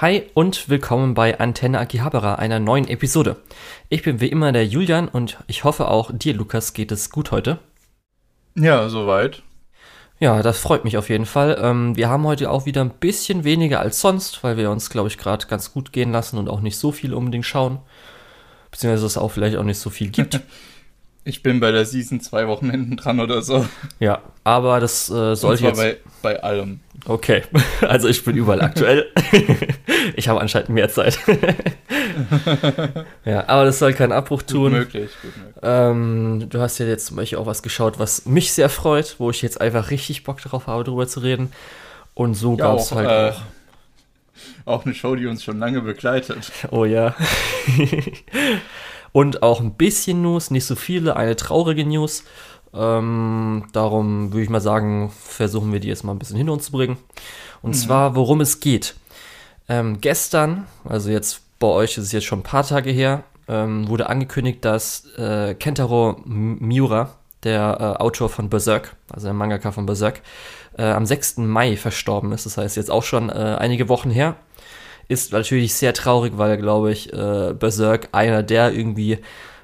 Hi und willkommen bei Antenne Akihabara, einer neuen Episode. Ich bin wie immer der Julian und ich hoffe auch dir, Lukas, geht es gut heute. Ja, soweit. Ja, das freut mich auf jeden Fall. Ähm, wir haben heute auch wieder ein bisschen weniger als sonst, weil wir uns, glaube ich, gerade ganz gut gehen lassen und auch nicht so viel unbedingt schauen. Beziehungsweise es auch vielleicht auch nicht so viel gibt. Ich bin bei der Season zwei Wochen hinten dran oder so. Ja, aber das äh, sollte jetzt. Bei, bei allem. Okay, also ich bin überall aktuell. ich habe anscheinend mehr Zeit. ja, aber das soll keinen Abbruch tun. Gut möglich, gut möglich. Ähm, du hast ja jetzt zum Beispiel auch was geschaut, was mich sehr freut, wo ich jetzt einfach richtig Bock drauf habe, darüber zu reden. Und so Ja, gab es halt äh, auch. Auch eine Show, die uns schon lange begleitet. Oh ja. Und auch ein bisschen News, nicht so viele, eine traurige News. Ähm, darum würde ich mal sagen, versuchen wir die jetzt mal ein bisschen hinter uns zu bringen. Und zwar, worum es geht. Ähm, gestern, also jetzt bei euch ist es jetzt schon ein paar Tage her, ähm, wurde angekündigt, dass äh, Kentaro Miura, der äh, Autor von Berserk, also der Mangaka von Berserk, äh, am 6. Mai verstorben ist. Das heißt jetzt auch schon äh, einige Wochen her. Ist natürlich sehr traurig, weil, glaube ich, äh, Berserk einer der irgendwie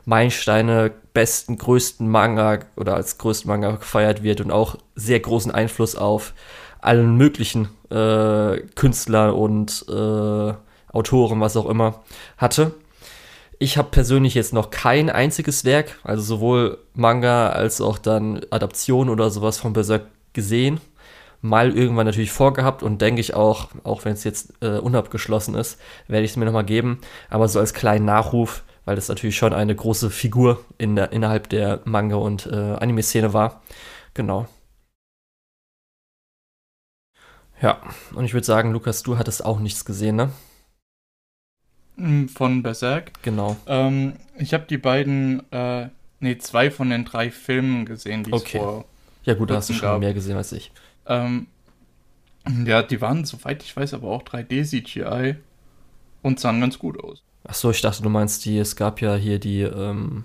Meilensteine, besten, größten Manga oder als größten Manga gefeiert wird und auch sehr großen Einfluss auf allen möglichen äh, Künstler und äh, Autoren, was auch immer, hatte. Ich habe persönlich jetzt noch kein einziges Werk, also sowohl Manga als auch dann Adaption oder sowas von Berserk gesehen. Mal irgendwann natürlich vorgehabt und denke ich auch, auch wenn es jetzt äh, unabgeschlossen ist, werde ich es mir nochmal geben. Aber so als kleinen Nachruf, weil das natürlich schon eine große Figur in der, innerhalb der Manga- und äh, Anime-Szene war. Genau. Ja, und ich würde sagen, Lukas, du hattest auch nichts gesehen, ne? Mm, Von Berserk. Genau. Ähm, ich habe die beiden, äh, nee, zwei von den drei Filmen gesehen, die es Okay. vor. Ja gut, da hast du schon gab. mehr gesehen als ich. Ähm, ja, die waren, soweit ich weiß, aber auch 3D-CGI und sahen ganz gut aus. Ach so, ich dachte, du meinst die, es gab ja hier die, ähm,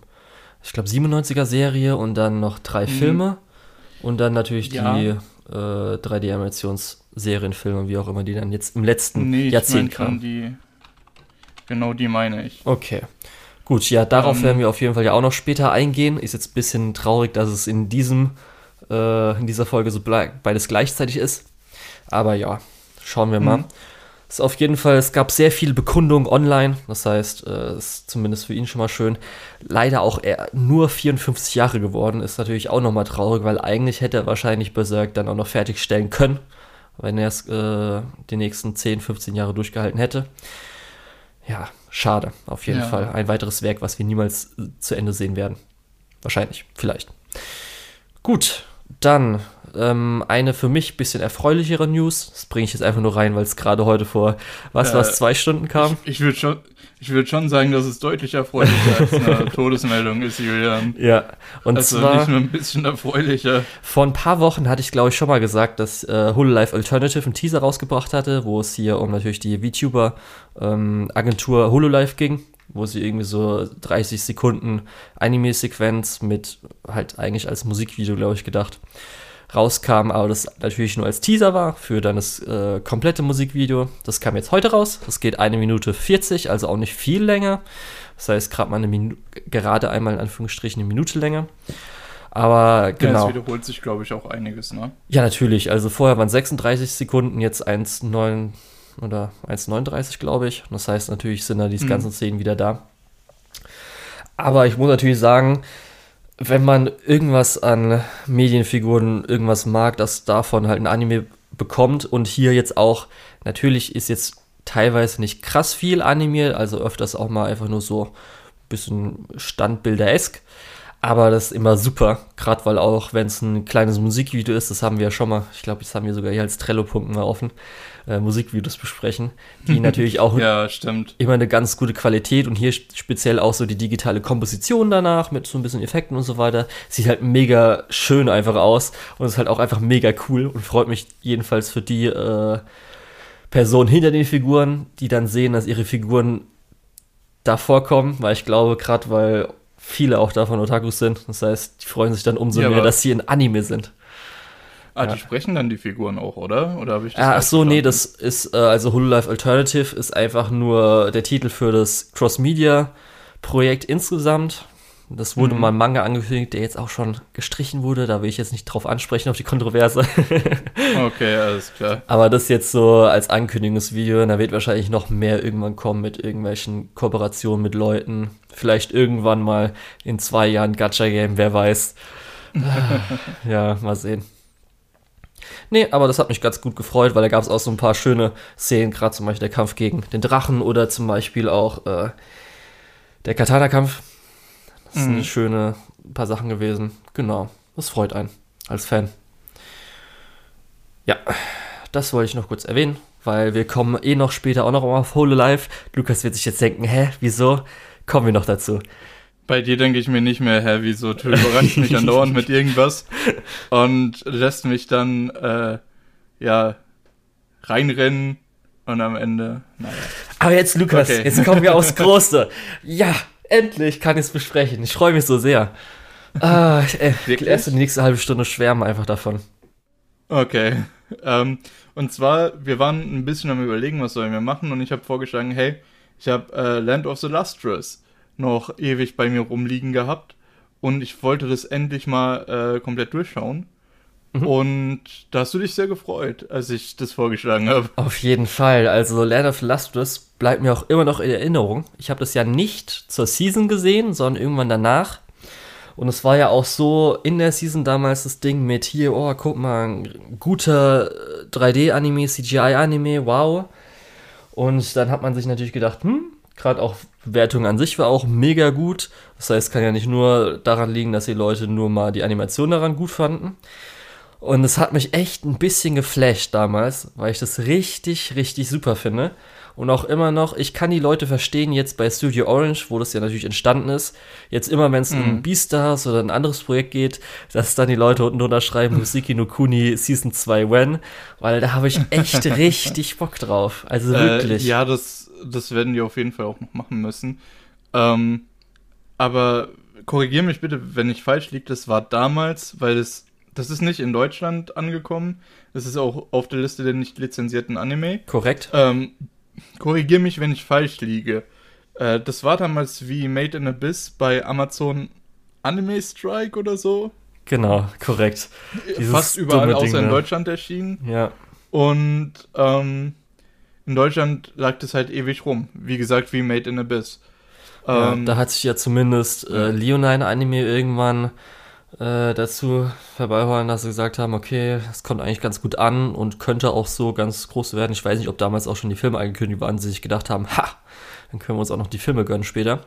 ich glaube 97er Serie und dann noch drei Mhm. Filme und dann natürlich Ja. die äh, 3D-Animations-Serienfilme, wie auch immer, die dann jetzt im letzten Nee, Jahrzehnt kamen. die. Genau die meine ich. Okay. Gut, ja, darauf Ähm, werden wir auf jeden Fall ja auch noch später eingehen. Ist jetzt ein bisschen traurig, dass es in diesem, äh, in dieser Folge so beides gleichzeitig ist. Aber ja, schauen wir mal. Mhm. Ist auf jeden Fall, es gab sehr viel Bekundung online. Das heißt, äh, ist zumindest für ihn schon mal schön. Leider auch er nur 54 Jahre geworden, ist natürlich auch nochmal traurig, weil eigentlich hätte er wahrscheinlich Berserk dann auch noch fertigstellen können, wenn er es äh, die nächsten 10, 15 Jahre durchgehalten hätte. Ja, schade, auf jeden Ja. Fall. Ein weiteres Werk, was wir niemals äh, zu Ende sehen werden. Wahrscheinlich, vielleicht. Gut, dann ähm, eine für mich bisschen erfreulichere News. Das bringe ich jetzt einfach nur rein, weil es gerade heute vor, was Äh, war es, zwei Stunden kam. Ich würde schon, ich würd schon sagen, dass es deutlich erfreulicher als eine Todesmeldung ist, Julian. Ja, und also zwar nicht nur ein bisschen erfreulicher. vor ein paar Wochen hatte ich, glaube ich, schon mal gesagt, dass äh, Hololive Alternative einen Teaser rausgebracht hatte, wo es hier um natürlich die VTuber-Agentur Hololive ging, wo sie irgendwie so 30 Sekunden Anime-Sequenz mit halt eigentlich als Musikvideo, glaube ich, gedacht, rauskam, aber das natürlich nur als Teaser war für dann das äh, komplette Musikvideo. Das kam jetzt heute raus. Das geht eine Minute 40, also auch nicht viel länger. Das heißt, gerade mal eine Minu gerade einmal in Anführungsstrichen eine Minute länger. Aber Ja, genau. es wiederholt sich, glaube ich, auch einiges, ne? Ja, natürlich. Also vorher waren 36 Sekunden, jetzt 1,9 oder 1,39, glaube ich. Das heißt, natürlich sind da diese Mhm. ganzen Szenen wieder da. Aber ich muss natürlich sagen, wenn man irgendwas an Medienfiguren, irgendwas mag, das davon halt ein Anime bekommt und hier jetzt auch, natürlich ist jetzt teilweise nicht krass viel animiert, also öfters auch mal einfach nur so ein bisschen Standbilder-esk. Aber das ist immer super, gerade weil auch, wenn es ein kleines Musikvideo ist, das haben wir ja schon mal, ich glaube, das haben wir sogar hier als Trello-Punkt mal offen, äh, Musikvideos besprechen, die natürlich auch Ja, immer eine ganz gute Qualität und hier speziell auch so die digitale Komposition danach mit so ein bisschen Effekten und so weiter. Sieht halt mega schön einfach aus und ist halt auch einfach mega cool und freut mich jedenfalls für die äh, Personen hinter den Figuren, die dann sehen, dass ihre Figuren da vorkommen, weil ich glaube, gerade weil viele auch davon Otakus sind, das heißt, die freuen sich dann umso Ja, mehr, dass sie in Anime sind. Ah, Ja. die sprechen dann die Figuren auch, oder? Oder habe ich das Ah, ach so, nee, das ist, äh, also Hololive Alternative ist einfach nur der Titel für das Cross-Media-Projekt insgesamt. Das wurde Mhm. mal Manga angekündigt, der jetzt auch schon gestrichen wurde. Da will ich jetzt nicht drauf ansprechen, auf die Kontroverse. Okay, alles klar. Aber das jetzt so als Ankündigungsvideo, da wird wahrscheinlich noch mehr irgendwann kommen mit irgendwelchen Kooperationen mit Leuten. Vielleicht irgendwann mal in zwei Jahren Gacha-Game, wer weiß. ja, mal sehen. Nee, aber das hat mich ganz gut gefreut, weil da gab es auch so ein paar schöne Szenen, gerade zum Beispiel der Kampf gegen den Drachen oder zum Beispiel auch äh, der Katana-Kampf. Das sind Mhm. schöne paar Sachen gewesen. Genau, das freut einen als Fan. Ja, das wollte ich noch kurz erwähnen, weil wir kommen eh noch später auch noch auf Hololive. Lukas wird sich jetzt denken, hä, wieso? Kommen wir noch dazu. Bei dir denke ich mir nicht mehr, hä, wieso? Du überraschst mich andauernd mit irgendwas und lässt mich dann, äh, ja, reinrennen und am Ende, naja. Aber jetzt, Lukas, Okay. jetzt kommen wir aufs Große. Ja, endlich kann ich es besprechen. Ich freue mich so sehr. Ah, ey, Wirklich? erst die nächste halbe Stunde schwärmen einfach davon. Okay. Ähm, und zwar, wir waren ein bisschen am überlegen, was sollen wir machen und ich habe vorgeschlagen, hey, ich habe äh, Land of the Lustrous noch ewig bei mir rumliegen gehabt und ich wollte das endlich mal äh, komplett durchschauen. Mhm. Und da hast du dich sehr gefreut, als ich das vorgeschlagen habe. Auf jeden Fall. Also Land of Lustrous bleibt mir auch immer noch in Erinnerung. Ich habe das ja nicht zur Season gesehen, sondern irgendwann danach. Und es war ja auch so in der Season damals das Ding mit hier, oh, guck mal, guter äh, 3D-Anime, CGI-Anime, wow. Und dann hat man sich natürlich gedacht, hm, gerade auch Bewertung an sich war auch mega gut. Das heißt, es kann ja nicht nur daran liegen, dass die Leute nur mal die Animation daran gut fanden. Und es hat mich echt ein bisschen geflasht damals, weil ich das richtig, richtig super finde. Und auch immer noch, ich kann die Leute verstehen jetzt bei Studio Orange, wo das ja natürlich entstanden ist. Jetzt immer, wenn es um Mhm. Beastars oder ein anderes Projekt geht, dass dann die Leute unten drunter schreiben, Musiki no Kuni Season 2 when, weil da habe ich echt richtig Bock drauf. Also wirklich. Äh, ja, das, das werden die auf jeden Fall auch noch machen müssen. Ähm, aber korrigier mich bitte, wenn ich falsch liege. Das war damals, weil es, das ist nicht in Deutschland angekommen. Das ist auch auf der Liste der nicht lizenzierten Anime. Korrekt? Ähm, korrigier mich, wenn ich falsch liege. Äh, das war damals wie Made in Abyss bei Amazon Anime Strike oder so. Genau, korrekt. Dieses Fast überall außer Ding, in ne? Deutschland erschienen. Ja. Und ähm, in Deutschland lag das halt ewig rum. Wie gesagt, wie Made in Abyss. Ja, Ähm, da hat sich ja zumindest äh, Leonine Anime irgendwann äh, dazu herbeiholen, dass sie gesagt haben, okay, es kommt eigentlich ganz gut an und könnte auch so ganz groß werden. Ich weiß nicht, ob damals auch schon die Filme angekündigt waren, sie sich gedacht haben, ha, dann können wir uns auch noch die Filme gönnen später.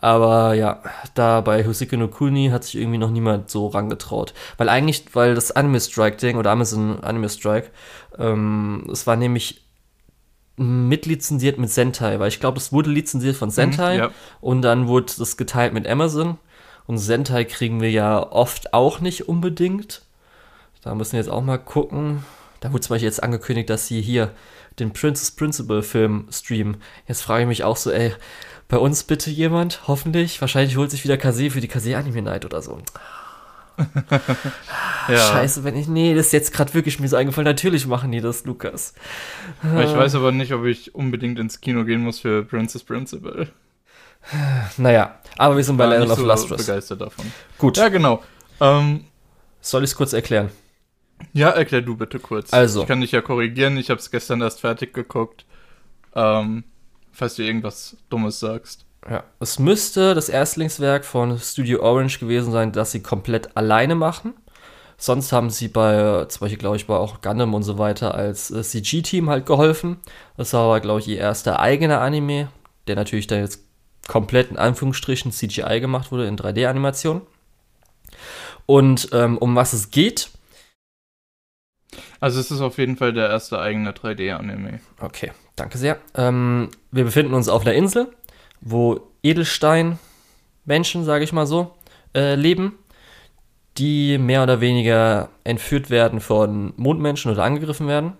Aber ja, da bei Hoseki no Kuni hat sich irgendwie noch niemand so rangetraut. Weil eigentlich, weil das Anime Strike Ding oder Amazon Anime Strike, ähm, es war nämlich mitlizenziert mit Sentai, weil ich glaube, das wurde lizenziert von Sentai ja. und dann wurde das geteilt mit Amazon. Und Sentai kriegen wir ja oft auch nicht unbedingt. Da müssen wir jetzt auch mal gucken. Da wurde zum Beispiel jetzt angekündigt, dass sie hier den Princess Principal Film streamen. Jetzt frage ich mich auch so, ey, bei uns bitte jemand, hoffentlich. Wahrscheinlich holt sich wieder Kase für die Kase Anime Night oder so. ja. Scheiße, wenn ich, nee, das ist jetzt gerade wirklich mir so eingefallen. Natürlich machen die das, Lukas. Ich weiß aber nicht, ob ich unbedingt ins Kino gehen muss für Princess Principal. Naja, aber wir sind bei Land of so Lustrous. begeistert davon. Gut, Ja, genau. Ähm, soll ich es kurz erklären? ja, erklär du bitte kurz. Also. Ich kann dich ja korrigieren. Ich habe es gestern erst fertig geguckt. Ähm, falls du irgendwas Dummes sagst. Ja, es müsste das Erstlingswerk von Studio Orange gewesen sein, das sie komplett alleine machen. Sonst haben sie bei, zum Beispiel, glaube ich, bei auch Gundam und so weiter als äh, CG-Team halt geholfen. Das war aber, glaube ich, ihr erster eigener Anime, der natürlich dann jetzt komplett in Anführungsstrichen CGI gemacht wurde in 3D-Animation. Und ähm, um was es geht, Also es ist auf jeden Fall der erste eigene 3D-Anime. Okay, danke sehr. Ähm, wir befinden uns auf einer Insel, wo Edelstein-Menschen, sage ich mal so, äh, leben, die mehr oder weniger entführt werden von Mondmenschen oder angegriffen werden.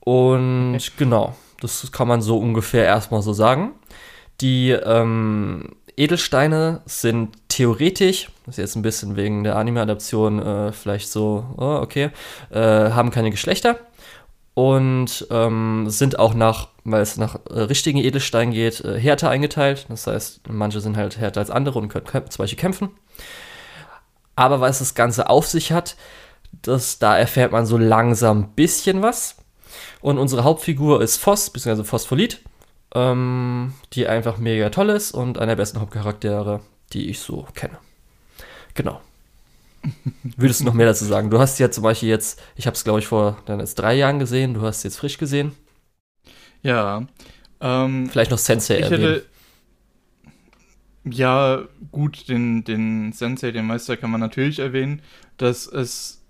Und Okay. genau, das kann man so ungefähr erstmal so sagen. Die ähm, Edelsteine sind theoretisch, das ist jetzt ein bisschen wegen der Anime-Adaption äh, vielleicht so, oh, okay, äh, haben keine Geschlechter und ähm, sind auch nach, weil es nach äh, richtigen Edelsteinen geht, äh, härter eingeteilt. Das heißt, manche sind halt härter als andere und können zum Beispiel kämpfen. Aber was das Ganze auf sich hat, das, da erfährt man so langsam ein bisschen was. Und unsere Hauptfigur ist Phos, beziehungsweise Phospholit, ähm, die einfach mega toll ist und einer der besten Hauptcharaktere, die ich so kenne. Genau. Würdest du noch mehr dazu sagen? Du hast ja zum Beispiel jetzt, ich habe es glaube ich vor dann jetzt drei Jahren gesehen, du hast es jetzt frisch gesehen. Ja. Ähm, Vielleicht noch Sensei ich erwähnen. hätte, Ja, gut, den, den Sensei, den Meister kann man natürlich erwähnen, dass es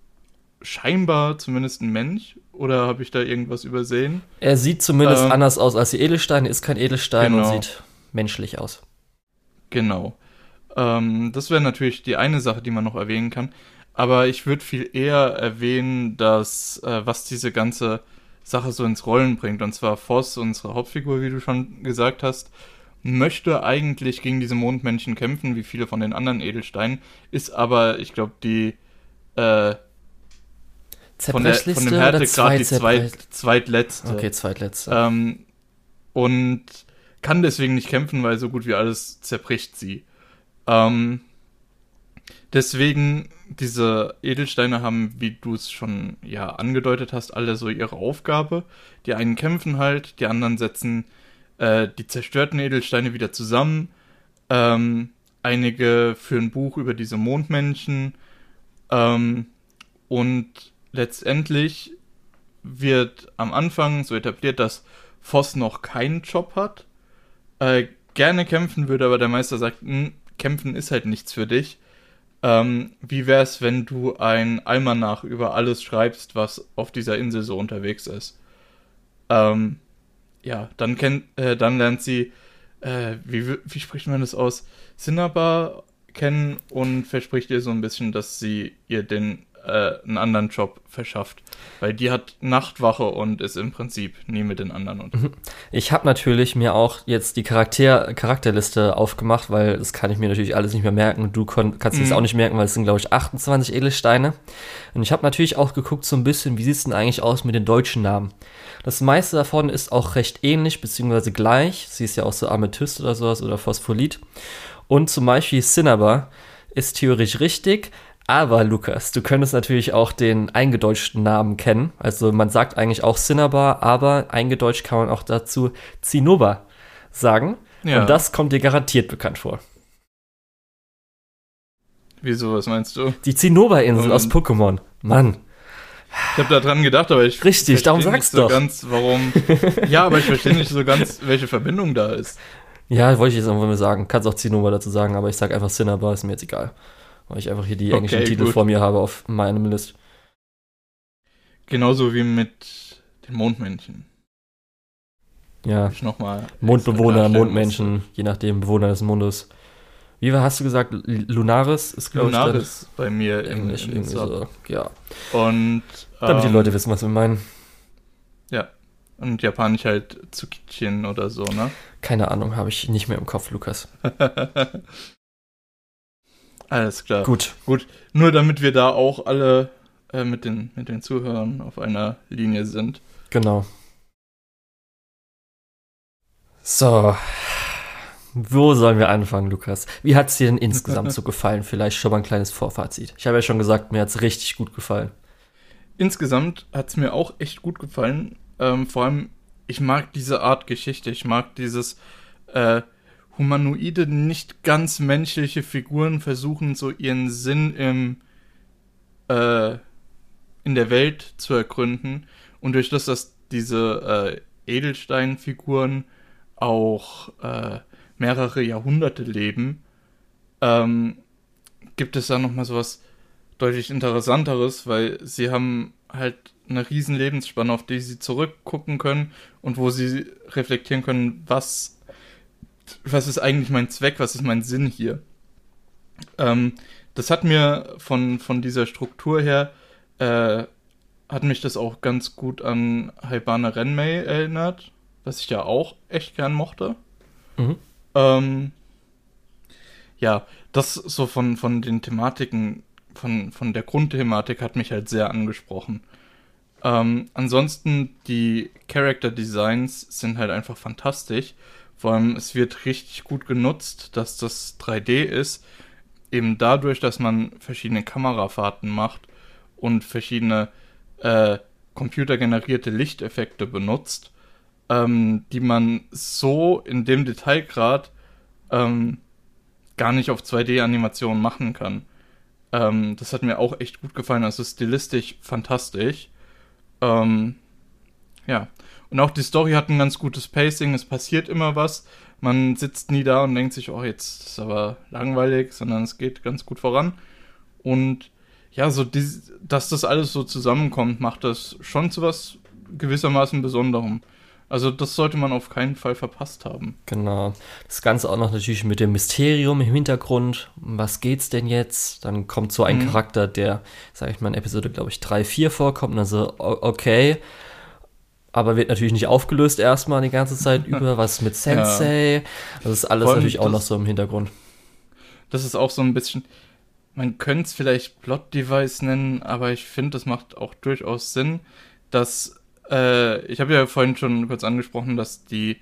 scheinbar zumindest ein Mensch oder habe ich da irgendwas übersehen? Er sieht zumindest Ähm, anders aus als die Edelsteine, ist kein Edelstein Genau. und sieht menschlich aus. Genau. Ähm, das wäre natürlich die eine Sache, die man noch erwähnen kann. Aber ich würde viel eher erwähnen, dass äh, was diese ganze Sache so ins Rollen bringt. Und zwar Voss, unsere Hauptfigur, wie du schon gesagt hast, möchte eigentlich gegen diese Mondmännchen kämpfen, wie viele von den anderen Edelsteinen, ist aber, ich glaube, die äh, von, der, von dem Härtegrad die zweit, zweitletzte. Okay, zweitletzte. Ähm, und kann deswegen nicht kämpfen, weil so gut wie alles zerbricht sie. Ähm, deswegen, diese Edelsteine haben, wie du es schon ja angedeutet hast, alle so ihre Aufgabe. Die einen kämpfen halt, die anderen setzen äh, die zerstörten Edelsteine wieder zusammen. Ähm, einige führen Buch über diese Mondmenschen. Ähm, und letztendlich wird am Anfang so etabliert, dass Voss noch keinen Job hat, äh, gerne kämpfen würde, aber der Meister sagt, "Hm, kämpfen ist halt nichts für dich. Ähm, wie wär's, wenn du ein Almanach über alles schreibst, was auf dieser Insel so unterwegs ist? Ähm, ja, dann kennt, äh, dann lernt sie, äh, wie, wie spricht man das aus? Cinnabar kennen und verspricht ihr so ein bisschen, dass sie ihr den äh, einen anderen Job verschafft. Weil die hat Nachtwache und ist im Prinzip nie mit den anderen unterwegs. Ich habe natürlich mir auch jetzt die Charakter Charakterliste aufgemacht, weil das kann ich mir natürlich alles nicht mehr merken. Du kannst es Mhm. auch nicht merken, weil es sind, glaube ich, 28 Edelsteine. Und ich habe natürlich auch geguckt, so ein bisschen, wie sieht es denn eigentlich aus mit den deutschen Namen? Das meiste davon ist auch recht ähnlich, beziehungsweise gleich. Sie ist ja auch so Amethyst oder sowas oder Phospholit. Und zum Beispiel Cinnabar ist theoretisch richtig, aber Lukas, du könntest natürlich auch den eingedeutschten Namen kennen. Also man sagt eigentlich auch Cinnabar, aber eingedeutscht kann man auch dazu Zinnober sagen. Ja. Und das kommt dir garantiert bekannt vor. Wieso, was meinst du? Die Zinnober-Insel Und- aus Pokémon. Mann. Ich habe da dran gedacht, aber ich Richtig, darum nicht sag's so doch. ganz, warum. ja, aber ich verstehe nicht so ganz, welche Verbindung da ist. Ja, wollte ich jetzt einfach mal sagen. Kannst auch Zinnober dazu sagen, aber ich sag einfach Cinnabar, ist mir jetzt egal. Weil ich einfach hier die Okay, englischen Titel gut. vor mir habe auf meinem List. Genauso wie mit den Mondmännchen. Ja, ich noch mal Mondbewohner, Mondmenschen, je nachdem, Bewohner des Mondes. Wie war, hast du gesagt, Lunaris ist, musste. glaube ich, Lunaris bei mir im Englisch im irgendwie so. Ja, Und damit die ähm, Leute wissen, was wir meinen. Ja. Und japanisch halt Tsukichin oder so, ne? Keine Ahnung, habe ich nicht mehr im Kopf, Lukas. Alles klar. Gut. Nur damit wir da auch alle äh, mit, den, mit den Zuhörern auf einer Linie sind. Genau. So. Wo sollen wir anfangen, Lukas? Wie hat es dir denn insgesamt so gefallen? Vielleicht schon mal ein kleines Vorfazit. Ich habe ja schon gesagt, mir hat es richtig gut gefallen. Insgesamt hat es mir auch echt gut gefallen. Ähm, vor allem, ich mag diese Art Geschichte. Ich mag dieses äh, humanoide, nicht ganz menschliche Figuren versuchen, so ihren Sinn im, äh, in der Welt zu ergründen. Und durch das, dass diese äh, Edelsteinfiguren auch äh, mehrere Jahrhunderte leben, ähm, gibt es da nochmal sowas deutlich interessanteres, weil sie haben halt eine riesen Lebensspanne, auf die sie zurückgucken können und wo sie reflektieren können, was, was ist eigentlich mein Zweck, was ist mein Sinn hier. Ähm, das hat mir von, von dieser Struktur her, äh, hat mich das auch ganz gut an Haibane Renmei erinnert, was ich ja auch echt gern mochte. Mhm. Ähm, ja, das so von, von den Thematiken, von, von der Grundthematik hat mich halt sehr angesprochen. Ähm, ansonsten, die Character Designs sind halt einfach fantastisch. Vor allem, es wird richtig gut genutzt, dass das 3D ist. Eben dadurch, dass man verschiedene Kamerafahrten macht und verschiedene äh, computergenerierte Lichteffekte benutzt, ähm, die man so in dem Detailgrad ähm, gar nicht auf 2D-Animationen machen kann. Ähm, das hat mir auch echt gut gefallen. Also stilistisch fantastisch. Ähm, ja. Und auch die Story hat ein ganz gutes Pacing. Es passiert immer was. Man sitzt nie da und denkt sich, oh, jetzt ist aber langweilig, sondern es geht ganz gut voran. Und ja, so die, dass das alles so zusammenkommt, macht das schon zu was gewissermaßen Besonderem. Also das sollte man auf keinen Fall verpasst haben. Genau. Das Ganze auch noch natürlich mit dem Mysterium im Hintergrund. Um was geht's denn jetzt? Dann kommt so ein mhm. Charakter, der, sag ich mal, in Episode, glaube ich, 3, 4 vorkommt. Und dann so, okay. Aber wird natürlich nicht aufgelöst erstmal die ganze Zeit über. Was mit Sensei? Ja. Das ist alles natürlich auch noch so im Hintergrund. Das ist auch so ein bisschen, man könnte es vielleicht Plot-Device nennen, aber ich finde, das macht auch durchaus Sinn, dass äh, ich habe ja vorhin schon kurz angesprochen, dass die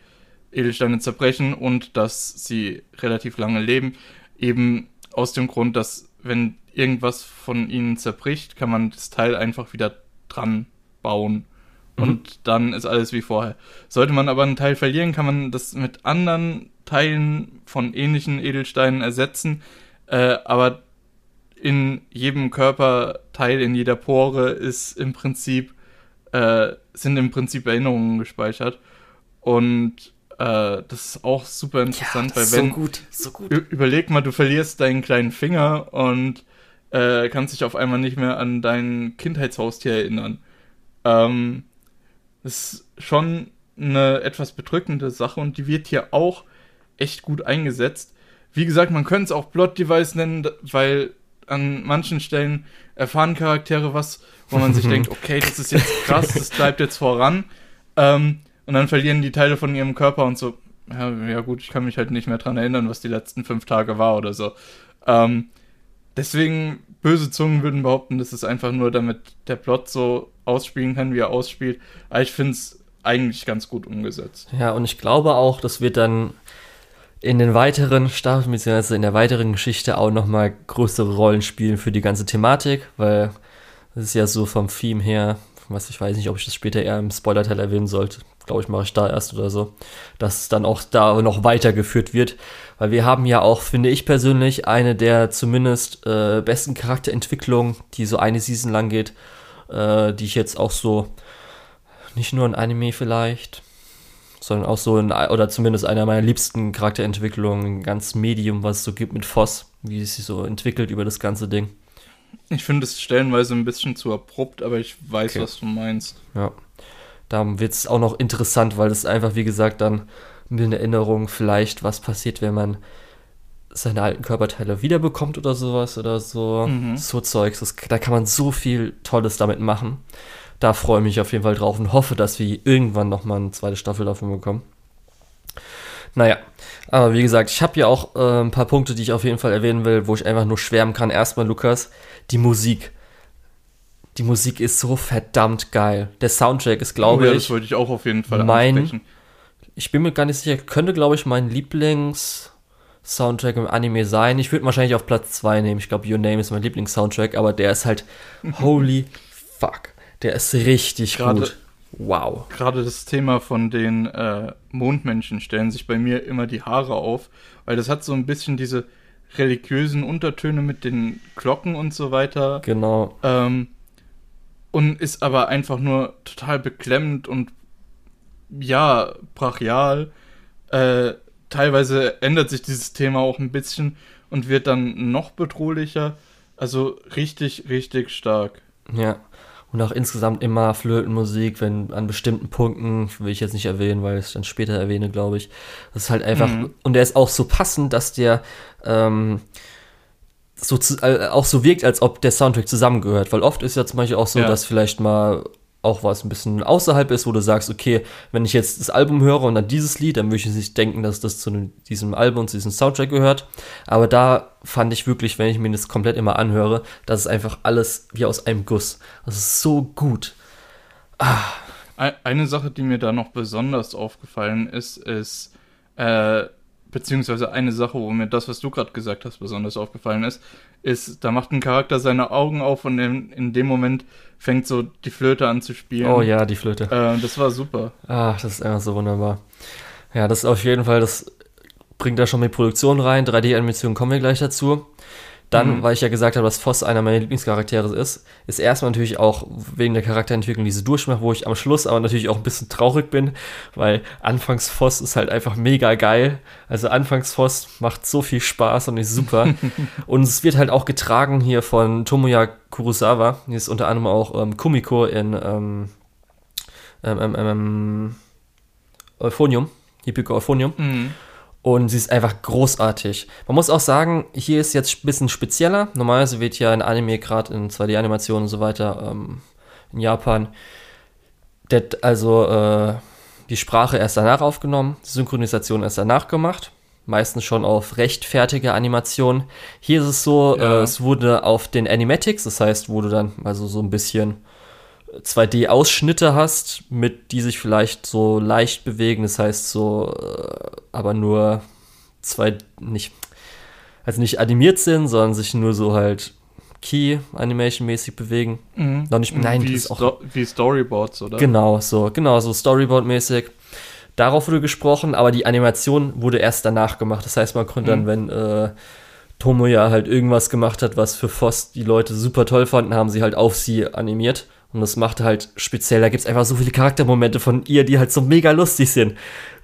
Edelsteine zerbrechen und dass sie relativ lange leben. Eben aus dem Grund, dass wenn irgendwas von ihnen zerbricht, kann man das Teil einfach wieder dran bauen. Mhm. Und dann ist alles wie vorher. Sollte man aber einen Teil verlieren, kann man das mit anderen Teilen von ähnlichen Edelsteinen ersetzen. Äh, aber in jedem Körperteil, in jeder Pore ist im Prinzip äh, sind im Prinzip Erinnerungen gespeichert. Und äh, das ist auch super interessant, ja, weil wenn. So gut, so gut. Überleg mal, du verlierst deinen kleinen Finger und äh, kannst dich auf einmal nicht mehr an dein Kindheitshaustier erinnern. Ähm, ist schon eine etwas bedrückende Sache und die wird hier auch echt gut eingesetzt. Wie gesagt, man könnte es auch Plot Device nennen, weil an manchen Stellen erfahren Charaktere was, wo man sich denkt, okay, das ist jetzt krass, das bleibt jetzt voran. Ähm, und dann verlieren die Teile von ihrem Körper und so, ja, ja, gut, ich kann mich halt nicht mehr dran erinnern, was die letzten fünf Tage war oder so. Ähm, deswegen, böse Zungen würden behaupten, das ist einfach nur, damit der Plot so ausspielen kann, wie er ausspielt. Aber ich finde es eigentlich ganz gut umgesetzt. Ja, und ich glaube auch, das wird dann in den weiteren Staffeln, beziehungsweise in der weiteren Geschichte auch nochmal größere Rollen spielen für die ganze Thematik, weil das ist ja so vom Theme her, was ich weiß nicht, ob ich das später eher im Spoiler-Teil erwähnen sollte. Glaube ich, mache ich da erst oder so. Dass es dann auch da noch weitergeführt wird. Weil wir haben ja auch, finde ich persönlich, eine der zumindest äh, besten Charakterentwicklungen, die so eine Season lang geht, äh, die ich jetzt auch so, nicht nur in Anime vielleicht, sondern auch so in, oder zumindest einer meiner liebsten Charakterentwicklungen, ganz Medium, was es so gibt mit Voss, wie es sich so entwickelt über das ganze Ding. Ich finde es stellenweise ein bisschen zu abrupt, aber ich weiß, okay. was du meinst. Ja. Da wird es auch noch interessant, weil es einfach, wie gesagt, dann mit einer Erinnerung vielleicht, was passiert, wenn man seine alten Körperteile wiederbekommt oder sowas oder so. Mhm. So Zeugs. Das, da kann man so viel Tolles damit machen. Da freue ich mich auf jeden Fall drauf und hoffe, dass wir irgendwann nochmal eine zweite Staffel davon bekommen. Naja, aber wie gesagt, ich habe ja auch äh, ein paar Punkte, die ich auf jeden Fall erwähnen will, wo ich einfach nur schwärmen kann. Erstmal, Lukas, die Musik. Die Musik ist so verdammt geil. Der Soundtrack ist, glaube oh, ja, ich. Das wollte ich auch auf jeden Fall mein, ansprechen. Ich bin mir gar nicht sicher, könnte, glaube ich, mein Lieblings-Soundtrack im Anime sein. Ich würde wahrscheinlich auf Platz 2 nehmen. Ich glaube, Your Name ist mein Lieblings-Soundtrack, aber der ist halt holy fuck. Der ist richtig Grade, gut. Wow. Gerade das Thema von den äh, Mondmenschen stellen sich bei mir immer die Haare auf, weil das hat so ein bisschen diese religiösen Untertöne mit den Glocken und so weiter. Genau. Ähm, und ist aber einfach nur total beklemmend und ja, brachial. Äh, teilweise ändert sich dieses Thema auch ein bisschen und wird dann noch bedrohlicher. Also richtig, richtig stark. Ja und auch insgesamt immer Flötenmusik, wenn an bestimmten Punkten, will ich jetzt nicht erwähnen, weil ich es dann später erwähne, glaube ich. Das ist halt einfach, mhm. und der ist auch so passend, dass der ähm, so zu, äh, auch so wirkt, als ob der Soundtrack zusammengehört, weil oft ist ja zum Beispiel auch so, ja. dass vielleicht mal auch was ein bisschen außerhalb ist, wo du sagst, okay, wenn ich jetzt das Album höre und dann dieses Lied, dann würde ich nicht denken, dass das zu diesem Album und zu diesem Soundtrack gehört. Aber da fand ich wirklich, wenn ich mir das komplett immer anhöre, das ist einfach alles wie aus einem Guss. Das ist so gut. Ah. Eine Sache, die mir da noch besonders aufgefallen ist, ist, äh, beziehungsweise eine Sache, wo mir das, was du gerade gesagt hast, besonders aufgefallen ist, ist, da macht ein Charakter seine Augen auf und in, in dem Moment fängt so die Flöte an zu spielen. Oh ja, die Flöte. Äh, das war super. Ah, das ist einfach so wunderbar. Ja, das ist auf jeden Fall, das bringt da schon die Produktion rein. 3D-Animation kommen wir gleich dazu. Dann, mhm. weil ich ja gesagt habe, dass Voss einer meiner Lieblingscharaktere ist, ist erstmal natürlich auch wegen der Charakterentwicklung diese Durchmach, wo ich am Schluss aber natürlich auch ein bisschen traurig bin, weil anfangs Voss ist halt einfach mega geil. Also anfangs Voss macht so viel Spaß und ist super. und es wird halt auch getragen hier von Tomoya Kurosawa. Die ist unter anderem auch ähm, Kumiko in ähm, ähm, ähm, ähm Euphonium, Hippico Euphonium. Mhm. Und sie ist einfach großartig. Man muss auch sagen, hier ist jetzt ein bisschen spezieller. Normalerweise wird ja in Anime, gerade in 2D-Animationen und so weiter, ähm, in Japan, det, also äh, die Sprache erst danach aufgenommen, die Synchronisation erst danach gemacht. Meistens schon auf rechtfertige Animationen. Hier ist es so, ja. äh, es wurde auf den Animatics, das heißt, wo du dann also so ein bisschen 2D-Ausschnitte hast, mit die sich vielleicht so leicht bewegen, das heißt so, äh, aber nur zwei, nicht, also nicht animiert sind, sondern sich nur so halt Key-Animation-mäßig bewegen. Mhm. Noch nicht, nein, wie, das ist auch, wie Storyboards, oder? Genau, so, genau, so Storyboard-mäßig. Darauf wurde gesprochen, aber die Animation wurde erst danach gemacht. Das heißt, man konnte mhm. dann, wenn äh, Tomo ja halt irgendwas gemacht hat, was für Voss die Leute super toll fanden, haben sie halt auf sie animiert. Und das macht halt speziell, da gibt es einfach so viele Charaktermomente von ihr, die halt so mega lustig sind.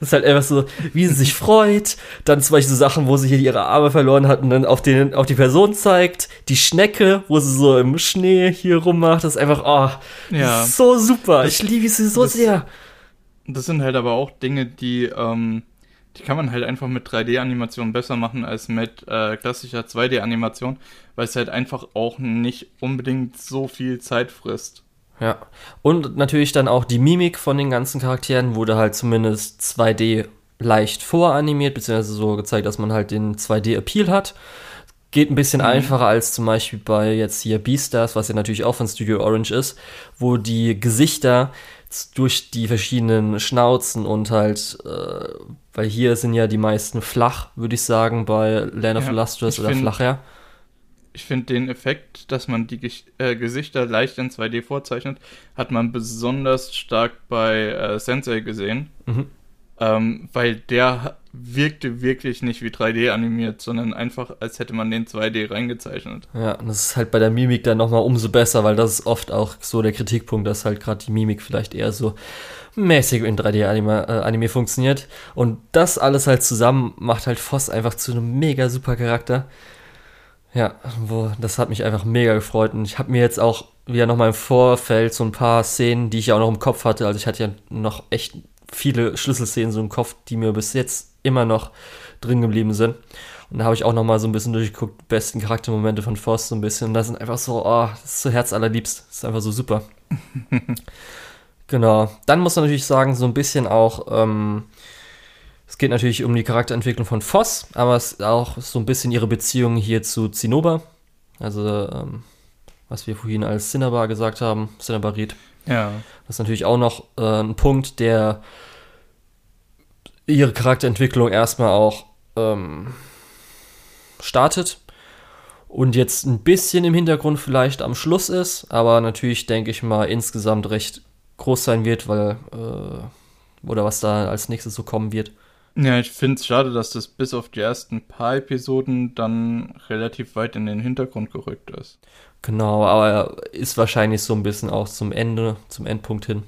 Das ist halt einfach so, wie sie sich freut. Dann zum Beispiel so Sachen, wo sie hier ihre Arme verloren hat und dann auf, den, auf die Person zeigt. Die Schnecke, wo sie so im Schnee hier rummacht. Das ist einfach, oh, ja. so super. Das, ich liebe sie so das, sehr. Das sind halt aber auch Dinge, die, ähm, die kann man halt einfach mit 3D-Animation besser machen als mit äh, klassischer 2D-Animation, weil es halt einfach auch nicht unbedingt so viel Zeit frisst. Ja. Und natürlich dann auch die Mimik von den ganzen Charakteren wurde halt zumindest 2D leicht voranimiert, beziehungsweise so gezeigt, dass man halt den 2D-Appeal hat. Geht ein bisschen mhm. einfacher als zum Beispiel bei jetzt hier Beastars, was ja natürlich auch von Studio Orange ist, wo die Gesichter durch die verschiedenen Schnauzen und halt, äh, weil hier sind ja die meisten flach, würde ich sagen, bei Land of ja, Illustrious oder flacher ich finde den Effekt, dass man die äh, Gesichter leicht in 2D vorzeichnet, hat man besonders stark bei äh, Sensei gesehen. Mhm. Ähm, weil der wirkte wirklich nicht wie 3D animiert, sondern einfach, als hätte man den 2D reingezeichnet. Ja, und das ist halt bei der Mimik dann nochmal umso besser, weil das ist oft auch so der Kritikpunkt, dass halt gerade die Mimik vielleicht eher so mäßig in 3D-Anime äh, Anime funktioniert. Und das alles halt zusammen macht halt Voss einfach zu einem mega super Charakter. Ja, wo, das hat mich einfach mega gefreut. Und ich habe mir jetzt auch wieder nochmal im Vorfeld so ein paar Szenen, die ich ja auch noch im Kopf hatte. Also ich hatte ja noch echt viele Schlüsselszenen so im Kopf, die mir bis jetzt immer noch drin geblieben sind. Und da habe ich auch nochmal so ein bisschen durchgeguckt, besten Charaktermomente von Forst so ein bisschen. Und da sind einfach so, oh, das ist so herzallerliebst. Das ist einfach so super. genau. Dann muss man natürlich sagen, so ein bisschen auch, ähm, es geht natürlich um die Charakterentwicklung von Voss, aber es ist auch so ein bisschen ihre Beziehung hier zu Zinnober. Also, ähm, was wir vorhin als Cinnabar gesagt haben, Cinnabarit. Ja. Das ist natürlich auch noch äh, ein Punkt, der ihre Charakterentwicklung erstmal auch ähm, startet und jetzt ein bisschen im Hintergrund vielleicht am Schluss ist, aber natürlich denke ich mal insgesamt recht groß sein wird, weil äh, oder was da als nächstes so kommen wird. Ja, ich finde es schade, dass das bis auf die ersten paar Episoden dann relativ weit in den Hintergrund gerückt ist. Genau, aber ist wahrscheinlich so ein bisschen auch zum Ende, zum Endpunkt hin.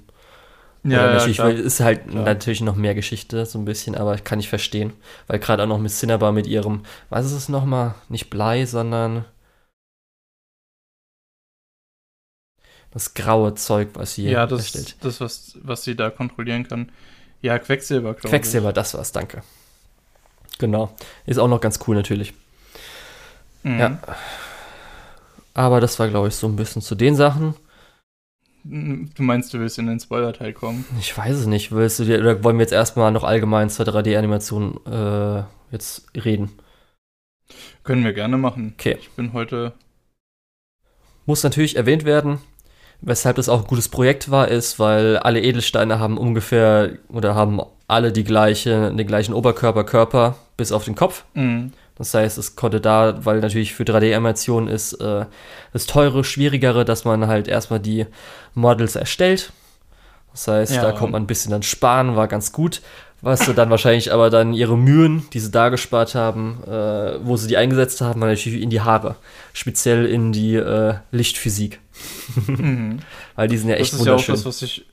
Ja, ja natürlich, klar, weil ist halt klar. natürlich noch mehr Geschichte, so ein bisschen, aber kann ich verstehen. Weil gerade auch noch mit Cinnabar mit ihrem, was ist es nochmal? Nicht Blei, sondern das graue Zeug, was sie ja, das, erstellt. das, was, was sie da kontrollieren kann. Ja, Quecksilber, glaube ich. Quecksilber, das war's, danke. Genau. Ist auch noch ganz cool natürlich. Mhm. Ja. Aber das war, glaube ich, so ein bisschen zu den Sachen. Du meinst, du willst in den Spoiler-Teil kommen? Ich weiß es nicht. Willst du dir, oder wollen wir jetzt erstmal noch allgemein zur 3D-Animation äh, jetzt reden? Können wir gerne machen. Okay. Ich bin heute. Muss natürlich erwähnt werden, weshalb das auch ein gutes Projekt war, ist, weil alle Edelsteine haben ungefähr oder haben alle die gleiche, den gleichen Oberkörper, Körper bis auf den Kopf. Mhm. Das heißt, es konnte da, weil natürlich für 3D-Animationen ist äh, das teure, schwierigere, dass man halt erstmal die Models erstellt. Das heißt, Ja. da kommt man ein bisschen dann sparen, war ganz gut. Was sie dann wahrscheinlich aber dann ihre Mühen, die sie da gespart haben, äh, wo sie die eingesetzt haben, natürlich in die Haare. Speziell in die äh, Lichtphysik. Mhm. Weil die sind ja Das echt ist ja auch wunderschön. das, was ich.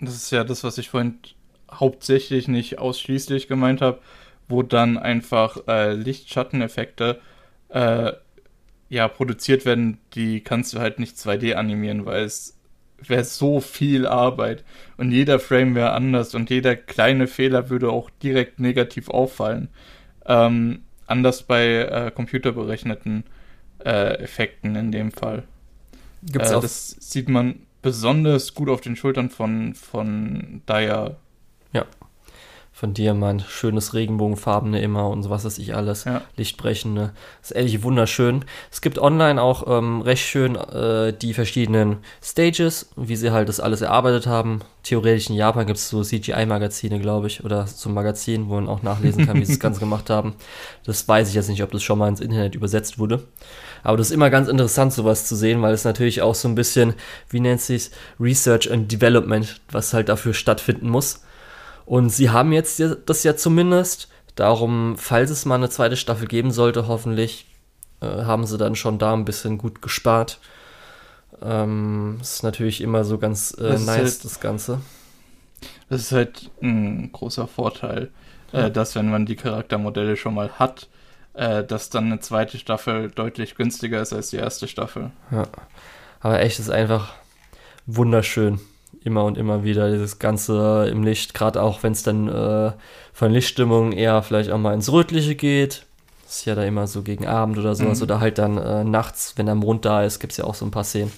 Das ist ja das, was ich vorhin hauptsächlich, nicht ausschließlich gemeint habe, wo dann einfach äh, Licht-Schatten-Effekte äh, ja produziert werden, die kannst du halt nicht 2D animieren, weil es wäre so viel Arbeit und jeder Frame wäre anders und jeder kleine Fehler würde auch direkt negativ auffallen. Ähm, anders bei äh, computerberechneten äh, Effekten in dem Fall. Gibt's äh, auch das sieht man besonders gut auf den Schultern von, von Daya. Von Diamant, schönes Regenbogenfarbene immer und so was weiß ich alles. Ja. Lichtbrechende. ist ehrlich wunderschön. Es gibt online auch ähm, recht schön äh, die verschiedenen Stages, wie sie halt das alles erarbeitet haben. Theoretisch in Japan gibt es so CGI-Magazine, glaube ich, oder so ein Magazin, wo man auch nachlesen kann, wie sie das Ganze gemacht haben. Das weiß ich jetzt nicht, ob das schon mal ins Internet übersetzt wurde. Aber das ist immer ganz interessant, sowas zu sehen, weil es natürlich auch so ein bisschen, wie nennt sich Research and Development, was halt dafür stattfinden muss. Und sie haben jetzt ja- das ja zumindest. Darum, falls es mal eine zweite Staffel geben sollte, hoffentlich, äh, haben sie dann schon da ein bisschen gut gespart. Ähm, ist natürlich immer so ganz äh, Das nice, halt- das Ganze. Das ist halt ein großer Vorteil, Ja. äh, dass wenn man die Charaktermodelle schon mal hat, äh, dass dann eine zweite Staffel deutlich günstiger ist als die erste Staffel. Aber echt ist einfach wunderschön. Immer und immer wieder dieses Ganze im Licht, gerade auch wenn es dann äh, von Lichtstimmung eher vielleicht auch mal ins Rötliche geht. Ist ja da immer so gegen Abend oder sowas. Mhm. Oder halt dann äh, nachts, wenn der Mond da ist, gibt es ja auch so ein paar Szenen.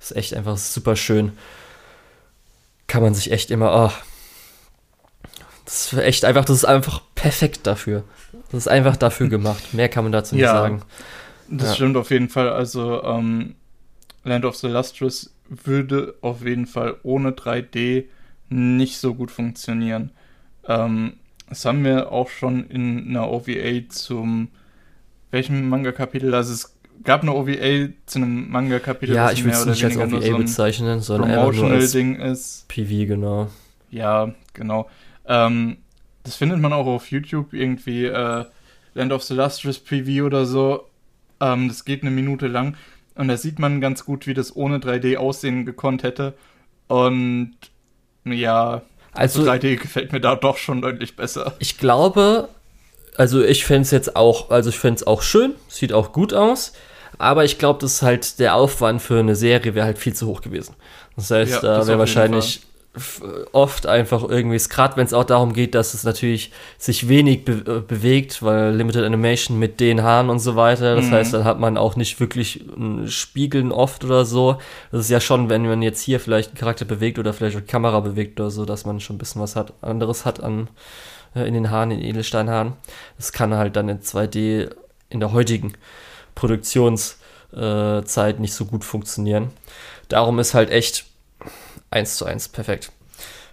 Ist echt einfach super schön. Kann man sich echt immer, oh, das ist echt einfach, das ist einfach perfekt dafür. Das ist einfach dafür gemacht. Mehr kann man dazu nicht Ja. sagen. Das Ja. stimmt auf jeden Fall. Also ähm, Land of the Lustrous würde auf jeden Fall ohne 3D nicht so gut funktionieren. Ähm, das haben wir auch schon in einer OVA zum welchem Manga-Kapitel? Also es gab eine OVA zu einem Manga-Kapitel, Ja, das ich will es nicht als OVA so bezeichnen, sondern einfach nur als Promotional-Ding ist. PV, genau. Ja, genau. Ähm, das findet man auch auf YouTube irgendwie, äh, Land of the Lustrous Preview oder so. Ähm, das geht eine Minute lang. Und da sieht man ganz gut, wie das ohne 3D aussehen gekonnt hätte. Und ja, Also, 3D gefällt mir da doch schon deutlich besser. ich glaube, also ich fände es jetzt auch, also ich fände es auch schön, sieht auch gut aus, aber ich glaube, das ist halt der Aufwand für eine Serie wäre halt viel zu hoch gewesen. Das heißt, Ja, da wäre wahrscheinlich oft einfach irgendwie, gerade wenn es auch darum geht, dass es natürlich sich wenig be äh, bewegt, weil Limited Animation mit den Haaren und so weiter, das Mhm. heißt, dann hat man auch nicht wirklich ein Spiegeln oft oder so. Das ist ja schon, wenn man jetzt hier vielleicht einen Charakter bewegt oder vielleicht auch die Kamera bewegt oder so, dass man schon ein bisschen was hat, anderes hat an äh, in den Haaren, in den Edelsteinhaaren. Das kann halt dann in 2D in der heutigen Produktionszeit äh, nicht so gut funktionieren. Darum ist halt echt eins zu eins perfekt.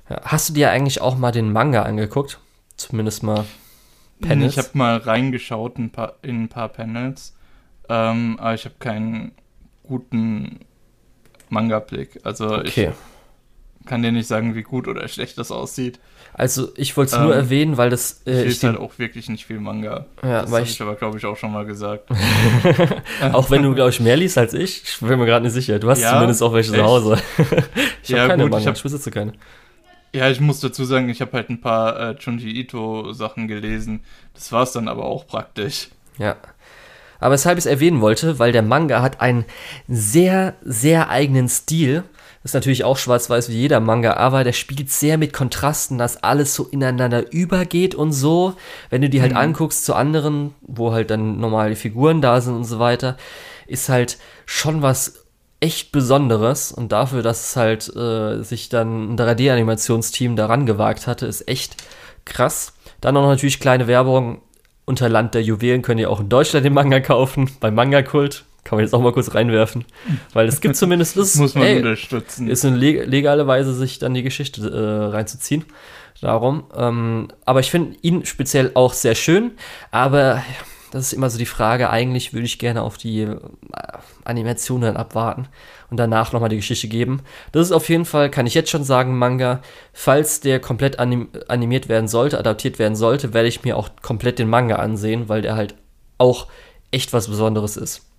Ja, hast du dir eigentlich auch mal den Manga angeguckt? Zumindest mal Panels? Ich habe mal reingeschaut ein paar, in ein paar Panels, ähm, aber ich habe keinen guten Manga-Blick. Also Okay. ich kann dir nicht sagen, wie gut oder schlecht das aussieht. Also ich wollte es nur Ähm, erwähnen, weil das Ich äh, ich lese halt auch wirklich nicht viel Manga. ja, das habe ich, ich aber, glaube ich, auch schon mal gesagt. auch wenn du glaube ich mehr liest als ich, ich bin mir gerade nicht sicher. Du hast Ja, zumindest auch welche zu echt? Hause. ich Ja, habe keine gut, ich Manga, hab- ich besitze keine. Ja, ich muss dazu sagen, ich habe halt ein paar äh, Junji Ito Sachen gelesen. Das war es dann aber auch praktisch. Ja. Aber weshalb ich es erwähnen wollte, weil der Manga hat einen sehr, sehr eigenen Stil. Ist natürlich auch schwarz-weiß wie jeder Manga, aber der spielt sehr mit Kontrasten, dass alles so ineinander übergeht und so. Wenn du die halt Mhm. anguckst zu anderen, wo halt dann normale Figuren da sind und so weiter, ist halt schon was echt Besonderes und dafür, dass es halt äh, sich dann ein 3D-Animationsteam daran gewagt hatte, ist echt krass. Dann auch natürlich kleine Werbung unter Land der Juwelen könnt ihr auch in Deutschland den Manga kaufen, beim Manga-Kult. Kann man jetzt auch mal kurz reinwerfen. Weil es gibt zumindest das. Muss man ey, unterstützen. Ist eine legale Weise, sich dann die Geschichte äh, reinzuziehen. Darum. Ähm, aber ich finde ihn speziell auch sehr schön. Aber das ist immer so die Frage. Eigentlich würde ich gerne auf die äh, Animationen abwarten und danach nochmal die Geschichte geben. Das ist auf jeden Fall, kann ich jetzt schon sagen, Manga. Falls der komplett anim animiert werden sollte, adaptiert werden sollte, werde ich mir auch komplett den Manga ansehen, weil der halt auch echt was Besonderes ist.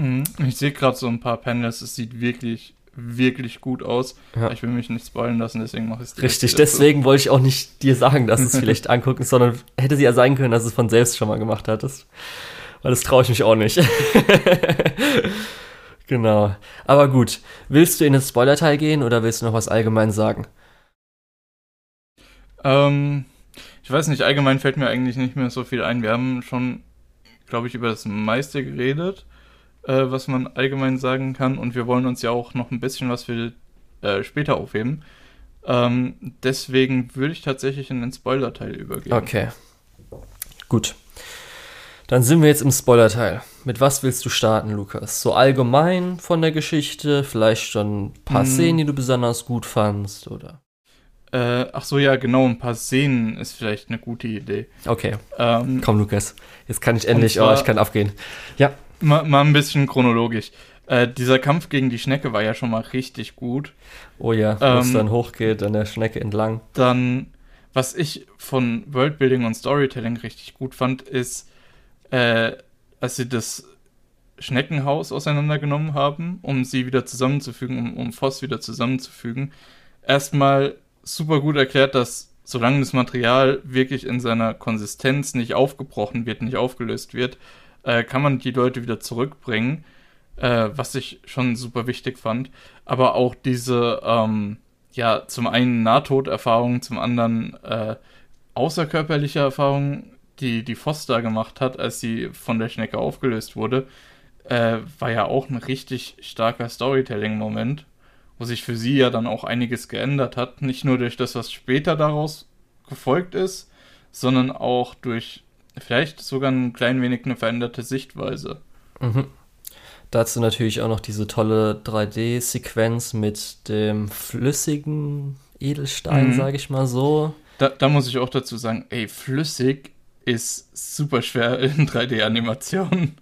Mhm. Ich sehe gerade so ein paar Panels, es sieht wirklich, wirklich gut aus. Ja. Ich will mich nicht spoilen lassen, deswegen mache ich es Richtig, deswegen wollte ich auch nicht dir sagen, dass es vielleicht angucken, sondern hätte sie ja sein können, dass du es von selbst schon mal gemacht hattest. Weil das traue ich mich auch nicht. genau. Aber gut, willst du in den Spoiler-Teil gehen oder willst du noch was allgemein sagen? Ähm, ich weiß nicht, allgemein fällt mir eigentlich nicht mehr so viel ein. Wir haben schon, glaube ich, über das meiste geredet äh, was man allgemein sagen kann. Und wir wollen uns ja auch noch ein bisschen was für äh, später aufheben. Ähm, deswegen würde ich tatsächlich in den Spoiler-Teil übergehen. Okay. Gut. Dann sind wir jetzt im Spoiler-Teil. Mit was willst du starten, Lukas? So allgemein von der Geschichte, vielleicht schon ein paar hm. Szenen, die du besonders gut fandst, oder? Äh, ach so, ja, genau, ein paar Szenen ist vielleicht eine gute Idee. Okay. Ähm, Komm, Lukas. Jetzt kann ich endlich, zwar, oh, ich kann aufgehen. Ja. Mal, mal ein bisschen chronologisch. Äh, dieser Kampf gegen die Schnecke war ja schon mal richtig gut. Oh ja, wo ähm, es dann hochgeht an der Schnecke entlang. Dann, was ich von Worldbuilding und Storytelling richtig gut fand, ist, äh, als sie das Schneckenhaus auseinandergenommen haben, um sie wieder zusammenzufügen, um, um Voss wieder zusammenzufügen. Erstmal super gut erklärt, dass solange das Material wirklich in seiner Konsistenz nicht aufgebrochen wird, nicht aufgelöst wird, äh, kann man die Leute wieder zurückbringen, äh, was ich schon super wichtig fand. Aber auch diese, ähm, ja, zum einen Nahtoderfahrung, zum anderen äh, außerkörperliche Erfahrung, die die Foster gemacht hat, als sie von der Schnecke aufgelöst wurde, äh, war ja auch ein richtig starker Storytelling-Moment, wo sich für sie ja dann auch einiges geändert hat. Nicht nur durch das, was später daraus gefolgt ist, sondern auch durch Vielleicht sogar ein klein wenig eine veränderte Sichtweise. Mhm. Dazu natürlich auch noch diese tolle 3D-Sequenz mit dem flüssigen Edelstein, mhm. sage ich mal so. Da, da, muss ich auch dazu sagen, ey, flüssig ist super schwer in 3D-Animationen.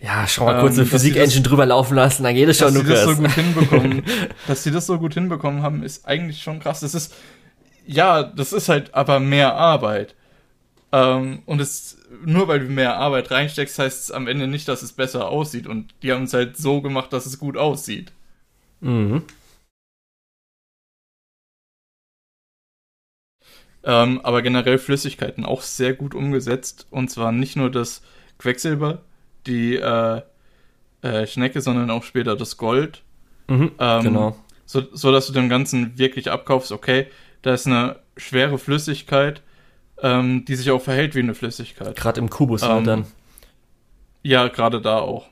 Ja, schau mal kurz ähm, eine Physik-Engine drüber laufen lassen, dann geht es schon, dass Lukas. Das so gut hinbekommen, dass sie das so gut hinbekommen haben, ist eigentlich schon krass. Das ist, ja, das ist halt aber mehr Arbeit. Ähm, und es, nur weil du mehr Arbeit reinsteckst, heißt es am Ende nicht, dass es besser aussieht. Und die haben es halt so gemacht, dass es gut aussieht. Mhm. Ähm, aber generell Flüssigkeiten auch sehr gut umgesetzt. Und zwar nicht nur das Quecksilber, die äh, äh, Schnecke, sondern auch später das Gold. Mhm, ähm, genau. So, so dass du dem Ganzen wirklich abkaufst, okay, da ist eine schwere Flüssigkeit, ähm, die sich auch verhält wie eine Flüssigkeit. Gerade im Kubus halt ähm, dann. Ja, gerade da auch.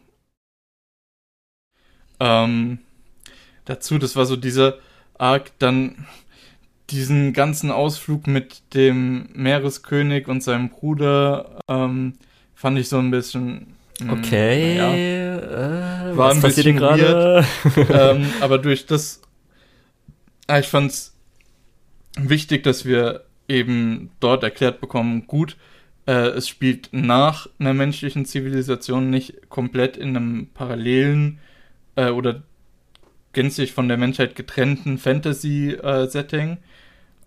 Ähm, dazu, das war so dieser Arc, dann diesen ganzen Ausflug mit dem Meereskönig und seinem Bruder ähm, fand ich so ein bisschen. Mh, hm, okay, ja, äh, war ein bisschen gerade? ähm, aber durch das, ich fand's wichtig, dass wir eben dort erklärt bekommen, gut, äh, es spielt nach einer menschlichen Zivilisation nicht komplett in einem parallelen äh, oder gänzlich von der Menschheit getrennten Fantasy-Setting,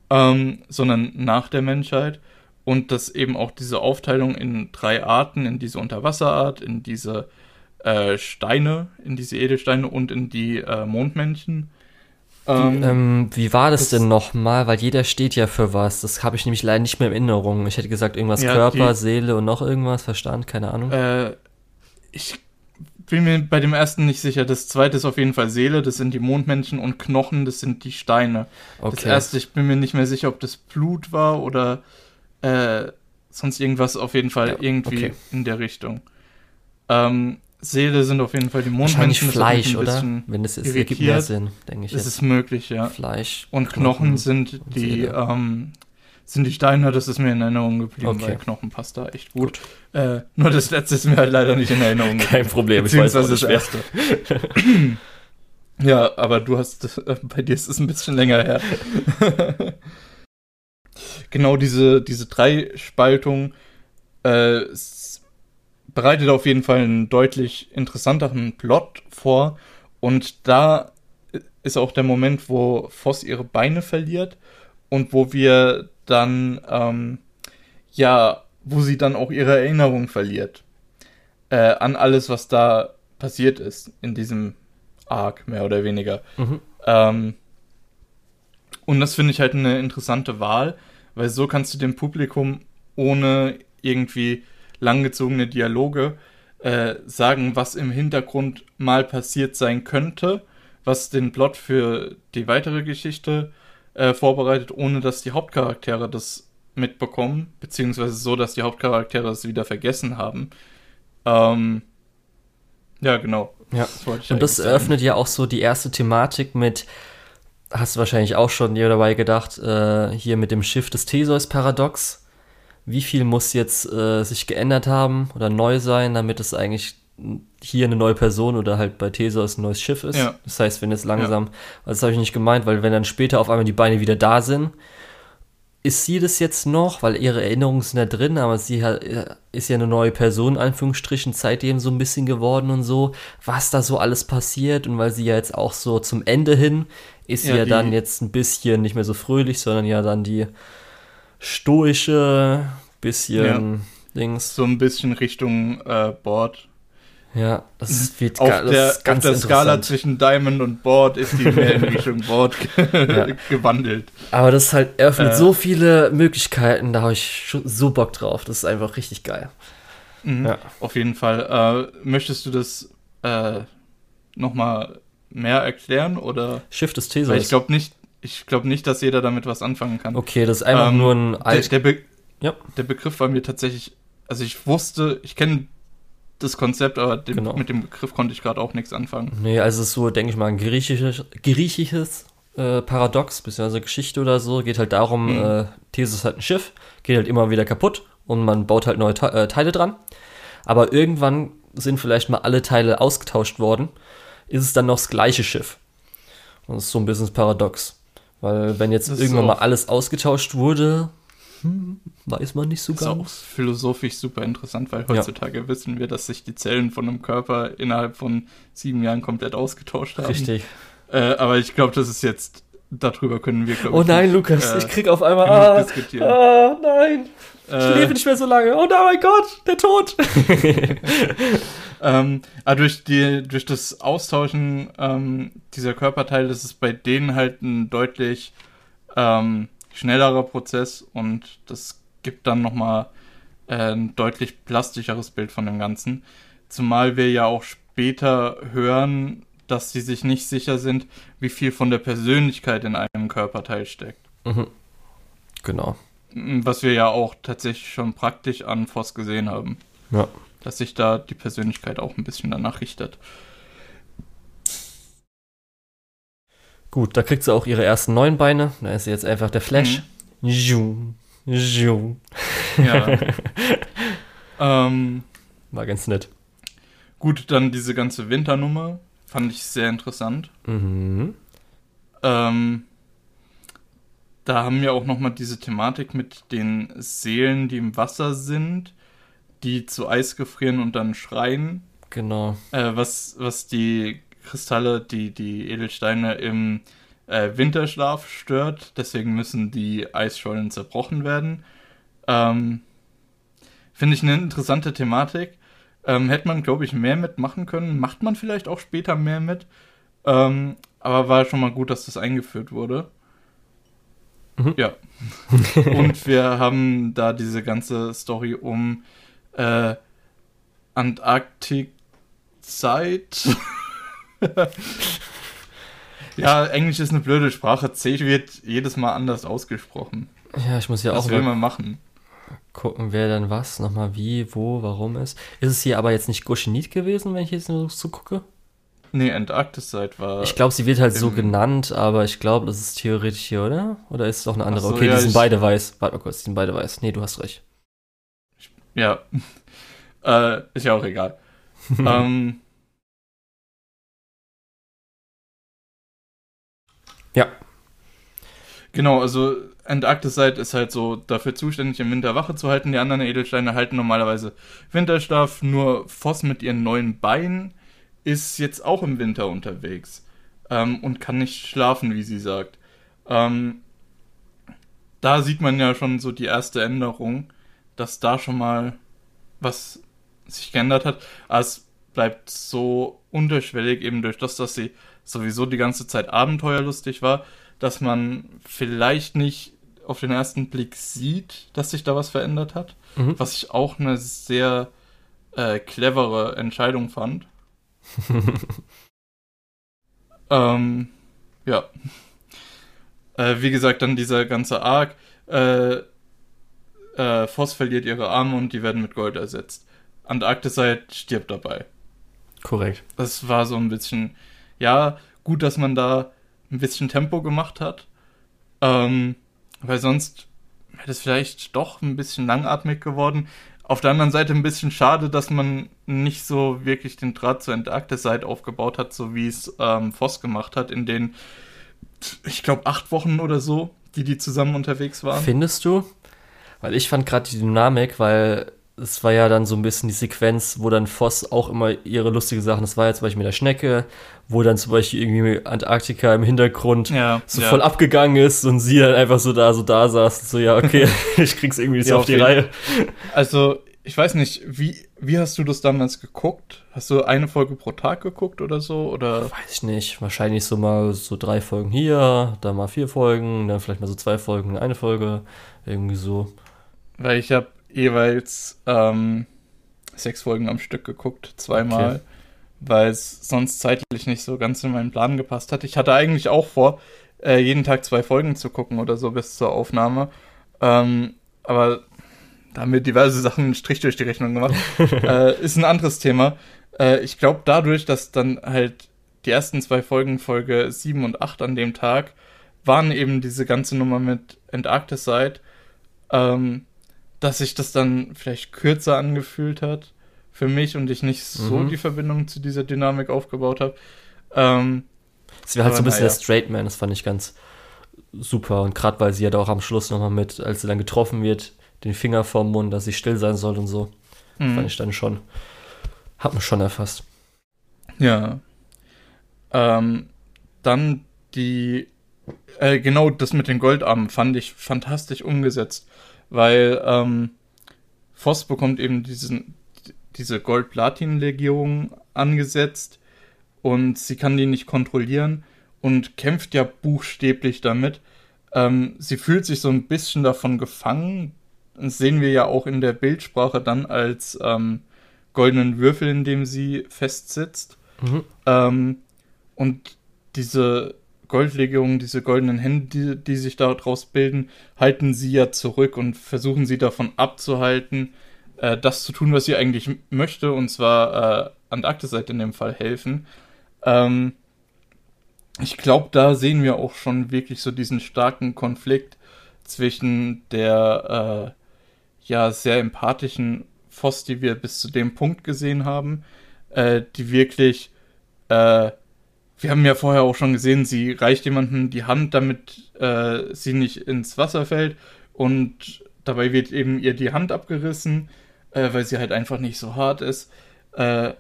ähm, sondern nach der Menschheit. Und dass eben auch diese Aufteilung in drei Arten, in diese Unterwasserart, in diese äh, Steine, in diese Edelsteine und in die äh, Mondmännchen, ähm, ähm, wie war das, das denn nochmal? Weil jeder steht ja für was. Das habe ich nämlich leider nicht mehr in Erinnerung. Ich hätte gesagt, irgendwas ja, Körper, die, Seele und noch irgendwas, Verstand, keine Ahnung. Äh, ich bin mir bei dem ersten nicht sicher. Das zweite ist auf jeden Fall Seele, das sind die Mondmännchen und Knochen, das sind die Steine. Okay. Das erste, ich bin mir nicht mehr sicher, ob das Blut war oder äh, sonst irgendwas, auf jeden Fall ja, irgendwie okay. in der Richtung. Ähm, Seele sind auf jeden Fall die Wahrscheinlich Mondmenschen. das Fleisch, ist oder? Wenn das ist, ergibt mehr irritiert. Sinn, denke ich Es ist möglich, ja. Fleisch. Und Knochen, sind und die, ähm, sind die Steine, das ist mir in Erinnerung geblieben, Okay. weil Knochen passt da echt gut. Äh, nur das letzte ist mir halt leider nicht in Erinnerung Kein Problem, ich weiß Beziehungsweise nicht das wer. erste. ja, aber du hast, äh, bei dir ist es ein bisschen länger her. genau diese, diese Dreispaltung äh, s- bereitet auf jeden Fall einen deutlich interessanteren Plot vor. Und da ist auch der Moment, wo Voss ihre Beine verliert und wo wir dann, ähm, ja, wo sie dann auch ihre Erinnerung verliert äh, an alles, was da passiert ist in diesem Arc, mehr oder weniger. Mhm. Ähm, und das finde ich halt eine interessante Wahl, weil so kannst du dem Publikum ohne irgendwie langgezogene Dialoge äh, sagen, was im Hintergrund mal passiert sein könnte, was den Plot für die weitere Geschichte äh, vorbereitet, ohne dass die Hauptcharaktere das mitbekommen, beziehungsweise so, dass die Hauptcharaktere es wieder vergessen haben. Ähm, ja, genau. Ja. Das Und das eigentlich sagen. eröffnet ja auch so die erste Thematik mit, hast du wahrscheinlich auch schon dir dabei gedacht, äh, hier mit dem Schiff des Theseus-Paradox. Wie viel muss jetzt äh, sich geändert haben oder neu sein, damit es eigentlich hier eine neue Person oder halt bei Theseus ein neues Schiff ist? Ja. Das heißt, wenn jetzt langsam, also das habe ich nicht gemeint, weil wenn dann später auf einmal die Beine wieder da sind, ist sie das jetzt noch, weil ihre Erinnerungen sind da drin, aber sie hat, ist ja eine neue Person, in Anführungsstrichen, seitdem so ein bisschen geworden und so, was da so alles passiert und weil sie ja jetzt auch so zum Ende hin ist sie Ja, ja, die- dann jetzt ein bisschen nicht mehr so fröhlich, sondern ja dann die stoische, bisschen Dings. so ein bisschen Richtung äh, Board. Ja, das wird Auf das der, ist ganz auf der Skala zwischen Diamond und Board ist die mehr in Richtung Board ge gewandelt. Aber das halt eröffnet Äh. so viele Möglichkeiten, da habe ich schon so Bock drauf. Das ist einfach richtig geil. Mhm. Ja. Auf jeden Fall. Äh, möchtest du das äh, nochmal mehr erklären? Oder? Schiff des Weil Theseus. ich glaube nicht, ich glaube nicht, dass jeder damit was anfangen kann. Okay, das ist einfach Ähm, nur ein Der, alt. der, Be Ja. der Begriff war mir tatsächlich, also ich wusste, ich kenne das Konzept, aber den, Genau. mit dem Begriff konnte ich gerade auch nichts anfangen. Nee, also es ist so, denke ich mal, ein griechisches, griechisches äh, Paradox, beziehungsweise Geschichte oder so. Geht halt darum, Mhm. äh, Theseus hat ein Schiff, geht halt immer wieder kaputt und man baut halt neue Te äh, Teile dran. Aber irgendwann sind vielleicht mal alle Teile ausgetauscht worden, ist es dann noch das gleiche Schiff. Und das ist so ein bisschen das Paradox. Weil wenn jetzt irgendwann mal alles ausgetauscht wurde, hm, weiß man nicht so Das ist auch ganz. philosophisch super interessant, weil heutzutage wissen wir, dass sich die Zellen von einem Körper innerhalb von sieben Jahren komplett ausgetauscht haben. Richtig. Äh, aber ich glaube, das ist jetzt, darüber können wir, glaube Oh ich, nein, nicht, Lukas, äh, ich krieg auf einmal. Ah, ah, nein. Ich Äh, lebe nicht mehr so lange. Oh nein, mein Gott, der Tod. Ähm, aber durch, die, durch das Austauschen ähm, dieser Körperteile ist es bei denen halt ein deutlich ähm, schnellerer Prozess und das gibt dann nochmal äh, ein deutlich plastischeres Bild von dem Ganzen. Zumal wir ja auch später hören, dass sie sich nicht sicher sind, wie viel von der Persönlichkeit in einem Körperteil steckt. Mhm. Genau. Was wir ja auch tatsächlich schon praktisch an Voss gesehen haben. Ja. Dass sich da die Persönlichkeit auch ein bisschen danach richtet. Gut, da kriegt sie auch ihre ersten neun Beine. Da ist sie jetzt einfach der Flash. Zoom, zoom. Ja. ähm, War ganz nett. gut, dann diese ganze Winternummer fand ich sehr interessant. Mhm. Ähm, da haben wir auch nochmal diese Thematik mit den Seelen, die im Wasser sind, die zu Eis gefrieren und dann schreien. Genau. Äh, was, was die Kristalle, die, die Edelsteine im äh, Winterschlaf stört. Deswegen müssen die Eisschollen zerbrochen werden. Ähm, Finde ich eine interessante Thematik. Ähm, hätte man, glaube ich, mehr mitmachen können. Macht man vielleicht auch später mehr mit. Ähm, aber war schon mal gut, dass das eingeführt wurde. Mhm. Ja. Und wir haben da diese ganze Story um äh, Antarktik Zeit. ja, Englisch ist eine blöde Sprache. C wird jedes Mal anders ausgesprochen. Ja, ich muss ja auch will mal man machen? gucken, wer dann was, nochmal wie, wo, warum ist. Ist es hier aber jetzt nicht Goshenit gewesen, wenn ich jetzt nur so gucke? Nee, Antarkteszeit war. Ich glaube, sie wird halt so genannt, aber ich glaube, das ist theoretisch hier, oder? Oder ist es auch eine andere? so, okay, ja, die sind ich- beide weiß. Warte mal kurz, die sind beide weiß. Nee, du hast recht. Ja. äh, ist ja auch egal. ähm, Ja. Genau, also Antarkteszeit ist halt so dafür zuständig, im Winter Wache zu halten. Die anderen Edelsteine halten normalerweise Winterschlaf. Nur Voss mit ihren neuen Beinen ist jetzt auch im Winter unterwegs ähm, und kann nicht schlafen, wie sie sagt. Ähm, da sieht man ja schon so die erste Änderung, dass da schon mal was sich geändert hat. Aber es bleibt so unterschwellig eben durch das, dass sie sowieso die ganze Zeit abenteuerlustig war, dass man vielleicht nicht auf den ersten Blick sieht, dass sich da was verändert hat. Mhm. Was ich auch eine sehr äh, clevere Entscheidung fand. ähm, ja. Äh, wie gesagt, dann dieser ganze Arc. Äh, äh, Voss verliert ihre Arme und die werden mit Gold ersetzt. Antarkteszeit stirbt dabei. Korrekt. Das war so ein bisschen, ja, gut, dass man da ein bisschen Tempo gemacht hat. Ähm, weil sonst hätte es vielleicht doch ein bisschen langatmig geworden. Auf der anderen Seite ein bisschen schade, dass man nicht so wirklich den Draht zur Antarkteszeit aufgebaut hat, so wie es ähm, Voss gemacht hat, in den, ich glaube, acht Wochen oder so, die die zusammen unterwegs waren. Findest du? Weil ich fand gerade die Dynamik, weil es war ja dann so ein bisschen die Sequenz, wo dann Voss auch immer ihre lustige Sachen, das war ja zum Beispiel mit der Schnecke, wo dann zum Beispiel irgendwie Antarktika im Hintergrund Ja, so ja. voll abgegangen ist und sie dann einfach so da, so da saß und so, ja, okay, ich krieg's irgendwie nicht Ja, auf die Reihe. Also, ich weiß nicht, wie, wie hast du das damals geguckt? Hast du eine Folge pro Tag geguckt oder so? Oder? Weiß ich nicht, wahrscheinlich so mal so drei Folgen hier, dann mal vier Folgen, dann vielleicht mal so zwei Folgen, eine Folge, irgendwie so. Weil ich habe jeweils ähm, sechs Folgen am Stück geguckt, zweimal, Okay. weil es sonst zeitlich nicht so ganz in meinen Plan gepasst hat. Ich hatte eigentlich auch vor, äh, jeden Tag zwei Folgen zu gucken oder so bis zur Aufnahme. Ähm, aber da haben wir diverse Sachen einen Strich durch die Rechnung gemacht. äh, ist ein anderes Thema. Äh, ich glaube, dadurch, dass dann halt die ersten zwei Folgen, Folge 7 und 8 an dem Tag, waren eben diese ganze Nummer mit Antarcticide, ähm, dass sich das dann vielleicht kürzer angefühlt hat für mich und ich nicht so Mhm. die Verbindung zu dieser Dynamik aufgebaut habe. Ähm, Es wäre halt so ein bisschen naja. der Straight Man, das fand ich ganz super. Und gerade weil sie ja da auch am Schluss nochmal mit, als sie dann getroffen wird, den Finger vorm Mund, dass sie still sein soll und so, mh. fand ich dann schon, hat mich schon erfasst. Ja. Ähm, dann die, äh, genau das mit den Goldarmen fand ich fantastisch umgesetzt, weil ähm, Voss bekommt eben diesen, diese Gold-Platin-Legierung angesetzt und sie kann die nicht kontrollieren und kämpft ja buchstäblich damit. Ähm, sie fühlt sich so ein bisschen davon gefangen. Das sehen wir ja auch in der Bildsprache dann als ähm, goldenen Würfel, in dem sie festsitzt. Mhm. Ähm, und diese Goldlegierungen, diese goldenen Hände, die, die sich daraus bilden, halten sie ja zurück und versuchen sie davon abzuhalten, äh, das zu tun, was sie eigentlich möchte, und zwar äh, Antarktiside in dem Fall helfen. Ähm, ich glaube, da sehen wir auch schon wirklich so diesen starken Konflikt zwischen der äh, ja sehr empathischen Voss, die wir bis zu dem Punkt gesehen haben, äh, die wirklich, äh, wir haben ja vorher auch schon gesehen, sie reicht jemandem die Hand, damit äh, sie nicht ins Wasser fällt und dabei wird eben ihr die Hand abgerissen, äh, weil sie halt einfach nicht so hart ist. Äh,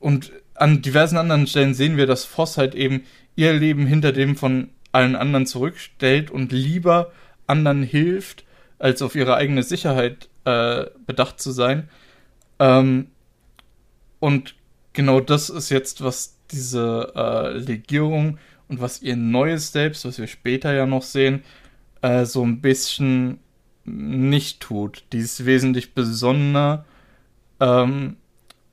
und an diversen anderen Stellen sehen wir, dass Voss halt eben ihr Leben hinter dem von allen anderen zurückstellt und lieber anderen hilft, als auf ihre eigene Sicherheit äh, bedacht zu sein. Ähm, und genau das ist jetzt, was diese äh, Legierung und was ihr neues Selbst, was wir später ja noch sehen, äh, so ein bisschen nicht tut. Die ist wesentlich besonnener ähm,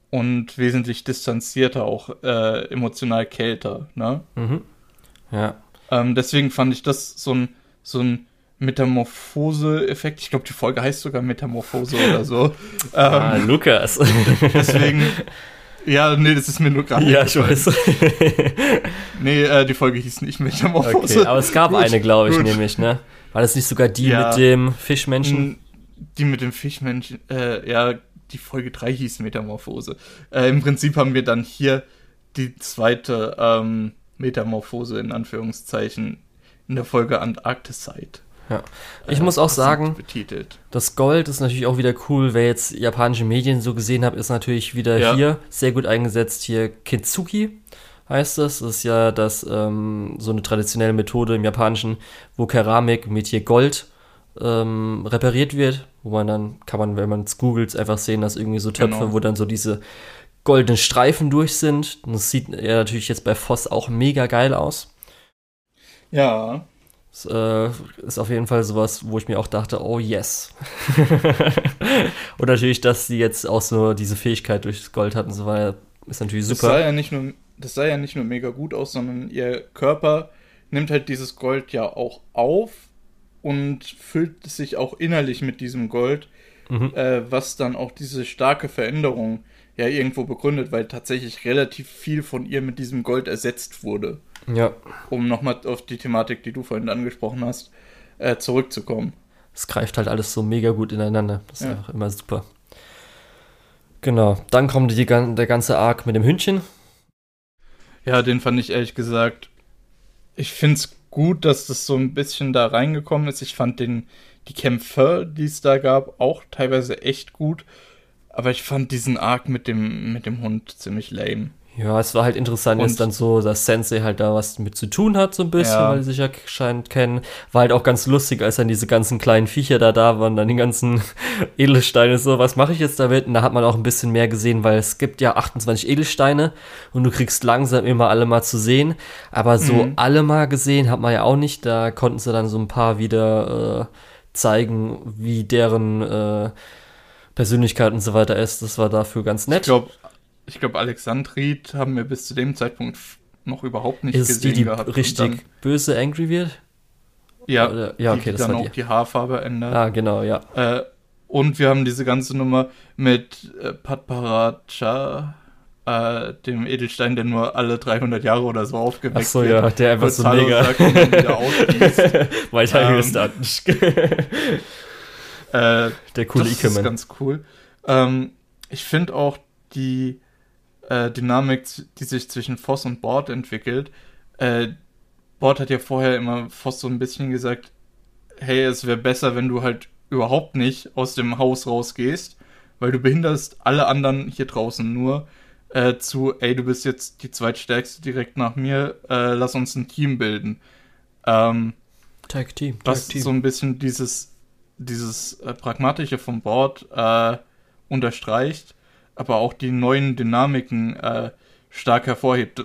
und wesentlich distanzierter, auch äh, emotional kälter. Ne? Mhm. Ja. Ähm, deswegen fand ich das so ein, so ein Metamorphose-Effekt. Ich glaube, die Folge heißt sogar Metamorphose oder so. Ah, ähm, Lukas. Deswegen. Ja, nee, das ist mir nur gerade. Ja, ich weiß. nee, äh, die Folge hieß nicht Metamorphose. Okay, aber es gab gut, eine, glaube ich, gut. nämlich, ne? War das nicht sogar die ja, mit dem Fischmenschen? Die mit dem Fischmenschen, äh, ja, die Folge 3 hieß Metamorphose. Äh, Im Prinzip haben wir dann hier die zweite ähm, Metamorphose in Anführungszeichen in der Folge Antarktiside. Ja. Ich äh, muss auch sagen, betitelt. das Gold ist natürlich auch wieder cool. Wer jetzt japanische Medien so gesehen hat, ist natürlich wieder ja. hier sehr gut eingesetzt. Hier Kitsuki heißt das. Das ist ja das, ähm, so eine traditionelle Methode im Japanischen, wo Keramik mit hier Gold ähm, repariert wird. Wo man dann, kann man, wenn man es googelt, einfach sehen, dass irgendwie so Töpfe, genau. wo dann so diese goldenen Streifen durch sind. Das sieht ja natürlich jetzt bei Voss auch mega geil aus. Ja. Das äh, ist auf jeden Fall sowas, wo ich mir auch dachte, oh yes. und natürlich, dass sie jetzt auch so diese Fähigkeit durchs Gold hatten, so war ist natürlich super. Das sah ja nicht nur, das sah ja nicht nur mega gut aus, sondern ihr Körper nimmt halt dieses Gold ja auch auf und füllt sich auch innerlich mit diesem Gold, mhm. äh, was dann auch diese starke Veränderung ja irgendwo begründet, weil tatsächlich relativ viel von ihr mit diesem Gold ersetzt wurde. Ja. Um nochmal auf die Thematik, die du vorhin angesprochen hast, äh, zurückzukommen. Es greift halt alles so mega gut ineinander. Das ist ja. einfach immer super. Genau. Dann kommt die, der ganze Arc mit dem Hündchen. Ja, den fand ich ehrlich gesagt. Ich finde es gut, dass das so ein bisschen da reingekommen ist. Ich fand den, die Kämpfe, die es da gab, auch teilweise echt gut. Aber ich fand diesen Arc mit dem, mit dem Hund ziemlich lame. Ja, es war halt interessant, dass dann so, dass Sensei halt da was mit zu tun hat, so ein bisschen, ja. weil sie sich ja scheint kennen. War halt auch ganz lustig, als dann diese ganzen kleinen Viecher da da waren, dann die ganzen Edelsteine, so, was mache ich jetzt damit? Und da hat man auch ein bisschen mehr gesehen, weil es gibt ja 28 Edelsteine und du kriegst langsam immer alle mal zu sehen. Aber so mhm. alle mal gesehen hat man ja auch nicht. Da konnten sie dann so ein paar wieder äh, zeigen, wie deren äh, Persönlichkeit und so weiter ist. Das war dafür ganz nett. Ich glaube, ich glaube, Alexandrid haben wir bis zu dem Zeitpunkt noch überhaupt nicht ist gesehen die, die gehabt. richtig böse Angry wird? Ja, Oder, ja okay, die, die das dann auch die. die Haarfarbe ändert. Ah, genau, ja. Äh, und wir haben diese ganze Nummer mit äh, Patparacha, äh, dem Edelstein, der nur alle 300 Jahre oder so aufgeweckt Ach so, ja, der einfach so mega Weiter äh, Der coole Ikemen. Das ist ganz cool. Ähm, ich finde auch die äh, Dynamik, die sich zwischen Voss und Bord entwickelt. Äh, Bord hat ja vorher immer Voss so ein bisschen gesagt, hey, es wäre besser, wenn du halt überhaupt nicht aus dem Haus rausgehst, weil du behinderst alle anderen hier draußen nur äh, zu, ey, du bist jetzt die zweitstärkste direkt nach mir, äh, lass uns ein Team bilden. Ähm, Tag Team. Tag was Team. so ein bisschen dieses, dieses äh, Pragmatische vom Board äh, unterstreicht aber auch die neuen Dynamiken äh, stark hervorhebt.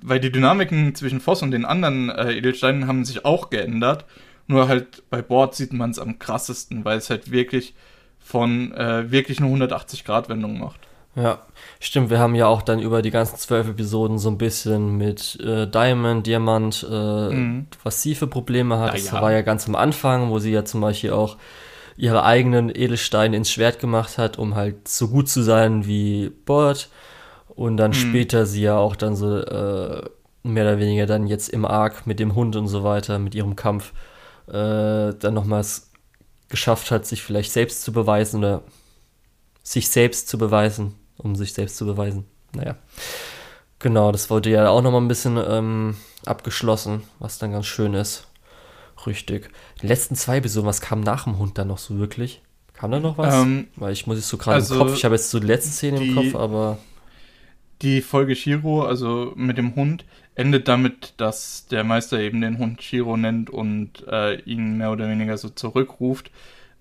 Weil die Dynamiken zwischen Voss und den anderen äh, Edelsteinen haben sich auch geändert. Nur halt bei Bord sieht man es am krassesten, weil es halt wirklich von äh, wirklich eine 180-Grad-Wendung macht. Ja, stimmt. Wir haben ja auch dann über die ganzen zwölf Episoden so ein bisschen mit äh, Diamond, Diamant, äh, mhm. was sie für Probleme hat. Ja, das ja. war ja ganz am Anfang, wo sie ja zum Beispiel auch ihre eigenen Edelsteine ins Schwert gemacht hat, um halt so gut zu sein wie Bord. Und dann mhm. später sie ja auch dann so äh, mehr oder weniger dann jetzt im Arc mit dem Hund und so weiter, mit ihrem Kampf, äh, dann nochmals geschafft hat, sich vielleicht selbst zu beweisen oder sich selbst zu beweisen, um sich selbst zu beweisen. Naja. Genau, das wurde ja auch nochmal ein bisschen ähm, abgeschlossen, was dann ganz schön ist. Richtig. Die letzten zwei Episoden, was kam nach dem Hund dann noch so wirklich? Kam da noch was? Ähm, Weil ich muss jetzt so gerade also im Kopf, ich habe jetzt so die letzten Szenen im Kopf, aber. Die Folge Shiro, also mit dem Hund, endet damit, dass der Meister eben den Hund Shiro nennt und äh, ihn mehr oder weniger so zurückruft.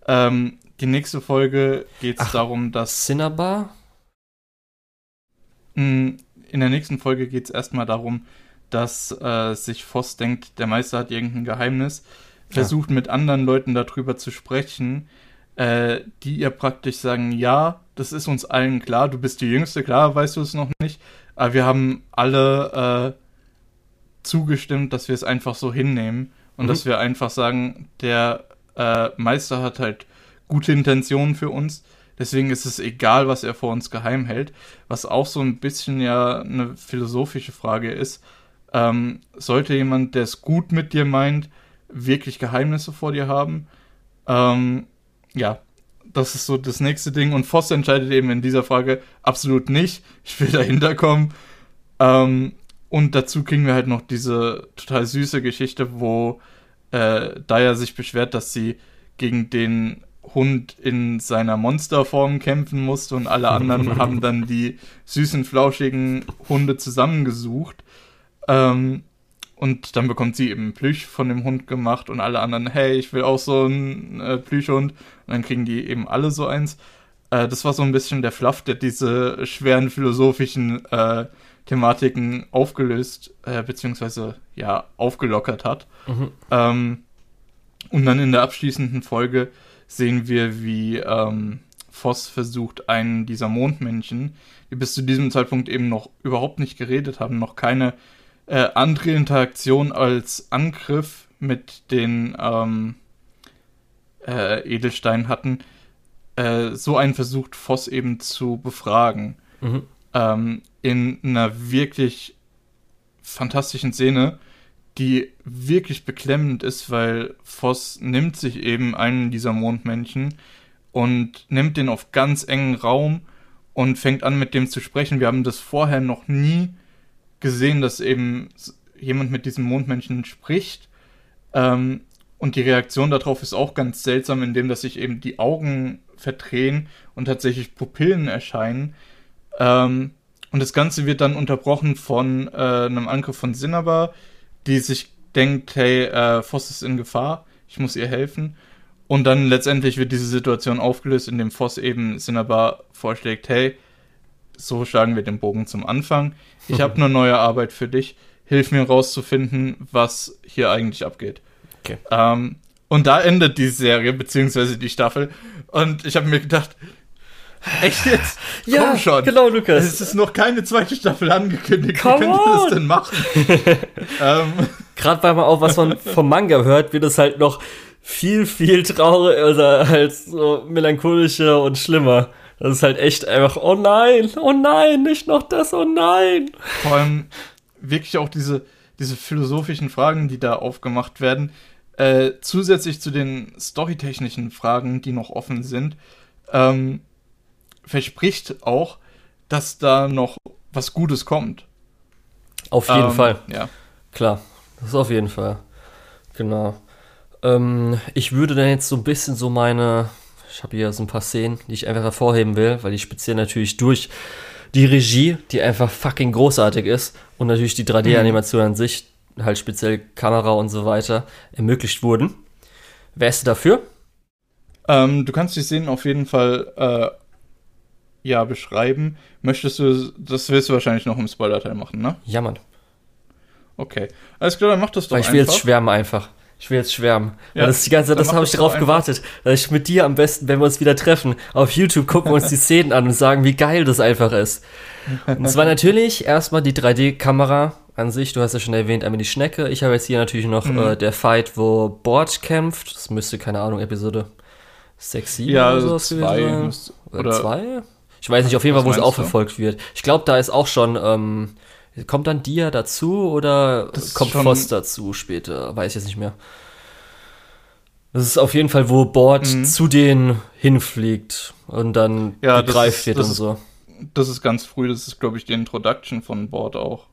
Ähm, die nächste Folge geht es darum, dass. Cinnabar? In der nächsten Folge geht es erstmal darum, dass äh, sich Voss denkt, der Meister hat irgendein Geheimnis, versucht ja. mit anderen Leuten darüber zu sprechen, äh, die ihr praktisch sagen, ja, das ist uns allen klar, du bist die Jüngste, klar, weißt du es noch nicht, aber wir haben alle äh, zugestimmt, dass wir es einfach so hinnehmen und mhm. dass wir einfach sagen, der äh, Meister hat halt gute Intentionen für uns. Deswegen ist es egal, was er vor uns geheim hält. Was auch so ein bisschen ja eine philosophische Frage ist. Ähm, sollte jemand, der es gut mit dir meint, wirklich Geheimnisse vor dir haben? Ähm, ja, das ist so das nächste Ding. Und Voss entscheidet eben in dieser Frage absolut nicht. Ich will dahinter kommen. Ähm, und dazu kriegen wir halt noch diese total süße Geschichte, wo äh, Daya sich beschwert, dass sie gegen den Hund in seiner Monsterform kämpfen musste und alle anderen haben dann die süßen, flauschigen Hunde zusammengesucht. Ähm, und dann bekommt sie eben Plüsch von dem Hund gemacht und alle anderen, hey, ich will auch so einen äh, Plüschhund. Und dann kriegen die eben alle so eins. Äh, das war so ein bisschen der Fluff, der diese schweren philosophischen äh, Thematiken aufgelöst, äh, beziehungsweise ja, aufgelockert hat. Mhm. Ähm, und dann in der abschließenden Folge sehen wir, wie ähm, Voss versucht, einen dieser Mondmännchen, die bis zu diesem Zeitpunkt eben noch überhaupt nicht geredet haben, noch keine äh, andere Interaktion als Angriff mit den ähm, äh, Edelsteinen hatten, äh, so einen versucht Voss eben zu befragen. Mhm. Ähm, in einer wirklich fantastischen Szene, die wirklich beklemmend ist, weil Voss nimmt sich eben einen dieser Mondmännchen und nimmt den auf ganz engen Raum und fängt an mit dem zu sprechen. Wir haben das vorher noch nie gesehen, dass eben jemand mit diesem Mondmännchen spricht. Ähm, und die Reaktion darauf ist auch ganz seltsam, indem dass sich eben die Augen verdrehen und tatsächlich Pupillen erscheinen. Ähm, und das Ganze wird dann unterbrochen von äh, einem Angriff von Cinnabar, die sich denkt, hey, äh, Voss ist in Gefahr, ich muss ihr helfen. Und dann letztendlich wird diese Situation aufgelöst, indem Voss eben Cinnabar vorschlägt, hey, so schlagen wir den Bogen zum Anfang. Ich habe eine neue Arbeit für dich. Hilf mir rauszufinden, was hier eigentlich abgeht. Okay. Ähm, und da endet die Serie, beziehungsweise die Staffel. Und ich habe mir gedacht, Echt jetzt? ja, Komm schon. genau, Lukas. Es ist noch keine zweite Staffel angekündigt. Come Wie können wir das denn machen? ähm. Gerade weil man auch was von, vom Manga hört, wird es halt noch viel, viel trauriger, also halt so melancholischer und schlimmer. Das ist halt echt einfach, oh nein, oh nein, nicht noch das, oh nein. Vor allem wirklich auch diese, diese philosophischen Fragen, die da aufgemacht werden, äh, zusätzlich zu den storytechnischen Fragen, die noch offen sind. Ähm, verspricht auch, dass da noch was Gutes kommt. Auf jeden ähm, Fall. Ja. Klar, das ist auf jeden Fall. Genau. Ähm, ich würde dann jetzt so ein bisschen so meine, ich habe hier so ein paar Szenen, die ich einfach hervorheben will, weil die speziell natürlich durch die Regie, die einfach fucking großartig ist und natürlich die 3D-Animation mhm. an sich, halt speziell Kamera und so weiter, ermöglicht wurden. Wärst du dafür? Ähm, du kannst die Szenen auf jeden Fall äh, ja beschreiben. Möchtest du, das willst du wahrscheinlich noch im Spoiler-Teil machen, ne? Ja, Mann. Okay. Alles klar, dann mach das doch Weil ich will jetzt schwärmen einfach. Ich will jetzt schwärmen. Ja, das ist die ganze Zeit, das habe ich darauf gewartet, dass ich mit dir am besten, wenn wir uns wieder treffen, auf YouTube gucken wir uns die Szenen an und sagen, wie geil das einfach ist. Und zwar natürlich erstmal die 3D-Kamera an sich. Du hast ja schon erwähnt, einmal die Schnecke. Ich habe jetzt hier natürlich noch mhm. äh, der Fight, wo Bord kämpft. Das müsste, keine Ahnung, Episode 6, 7 ja, oder sowas zwei, gewesen sein. Oder, oder zwei? Ich weiß nicht, auf jeden Fall, wo es auch verfolgt wird. Ich glaube, da ist auch schon, ähm, kommt dann Dia dazu oder das kommt Voss dazu später? Weiß ich jetzt nicht mehr. Das ist auf jeden Fall, wo Bord mhm. zu denen hinfliegt und dann ja, begreift wird und so. Das ist ganz früh, das ist, glaube ich, die Introduction von Bord auch.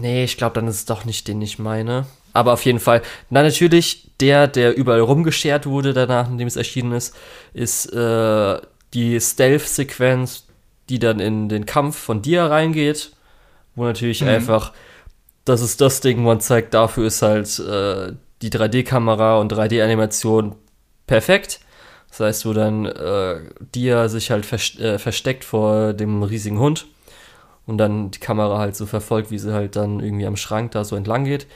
Nee, ich glaube, dann ist es doch nicht den ich meine. Aber auf jeden Fall. Na, natürlich, der, der überall rumgeschert wurde danach, nachdem es erschienen ist, ist äh, die Stealth-Sequenz, die dann in den Kampf von dir reingeht, wo natürlich mhm. einfach, das ist das Ding, man zeigt, dafür ist halt äh, die 3D-Kamera und 3D-Animation perfekt. Das heißt, wo dann äh, Dia sich halt vers äh, versteckt vor dem riesigen Hund und dann die Kamera halt so verfolgt, wie sie halt dann irgendwie am Schrank da so entlang geht.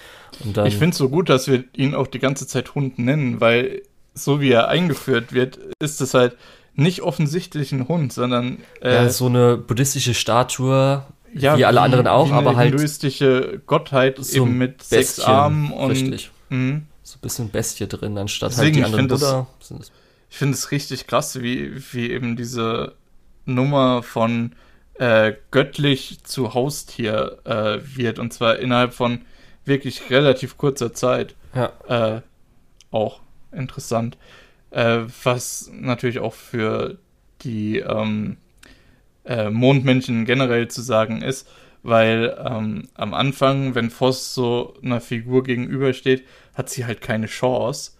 Ich finde es so gut, dass wir ihn auch die ganze Zeit Hund nennen, weil so wie er eingeführt wird, ist es halt, nicht offensichtlich ein Hund, sondern äh, ja, so eine buddhistische Statue, ja, wie alle anderen auch, aber halt hinduistische Gottheit so eben mit Bestien, sechs Armen und richtig. Mh. so ein bisschen Bestie drin, anstatt Deswegen, halt die anderen Buddha. das- Ich finde es richtig krass, wie, wie eben diese Nummer von äh, göttlich zu Haustier äh, wird. Und zwar innerhalb von wirklich relativ kurzer Zeit. Ja, Äh, auch interessant. Äh, was natürlich auch für die ähm, äh, Mondmännchen generell zu sagen ist, weil ähm, am Anfang, wenn Voss so einer Figur gegenübersteht, hat sie halt keine Chance.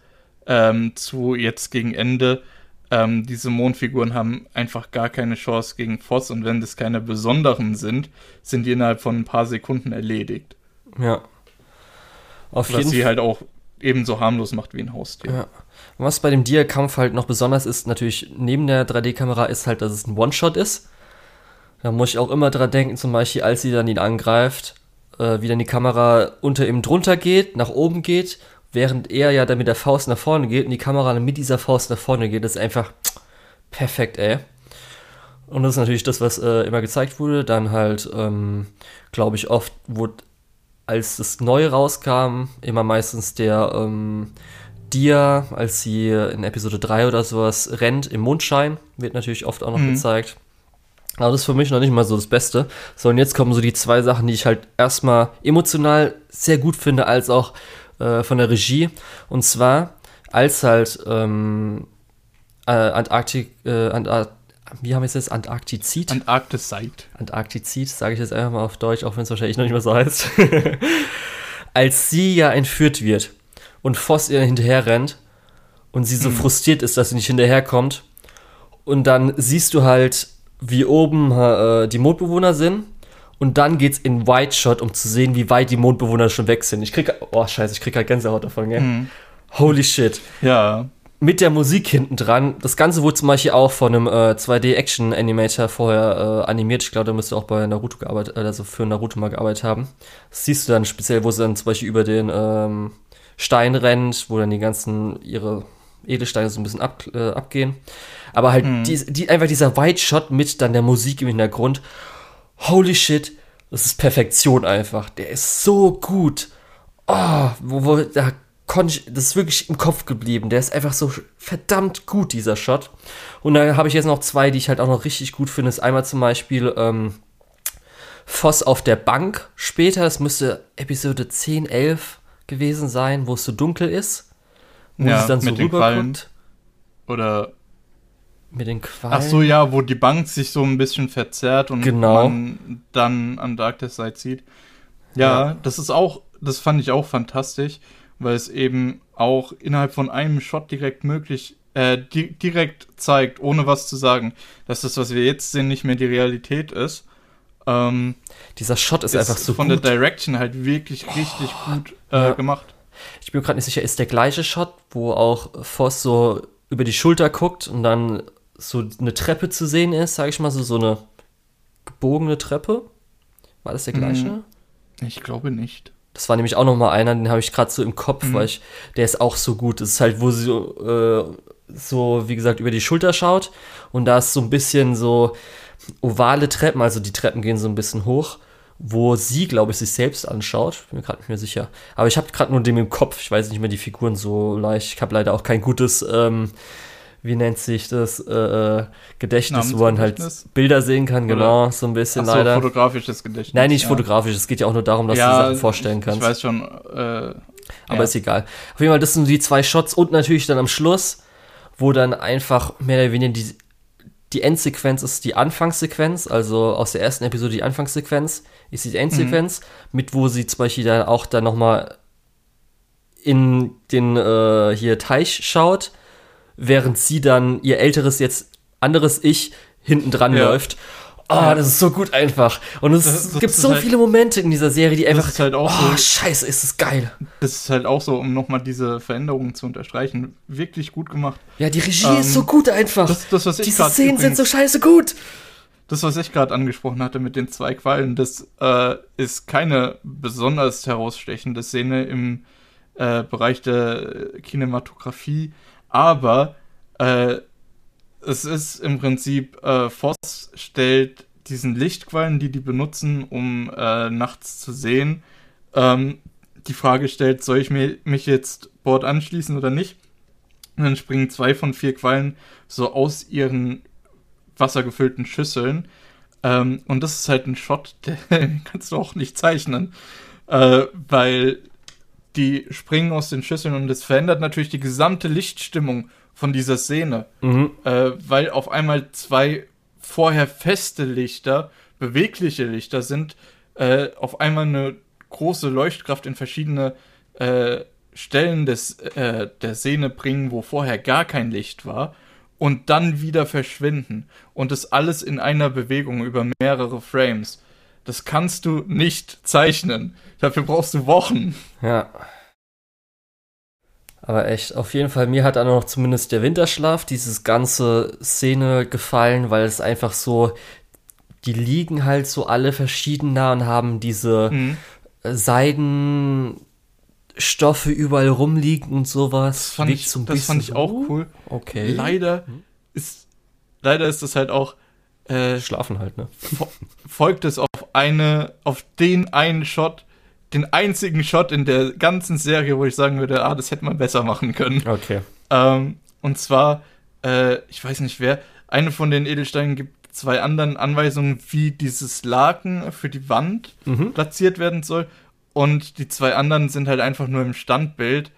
Ähm, zu jetzt gegen Ende, ähm, diese Mondfiguren haben einfach gar keine Chance gegen Voss und wenn das keine besonderen sind, sind die innerhalb von ein paar Sekunden erledigt. ja. Auf Was jeden sie Fall. halt auch ebenso harmlos macht wie ein Haustier. Ja. Was bei dem Dia-Kampf halt noch besonders ist, natürlich neben der 3D-Kamera, ist halt, dass es ein One-Shot ist. Da muss ich auch immer dran denken, zum Beispiel, als sie dann ihn angreift, äh, wie dann die Kamera unter ihm drunter geht, nach oben geht, während er ja dann mit der Faust nach vorne geht und die Kamera dann mit dieser Faust nach vorne geht. Das ist einfach perfekt, ey. Und das ist natürlich das, was äh, immer gezeigt wurde. Dann halt, ähm, glaube ich, oft wurde, als das Neue rauskam, immer meistens der ähm, Dia, als sie in Episode 3 oder sowas rennt im Mondschein, wird natürlich oft auch noch Mhm. gezeigt. Aber das ist für mich noch nicht mal so das Beste. So, und jetzt kommen so die zwei Sachen, die ich halt erstmal emotional sehr gut finde, als auch äh, von der Regie. Und zwar, als halt ähm, äh, Antarktik, äh, Antar wie haben wir es jetzt? Antarktizid? Antarktizid. Antarktizid, sage ich jetzt einfach mal auf Deutsch, auch wenn es wahrscheinlich noch nicht mehr so heißt. Als sie ja entführt wird und Voss ihr hinterher rennt und sie so frustriert ist, dass sie nicht hinterherkommt. Und dann siehst du halt, wie oben äh, die Mondbewohner sind. Und dann geht's in White Shot, um zu sehen, wie weit die Mondbewohner schon weg sind. Ich krieg, oh scheiße, ich krieg halt Gänsehaut davon, gell? Mhm. Holy shit Ja. Mit der Musik hinten dran. Das Ganze wurde zum Beispiel auch von einem äh, 2D-Action-Animator vorher äh, animiert. Ich glaube, der müsste auch bei Naruto gearbeitet, äh, also für Naruto mal gearbeitet haben. Das siehst du dann speziell, wo sie dann zum Beispiel über den ähm, Stein rennt, wo dann die ganzen ihre Edelsteine so ein bisschen ab, äh, abgehen. Aber halt die, die, einfach dieser White Shot mit dann der Musik im Hintergrund. Holy shit, das ist Perfektion einfach. Der ist so gut. Oh, wo, wo, da konnte ich, das ist wirklich im Kopf geblieben. Der ist einfach so verdammt gut, dieser Shot. Und da habe ich jetzt noch zwei, die ich halt auch noch richtig gut finde. Das ist einmal zum Beispiel ähm, Voss auf der Bank später. Das müsste Episode 10, 11 gewesen sein, wo es so dunkel ist. Wo Ja, sie dann so rüberguckt. Oder. Mit den Quallen. Ach so, ja, wo die Bank sich so ein bisschen verzerrt und Genau. man dann Antarktis sieht. Ja, Ja. das ist auch, das fand ich auch fantastisch, weil es eben auch innerhalb von einem Shot direkt möglich, äh, di direkt zeigt, ohne was zu sagen, dass das, was wir jetzt sehen, nicht mehr die Realität ist. Ähm, Dieser Shot ist, ist einfach so von gut. der Direction halt wirklich richtig gut äh, Ja. gemacht. Ich bin mir gerade nicht sicher, ist der gleiche Shot, wo auch Voss so über die Schulter guckt und dann so eine Treppe zu sehen ist, sage ich mal, so, so eine gebogene Treppe? War das der gleiche? Mhm. Ich glaube nicht. Das war nämlich auch noch mal einer, den habe ich gerade so im Kopf, Mhm. weil ich, der ist auch so gut. Das ist halt, wo sie so, äh, so, wie gesagt, über die Schulter schaut und da ist so ein bisschen so ovale Treppen, also die Treppen gehen so ein bisschen hoch, wo sie, glaube ich, sich selbst anschaut. Bin mir gerade nicht mehr sicher. Aber ich habe gerade nur den im Kopf. Ich weiß nicht mehr die Figuren so leicht. Ich habe leider auch kein gutes, ähm, wie nennt sich das, äh, äh, Gedächtnis, wo man halt? Bilder sehen kann, genau, so ein bisschen so, leider. fotografisches Gedächtnis. Nein, nicht ja. fotografisch. Es geht ja auch nur darum, dass du ja, Sachen vorstellen kannst. Ich weiß schon. Äh, Aber ja. ist egal. Auf jeden Fall, das sind die zwei Shots und natürlich dann am Schluss, wo dann einfach mehr oder weniger die, die Endsequenz ist die Anfangssequenz, also aus der ersten Episode die Anfangssequenz ist die Endsequenz, mit wo sie zum Beispiel dann auch dann nochmal in den äh, hier Teich schaut, während sie dann ihr älteres, jetzt anderes Ich hinten dran Ja. läuft. Ah, das ist so gut einfach. Und es Das- das gibt so halt- viele Momente in dieser Serie, die einfach. ist halt auch oh, so- scheiße, ist das geil. Das ist halt auch so, um nochmal diese Veränderungen zu unterstreichen. Wirklich gut gemacht. Ja, die Regie Ähm, ist so gut einfach. Das, das was ich Diese Szenen sind übrigens- so scheiße gut. Das, was ich gerade angesprochen hatte mit den zwei Quallen, das äh, ist keine besonders herausstechende Szene im äh, Bereich der Kinematografie, aber äh, es ist im Prinzip, äh, Voss stellt diesen Lichtquallen, die die benutzen, um äh, nachts zu sehen, ähm, die Frage stellt, soll ich mir, mich jetzt Board anschließen oder nicht. Und dann springen zwei von vier Quallen so aus ihren wassergefüllten Schüsseln. Ähm, und das ist halt ein Shot, den kannst du auch nicht zeichnen. Äh, weil die springen aus den Schüsseln und es verändert natürlich die gesamte Lichtstimmung von dieser Szene. Mhm. Äh, weil auf einmal zwei vorher feste Lichter, bewegliche Lichter sind, äh, auf einmal eine große Leuchtkraft in verschiedene äh, Stellen des, äh, der Szene bringen, wo vorher gar kein Licht war und dann wieder verschwinden. Und das alles in einer Bewegung über mehrere Frames. Das kannst du nicht zeichnen. Dafür brauchst du Wochen. Ja. Aber echt, auf jeden Fall, mir hat dann noch zumindest der Winterschlaf, dieses ganze Szene gefallen, weil es einfach so, die liegen halt so alle verschiedener und haben diese mhm. Seidenstoffe überall rumliegen und sowas. Das fand, ich, so das fand ich auch cool. Okay. Leider mhm. ist, leider ist das halt auch, äh, Schlafen halt, ne? Folgt es auf eine, auf den einen Shot, den einzigen Shot in der ganzen Serie, wo ich sagen würde, ah, das hätte man besser machen können. Okay. Ähm, und zwar, äh, ich weiß nicht wer, eine von den Edelsteinen gibt zwei anderen Anweisungen, wie dieses Laken für die Wand mhm. platziert werden soll. Und die zwei anderen sind halt einfach nur im Standbild.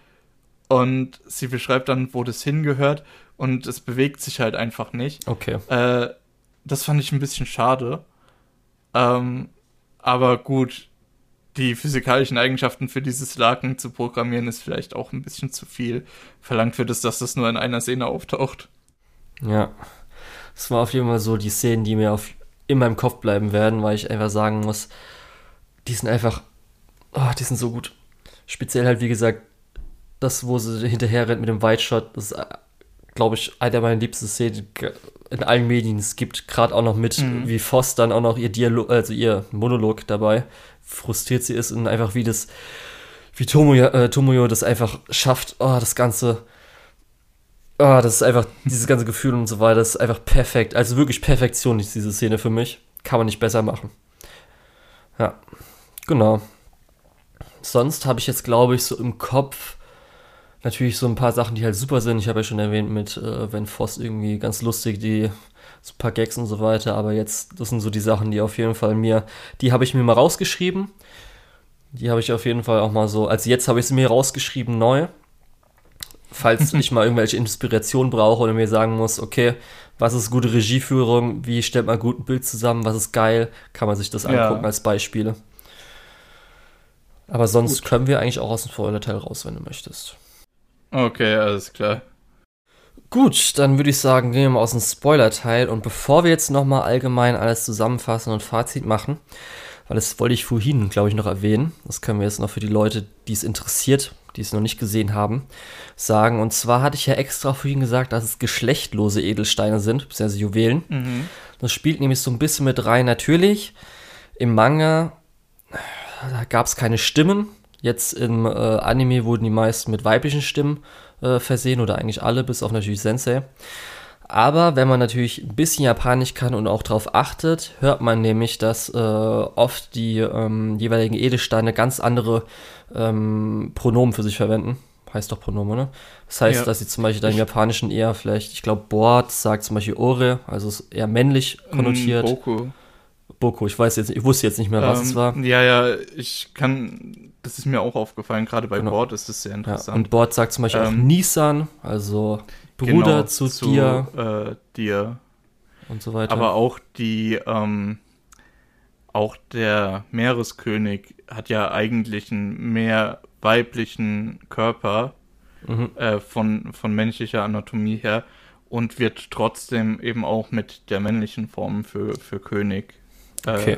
Und sie beschreibt dann, wo das hingehört. Und es bewegt sich halt einfach nicht. Okay. Äh, das fand ich ein bisschen schade. Ähm, aber gut, die physikalischen Eigenschaften für dieses Laken zu programmieren, ist vielleicht auch ein bisschen zu viel. Verlangt wird es, dass das nur in einer Szene auftaucht. Ja. Das war auf jeden Fall so die Szenen, die mir auf, in meinem Kopf bleiben werden, weil ich einfach sagen muss, die sind einfach, oh, die sind so gut. Speziell halt, wie gesagt, das, wo sie hinterher rennt mit dem White Shot, das ist, glaube ich, einer meiner liebsten Szenen in allen Medien. Es gibt gerade auch noch mit, mhm. wie Voss dann auch noch ihr Dialog, also ihr Monolog dabei frustriert sie ist und einfach wie das, wie Tomoyo, äh, Tomoyo das einfach schafft, oh, das Ganze, oh, das ist einfach, dieses ganze Gefühl und so weiter, das ist einfach perfekt. Also wirklich Perfektion ist diese Szene für mich. Kann man nicht besser machen. Ja, genau. Sonst habe ich jetzt, glaube ich, so im Kopf natürlich so ein paar Sachen, die halt super sind. Ich habe ja schon erwähnt mit, äh, wenn Voss irgendwie ganz lustig die so ein paar Gags und so weiter, aber jetzt, das sind so die Sachen, die auf jeden Fall mir, die habe ich mir mal rausgeschrieben. Die habe ich auf jeden Fall auch mal so, also jetzt habe ich sie mir rausgeschrieben neu. Falls ich mal irgendwelche Inspiration brauche oder mir sagen muss, okay, was ist gute Regieführung, wie stellt man gut ein Bild zusammen, was ist geil, kann man sich das angucken ja. als Beispiele. Aber sonst gut. können wir eigentlich auch aus dem Spoiler-Teil raus, wenn du möchtest. Okay, alles klar. Gut, dann würde ich sagen, gehen wir mal aus dem Spoiler-Teil. Und bevor wir jetzt nochmal allgemein alles zusammenfassen und Fazit machen, weil das wollte ich vorhin, glaube ich, noch erwähnen, das können wir jetzt noch für die Leute, die es interessiert, die es noch nicht gesehen haben, sagen. Und zwar hatte ich ja extra vorhin gesagt, dass es geschlechtlose Edelsteine sind, beziehungsweise Juwelen. Mhm. Das spielt nämlich so ein bisschen mit rein. Natürlich, im Manga gab es keine Stimmen. Jetzt im äh, Anime wurden die meisten mit weiblichen Stimmen äh, versehen oder eigentlich alle, bis auf natürlich Sensei. Aber wenn man natürlich ein bisschen Japanisch kann und auch darauf achtet, hört man nämlich, dass äh, oft die ähm, jeweiligen Edelsteine ganz andere ähm, Pronomen für sich verwenden. Heißt doch Pronomen, ne? Das heißt, ja. dass sie zum Beispiel dann im Japanischen eher vielleicht, ich glaube, Board sagt zum Beispiel Ore, also ist eher männlich mm, konnotiert. Mm, Boku. Boku, ich weiß jetzt, ich wusste jetzt nicht mehr, was ähm, es war. Ja, ja, ich kann, das ist mir auch aufgefallen, gerade bei genau. Board ist das sehr interessant. Ja, und Board sagt zum Beispiel ähm, auch Nissan, also Bruder genau, zu, zu dir. Äh, dir. Und so weiter. Aber auch die, ähm, auch der Meereskönig hat ja eigentlich einen mehr weiblichen Körper mhm. äh, von, von menschlicher Anatomie her und wird trotzdem eben auch mit der männlichen Form für, für König äh, okay.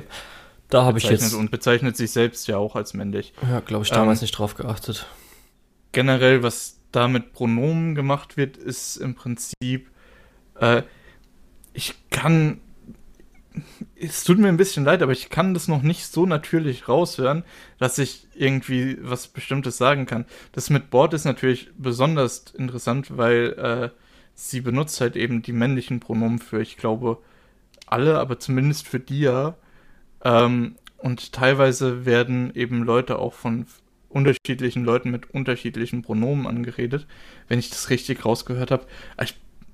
Da habe ich jetzt. Und bezeichnet sich selbst ja auch als männlich. Ja, glaube ich, damals ähm, nicht drauf geachtet. Generell, was da mit Pronomen gemacht wird, ist im Prinzip, äh, ich kann, es tut mir ein bisschen leid, aber ich kann das noch nicht so natürlich raushören, dass ich irgendwie was Bestimmtes sagen kann. Das mit Bord ist natürlich besonders interessant, weil äh, sie benutzt halt eben die männlichen Pronomen für, ich glaube, alle, aber zumindest für Dia. Ähm, und teilweise werden eben Leute auch von unterschiedlichen Leuten mit unterschiedlichen Pronomen angeredet, wenn ich das richtig rausgehört habe.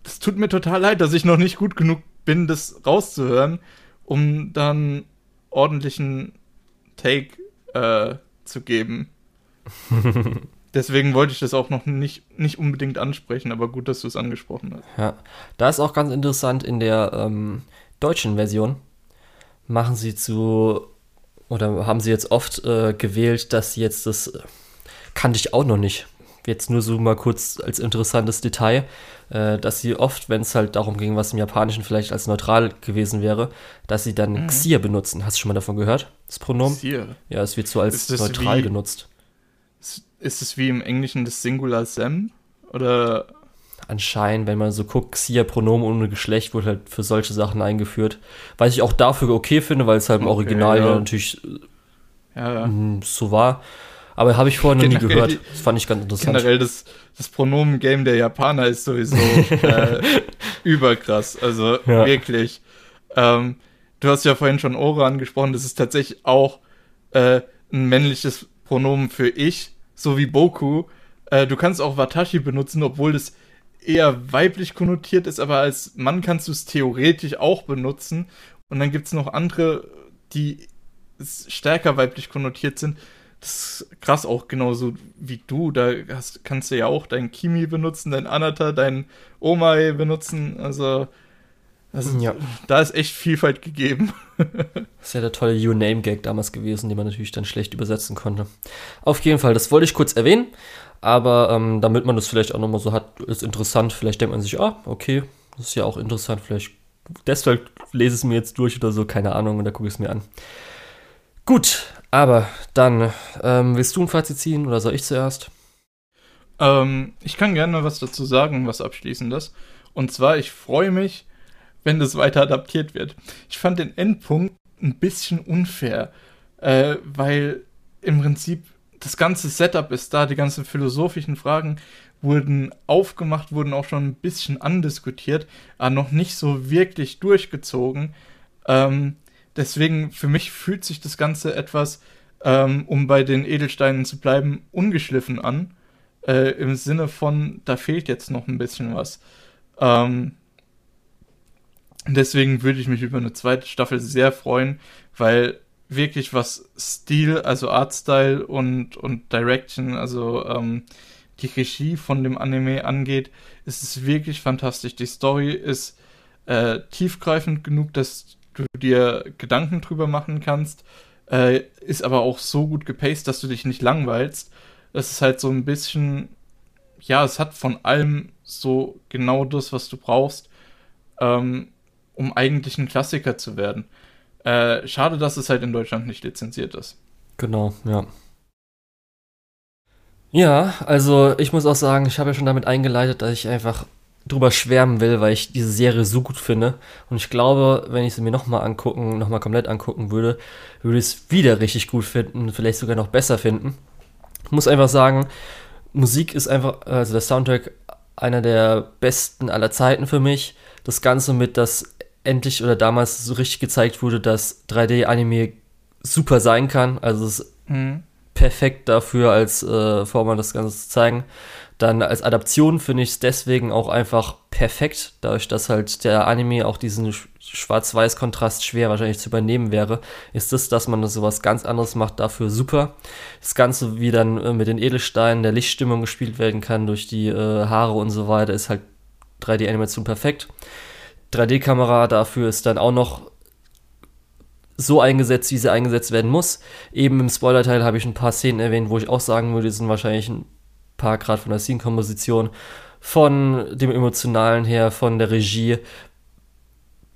Es tut mir total leid, dass ich noch nicht gut genug bin, das rauszuhören, um dann ordentlichen Take äh, zu geben. Deswegen wollte ich das auch noch nicht, nicht unbedingt ansprechen, aber gut, dass du es angesprochen hast. Ja, da ist auch ganz interessant, in der ähm, deutschen Version machen sie zu, oder haben sie jetzt oft äh, gewählt, dass sie jetzt das, äh, kannte ich auch noch nicht, jetzt nur so mal kurz als interessantes Detail, äh, dass sie oft, wenn es halt darum ging, was im Japanischen vielleicht als neutral gewesen wäre, dass sie dann mhm. Xia benutzen. Hast du schon mal davon gehört, das Pronomen? Xia? Ja, es wird so als neutral wie, genutzt. Ist es wie im Englischen das Singular Sam? Oder anscheinend, wenn man so guckt, Xia-Pronomen ohne Geschlecht wurde halt für solche Sachen eingeführt. Was ich auch dafür okay finde, weil es halt im okay, Original ja. natürlich ja, ja. Mm, so war. Aber habe ich vorher noch nie gehört. Das fand ich ganz interessant. Generell das, das Pronomen-Game der Japaner ist sowieso äh, überkrass. Also ja. wirklich. Ähm, du hast ja vorhin schon Ora angesprochen. Das ist tatsächlich auch äh, ein männliches Pronomen für ich, so wie Boku. Äh, du kannst auch Watashi benutzen, obwohl das eher weiblich konnotiert ist, aber als Mann kannst du es theoretisch auch benutzen. Und dann gibt es noch andere, die stärker weiblich konnotiert sind. Das ist krass auch genauso wie du. Da hast, kannst du ja auch dein Kimi benutzen, dein Anata, dein Omai benutzen. Also, also ja. da ist echt Vielfalt gegeben. das ist ja der tolle You-Name-Gag damals gewesen, den man natürlich dann schlecht übersetzen konnte. Auf jeden Fall, das wollte ich kurz erwähnen. Aber ähm, damit man das vielleicht auch nochmal so hat, ist interessant. Vielleicht denkt man sich, ah, okay, das ist ja auch interessant. Vielleicht deshalb lese ich es mir jetzt durch oder so, keine Ahnung, und da gucke ich es mir an. Gut, aber dann, ähm, willst du ein Fazit ziehen oder soll ich zuerst? Ähm, ich kann gerne was dazu sagen, was Abschließendes. Und zwar, ich freue mich, wenn das weiter adaptiert wird. Ich fand den Endpunkt ein bisschen unfair, äh, weil im Prinzip das ganze Setup ist da, die ganzen philosophischen Fragen wurden aufgemacht, wurden auch schon ein bisschen andiskutiert, aber noch nicht so wirklich durchgezogen. Ähm, deswegen, für mich fühlt sich das Ganze etwas, ähm, um bei den Edelsteinen zu bleiben, ungeschliffen an. Äh, Im Sinne von, da fehlt jetzt noch ein bisschen was. Ähm, deswegen würde ich mich über eine zweite Staffel sehr freuen, weil wirklich was Stil, also Artstyle und, und Direction, also ähm, die Regie von dem Anime angeht, ist es wirklich fantastisch. Die Story ist äh, tiefgreifend genug, dass du dir Gedanken drüber machen kannst, äh, ist aber auch so gut gepaced, dass du dich nicht langweilst. Es ist halt so ein bisschen, ja, es hat von allem so genau das, was du brauchst, ähm, um eigentlich ein Klassiker zu werden. Äh, schade, dass es halt in Deutschland nicht lizenziert ist. Genau, ja. Ja, also ich muss auch sagen, ich habe ja schon damit eingeleitet, dass ich einfach drüber schwärmen will, weil ich diese Serie so gut finde. Und ich glaube, wenn ich sie mir nochmal angucken, nochmal komplett angucken würde, würde ich es wieder richtig gut finden, vielleicht sogar noch besser finden. Ich muss einfach sagen, Musik ist einfach, also der Soundtrack einer der besten aller Zeiten für mich. Das Ganze mit das endlich oder damals so richtig gezeigt wurde, dass 3D-Anime super sein kann. Also es ist mhm. perfekt dafür, als äh, Format das Ganze zu zeigen. Dann als Adaption finde ich es deswegen auch einfach perfekt, dadurch, dass halt der Anime auch diesen Schwarz-Weiß-Kontrast schwer wahrscheinlich zu übernehmen wäre, ist es, dass man sowas ganz anderes macht, dafür super. Das Ganze, wie dann äh, mit den Edelsteinen der Lichtstimmung gespielt werden kann durch die äh, Haare und so weiter, ist halt 3D-Animation perfekt. 3D-Kamera dafür ist dann auch noch so eingesetzt, wie sie eingesetzt werden muss. Eben im Spoiler-Teil habe ich ein paar Szenen erwähnt, wo ich auch sagen würde, sind wahrscheinlich ein paar Grad von der Scene-Komposition, von dem Emotionalen her, von der Regie.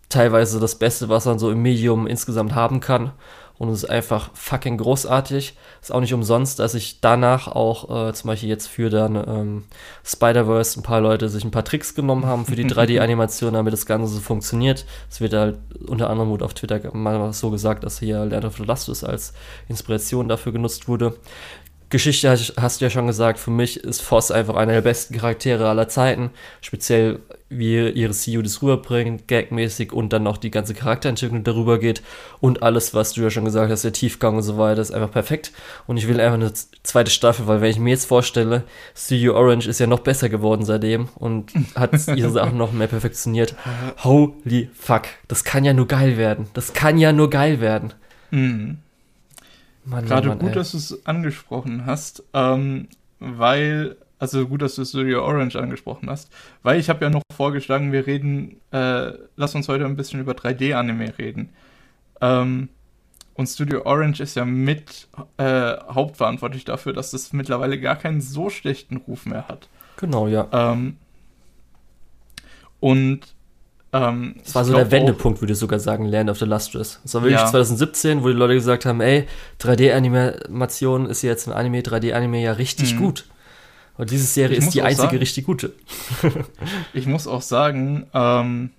Teilweise das Beste, was man so im Medium insgesamt haben kann und es ist einfach fucking großartig. Ist auch nicht umsonst, dass ich danach auch äh, zum Beispiel jetzt für dann ähm, Spider-Verse ein paar Leute sich ein paar Tricks genommen haben für die 3D-Animation, damit das Ganze so funktioniert. Es wird halt unter anderem wurde auf Twitter mal so gesagt, dass hier Land of the Lustus als Inspiration dafür genutzt wurde. Geschichte hast du ja schon gesagt, für mich ist Voss einfach einer der besten Charaktere aller Zeiten. Speziell wie ihre CEO das rüberbringen, gagmäßig und dann noch die ganze Charakterentwicklung darüber geht und alles, was du ja schon gesagt hast, der Tiefgang und so weiter, ist einfach perfekt. Und ich will einfach eine zweite Staffel, weil wenn ich mir jetzt vorstelle, CEO Orange ist ja noch besser geworden seitdem und hat ihre Sachen noch mehr perfektioniert. Holy fuck, das kann ja nur geil werden. Das kann ja nur geil werden. Mhm. Mann, Gerade Mann, gut, ey. dass du es angesprochen hast, ähm, weil also gut, dass du Studio Orange angesprochen hast, weil ich habe ja noch vorgeschlagen, wir reden, äh, lass uns heute ein bisschen über 3D-Anime reden. Ähm, und Studio Orange ist ja mit äh, hauptverantwortlich dafür, dass es mittlerweile gar keinen so schlechten Ruf mehr hat. Genau, ja. Ähm, und ähm, das war so der Wendepunkt, würde ich sogar sagen, Land of the Lustrous. Das war wirklich ja. 2017, wo die Leute gesagt haben, ey, 3D-Animation ist jetzt ein Anime, 3D-Anime ja richtig mhm. gut. Und diese Serie ich ist die einzige sagen, richtig gute. ich muss auch sagen, ähm,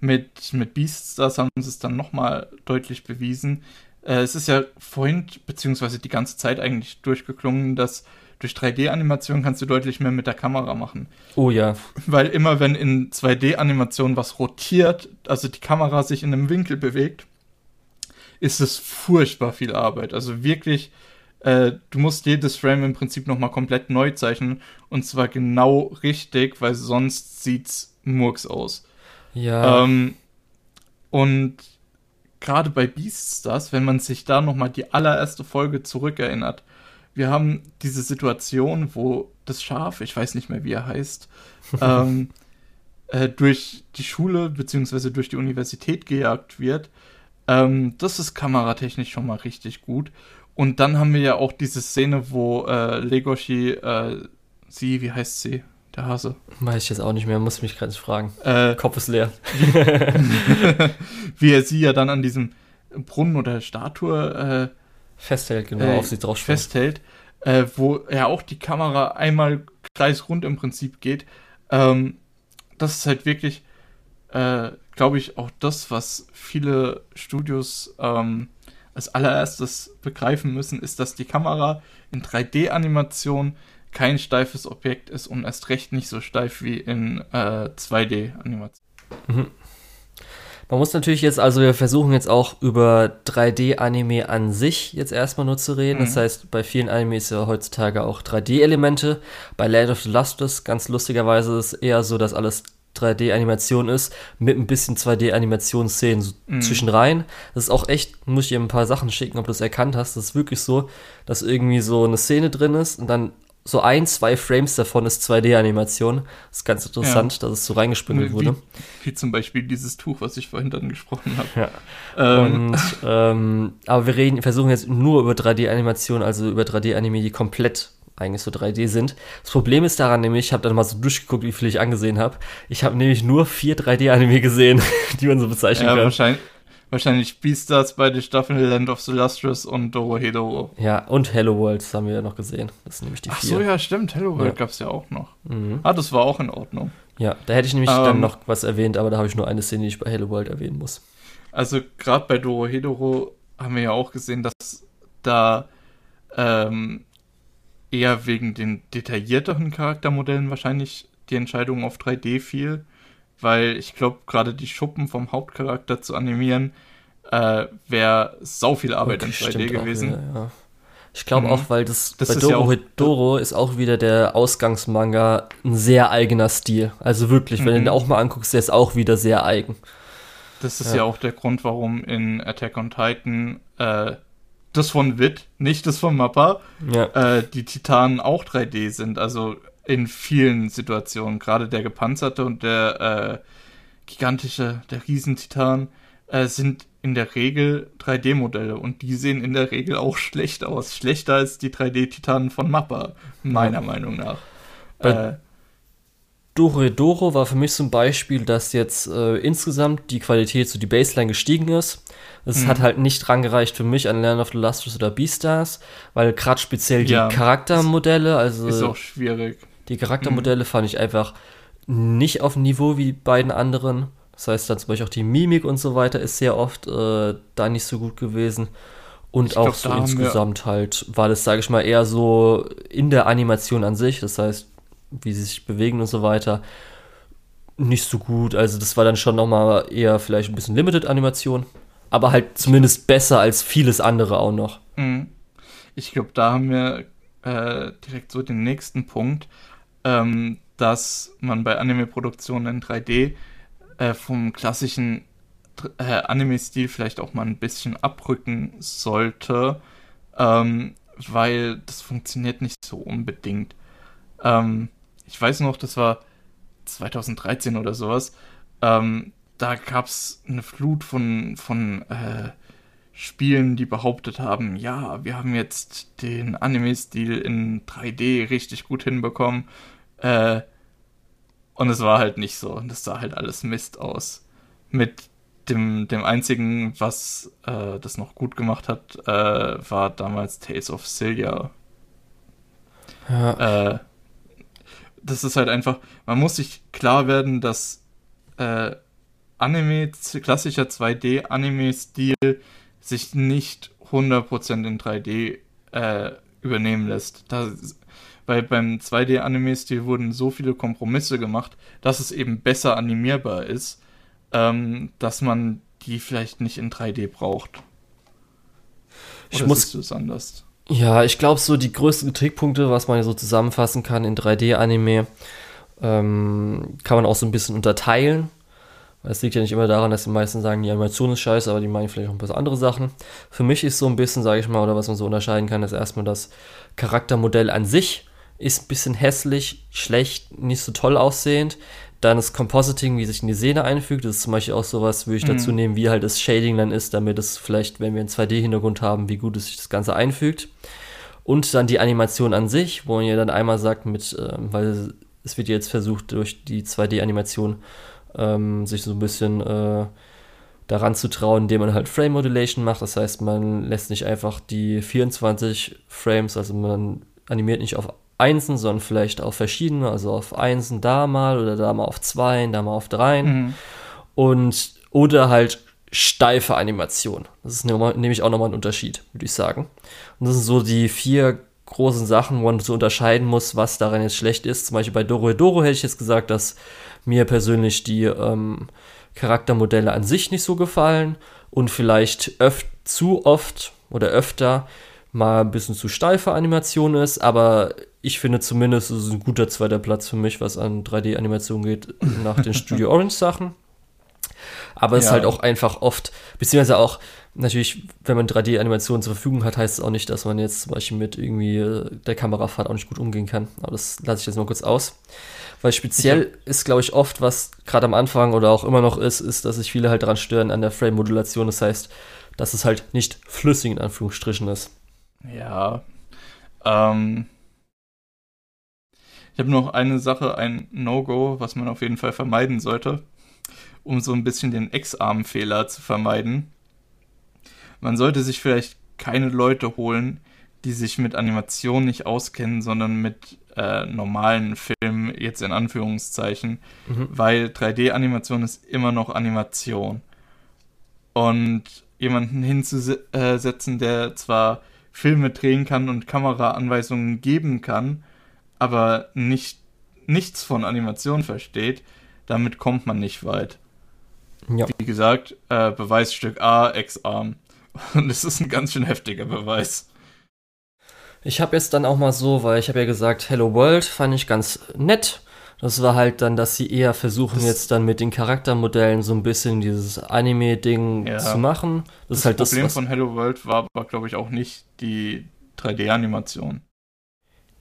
mit, mit Beaststars haben sie es dann nochmal deutlich bewiesen. Äh, es ist ja vorhin, beziehungsweise die ganze Zeit eigentlich durchgeklungen, dass durch 3D-Animation kannst du deutlich mehr mit der Kamera machen. Oh ja. Weil immer wenn in 2D-Animation was rotiert, also die Kamera sich in einem Winkel bewegt, ist es furchtbar viel Arbeit. Also wirklich äh, du musst jedes Frame im Prinzip nochmal komplett neu zeichnen und zwar genau richtig, weil sonst sieht's murks aus. Ja. Ähm, und gerade bei Beaststars, wenn man sich da nochmal die allererste Folge zurückerinnert, wir haben diese Situation, wo das Schaf, ich weiß nicht mehr, wie er heißt, ähm, äh, durch die Schule bzw. durch die Universität gejagt wird. Ähm, das ist kameratechnisch schon mal richtig gut. Und dann haben wir ja auch diese Szene, wo äh, Legoshi, äh, sie, wie heißt sie? Der Hase. Weiß ich jetzt auch nicht mehr, muss mich gerade fragen. Äh, Kopf ist leer. wie er sie ja dann an diesem Brunnen oder Statue äh, festhält, genau, äh, auf sie drauf festhält, äh, wo er auch die Kamera einmal kreisrund im Prinzip geht. Ähm, das ist halt wirklich, äh, glaube ich, auch das, was viele Studios ähm, als allererstes begreifen müssen, ist, dass die Kamera in 3D-Animation kein steifes Objekt ist und erst recht nicht so steif wie in äh, 2D-Animation. Mhm. Man muss natürlich jetzt, also wir versuchen jetzt auch über 3D-Anime an sich jetzt erstmal nur zu reden. Mhm. Das heißt, bei vielen Animes ja heutzutage auch 3D-Elemente. Bei Land of the Lustrous, ganz lustigerweise, ist es eher so, dass alles 3D-Animation ist, mit ein bisschen 2D-Animationsszenen so mhm. zwischenrein. Das ist auch echt, muss ich dir ein paar Sachen schicken, ob du es erkannt hast. Das ist wirklich so, dass irgendwie so eine Szene drin ist und dann so ein, zwei Frames davon ist 2D-Animation. Das ist ganz interessant, ja. dass es so reingespüngelt wurde. Wie zum Beispiel dieses Tuch, was ich vorhin dann gesprochen habe. Ja. Ähm. Und, ähm, aber wir reden, versuchen jetzt nur über 3D-Animation, also über 3D-Anime, die komplett eigentlich so 3D sind. Das Problem ist daran nämlich, ich habe dann mal so durchgeguckt, wie viele ich angesehen habe. Ich habe nämlich nur vier 3D-Anime gesehen, die man so bezeichnen ja, kann. Wahrscheinlich, wahrscheinlich Beastars, beide Staffeln Land of the Lustrous und Doro Hedoro. Ja, und Hello World haben wir ja noch gesehen. Das sind nämlich die Ach vier. Ach so, ja, stimmt. Hello World ja. gab es ja auch noch. Mhm. Ah, das war auch in Ordnung. Ja, da hätte ich nämlich ähm, dann noch was erwähnt, aber da habe ich nur eine Szene, die ich bei Hello World erwähnen muss. Also gerade bei Doro Hedoro haben wir ja auch gesehen, dass da ähm, eher wegen den detaillierteren Charaktermodellen wahrscheinlich die Entscheidung auf 3D fiel, weil ich glaube, gerade die Schuppen vom Hauptcharakter zu animieren, äh, wäre sau viel Arbeit okay, in 3D gewesen. Wieder, ja. Ich glaube mhm. auch, weil das, das bei Doro ja Doro ist auch wieder der Ausgangsmanga ein sehr eigener Stil. Also wirklich, wenn mhm. du den auch mal anguckst, der ist auch wieder sehr eigen. Das ist ja, ja auch der Grund, warum in Attack on Titan äh, das von Wit, nicht das von Mappa, ja. äh, die Titanen auch 3D sind. Also in vielen Situationen, gerade der gepanzerte und der äh, gigantische, der Riesentitan, äh, sind in der Regel 3D-Modelle und die sehen in der Regel auch schlecht aus. Schlechter als die 3D-Titanen von Mappa, meiner ja. Meinung nach. Bei äh, Doro war für mich ein Beispiel, dass jetzt äh, insgesamt die Qualität, so die Baseline gestiegen ist es mhm. hat halt nicht rangereicht für mich an Land of the Lustrous oder Beastars, weil gerade speziell die ja, Charaktermodelle, also. Ist auch schwierig. Die Charaktermodelle mhm. fand ich einfach nicht auf dem Niveau wie die beiden anderen. Das heißt dann zum Beispiel auch die Mimik und so weiter ist sehr oft äh, da nicht so gut gewesen. Und ich auch glaub, so insgesamt halt war das, sage ich mal, eher so in der Animation an sich, das heißt, wie sie sich bewegen und so weiter, nicht so gut. Also das war dann schon nochmal eher vielleicht ein bisschen Limited-Animation. Aber halt zumindest besser als vieles andere auch noch. Mhm. Ich glaube, da haben wir äh, direkt so den nächsten Punkt, ähm, dass man bei Anime-Produktionen in 3D äh, vom klassischen äh, Anime-Stil vielleicht auch mal ein bisschen abrücken sollte, ähm, weil das funktioniert nicht so unbedingt. Ähm, ich weiß noch, das war 2013 oder sowas. Ähm, da gab es eine Flut von, von äh, Spielen, die behauptet haben, ja, wir haben jetzt den Anime-Stil in 3D richtig gut hinbekommen. Äh, und es war halt nicht so. Und es sah halt alles Mist aus. Mit dem, dem einzigen, was äh, das noch gut gemacht hat, äh, war damals Tales of Cilia. Ja. Äh, das ist halt einfach, man muss sich klar werden, dass äh, Anime, klassischer 2D-Anime-Stil sich nicht 100% in 3D äh, übernehmen lässt. Da, weil beim 2D-Anime-Stil wurden so viele Kompromisse gemacht, dass es eben besser animierbar ist, ähm, dass man die vielleicht nicht in 3D braucht. Oder ich muss es anders. Ja, ich glaube, so die größten Trickpunkte, was man so zusammenfassen kann in 3D-Anime, ähm, kann man auch so ein bisschen unterteilen. Es liegt ja nicht immer daran, dass die meisten sagen, die Animation ist scheiße, aber die meinen vielleicht auch ein paar andere Sachen. Für mich ist so ein bisschen, sage ich mal, oder was man so unterscheiden kann, ist erstmal das Charaktermodell an sich ist ein bisschen hässlich, schlecht, nicht so toll aussehend. Dann das Compositing, wie sich in die Szene einfügt. Das ist zum Beispiel auch sowas, würde ich mhm. dazu nehmen, wie halt das Shading dann ist, damit es vielleicht, wenn wir einen 2D-Hintergrund haben, wie gut es sich das Ganze einfügt. Und dann die Animation an sich, wo man ja dann einmal sagt, mit, äh, weil es wird jetzt versucht, durch die 2D-Animation ähm, sich so ein bisschen äh, daran zu trauen, indem man halt Frame Modulation macht. Das heißt, man lässt nicht einfach die 24 Frames, also man animiert nicht auf Einsen, sondern vielleicht auf verschiedene, also auf Einsen da mal oder da mal auf Zweien, da mal auf Dreien. Mhm. Und oder halt steife Animation. Das ist nämlich auch nochmal ein Unterschied, würde ich sagen. Und das sind so die vier großen Sachen, wo man so unterscheiden muss, was daran jetzt schlecht ist. Zum Beispiel bei Doro Doro hätte ich jetzt gesagt, dass mir persönlich die ähm, Charaktermodelle an sich nicht so gefallen und vielleicht öf zu oft oder öfter mal ein bisschen zu steife Animation ist, aber ich finde zumindest, es ist ein guter zweiter Platz für mich, was an 3D-Animation geht, nach den Studio Orange Sachen. Aber es ja. ist halt auch einfach oft, beziehungsweise auch natürlich, wenn man 3D-Animationen zur Verfügung hat, heißt es auch nicht, dass man jetzt zum Beispiel mit irgendwie äh, der Kamerafahrt auch nicht gut umgehen kann. Aber das lasse ich jetzt mal kurz aus. Weil speziell ist, glaube ich, oft, was gerade am Anfang oder auch immer noch ist, ist, dass sich viele halt daran stören an der Frame-Modulation. Das heißt, dass es halt nicht flüssig in Anführungsstrichen ist. Ja. Ähm, ich habe noch eine Sache, ein No-Go, was man auf jeden Fall vermeiden sollte, um so ein bisschen den Ex-Arm-Fehler zu vermeiden. Man sollte sich vielleicht keine Leute holen, die sich mit Animation nicht auskennen, sondern mit äh, normalen Filmen, jetzt in Anführungszeichen, mhm. weil 3D-Animation ist immer noch Animation. Und jemanden hinzusetzen, der zwar Filme drehen kann und Kameraanweisungen geben kann, aber nicht, nichts von Animation versteht, damit kommt man nicht weit. Ja. Wie gesagt, äh, Beweisstück A, Ex-Arm. Und es ist ein ganz schön heftiger Beweis. Ich habe jetzt dann auch mal so, weil ich habe ja gesagt, Hello World fand ich ganz nett. Das war halt dann, dass sie eher versuchen das jetzt dann mit den Charaktermodellen so ein bisschen dieses Anime-Ding ja. zu machen. Das, das ist halt Problem das, von Hello World war, war glaube ich, auch nicht die 3D-Animation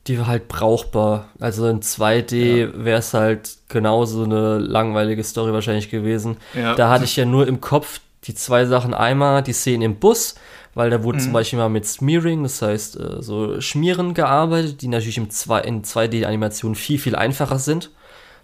die war halt brauchbar. Also in 2D ja. wäre es halt genauso eine langweilige Story wahrscheinlich gewesen. Ja. Da hatte ich ja nur im Kopf die zwei Sachen. Einmal die Szene im Bus, weil da wurde mhm. zum Beispiel mal mit Smearing, das heißt äh, so Schmieren gearbeitet, die natürlich im 2, in 2D-Animationen viel, viel einfacher sind.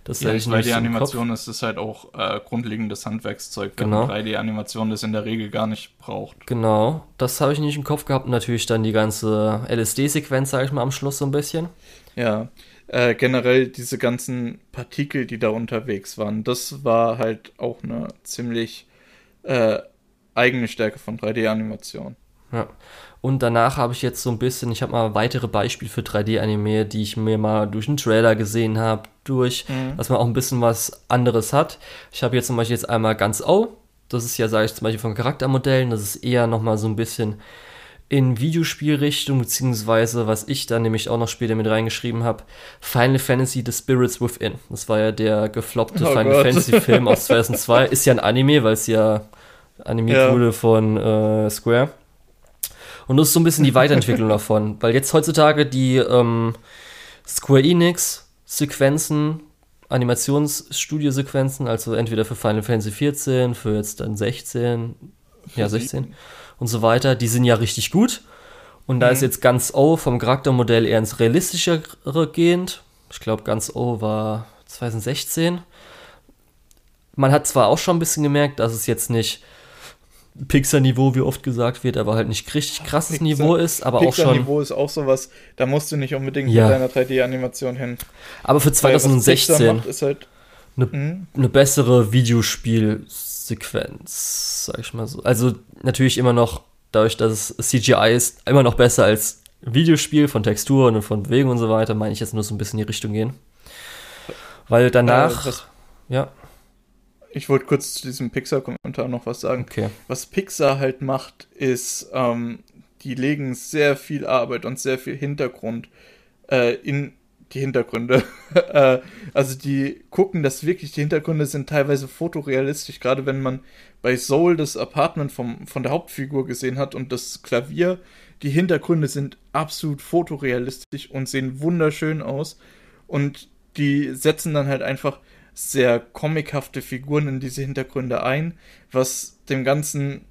Das ja, 2D-Animation ist es halt auch äh, grundlegendes Handwerkszeug, wenn genau. 3D-Animation das in der Regel gar nicht braucht. Genau, das habe ich nicht im Kopf gehabt. natürlich dann die ganze LSD-Sequenz, sage ich mal, am Schluss so ein bisschen. Ja, äh, generell diese ganzen Partikel, die da unterwegs waren, das war halt auch eine ziemlich äh, eigene Stärke von 3D-Animation. Ja. Und danach habe ich jetzt so ein bisschen, ich habe mal weitere Beispiele für 3D-Anime, die ich mir mal durch einen Trailer gesehen habe, durch, mhm. dass man auch ein bisschen was anderes hat. Ich habe jetzt zum Beispiel jetzt einmal ganz O. Das ist ja, sage ich zum Beispiel von Charaktermodellen, das ist eher nochmal so ein bisschen in Videospielrichtung, beziehungsweise was ich dann nämlich auch noch später mit reingeschrieben habe, Final Fantasy The Spirits Within. Das war ja der gefloppte oh Final Gott. Fantasy Film aus 2002. Ist ja ein Anime, weil es ja animiert ja. wurde von äh, Square. Und das ist so ein bisschen die Weiterentwicklung davon, weil jetzt heutzutage die ähm, Square Enix Sequenzen, Animationsstudio-Sequenzen, also entweder für Final Fantasy 14, für jetzt dann 16, ja 16 und so weiter, die sind ja richtig gut. Und da mhm. ist jetzt ganz O vom Charaktermodell eher ins realistischere gehend. Ich glaube, ganz O war 2016. Man hat zwar auch schon ein bisschen gemerkt, dass es jetzt nicht Pixar-Niveau, wie oft gesagt wird, aber halt nicht richtig krasses Pixar, Niveau ist, aber auch schon. Pixar-Niveau ist auch sowas, da musst du nicht unbedingt ja. mit deiner 3D-Animation hin. Aber für 2016 ist halt eine, mhm. eine bessere Videospielsequenz, sag ich mal so. Also natürlich immer noch, dadurch, dass es CGI ist, immer noch besser als Videospiel von Texturen und von Bewegung und so weiter, meine ich jetzt nur so ein bisschen in die Richtung gehen. Weil danach, äh, ja ich wollte kurz zu diesem Pixar-Kommentar noch was sagen. Okay. Was Pixar halt macht, ist, ähm, die legen sehr viel Arbeit und sehr viel Hintergrund äh, in die Hintergründe. äh, also die gucken, dass wirklich die Hintergründe sind teilweise fotorealistisch, gerade wenn man bei Soul das Apartment vom, von der Hauptfigur gesehen hat und das Klavier. Die Hintergründe sind absolut fotorealistisch und sehen wunderschön aus. Und die setzen dann halt einfach sehr comichafte Figuren in diese Hintergründe ein, was dem Ganzen,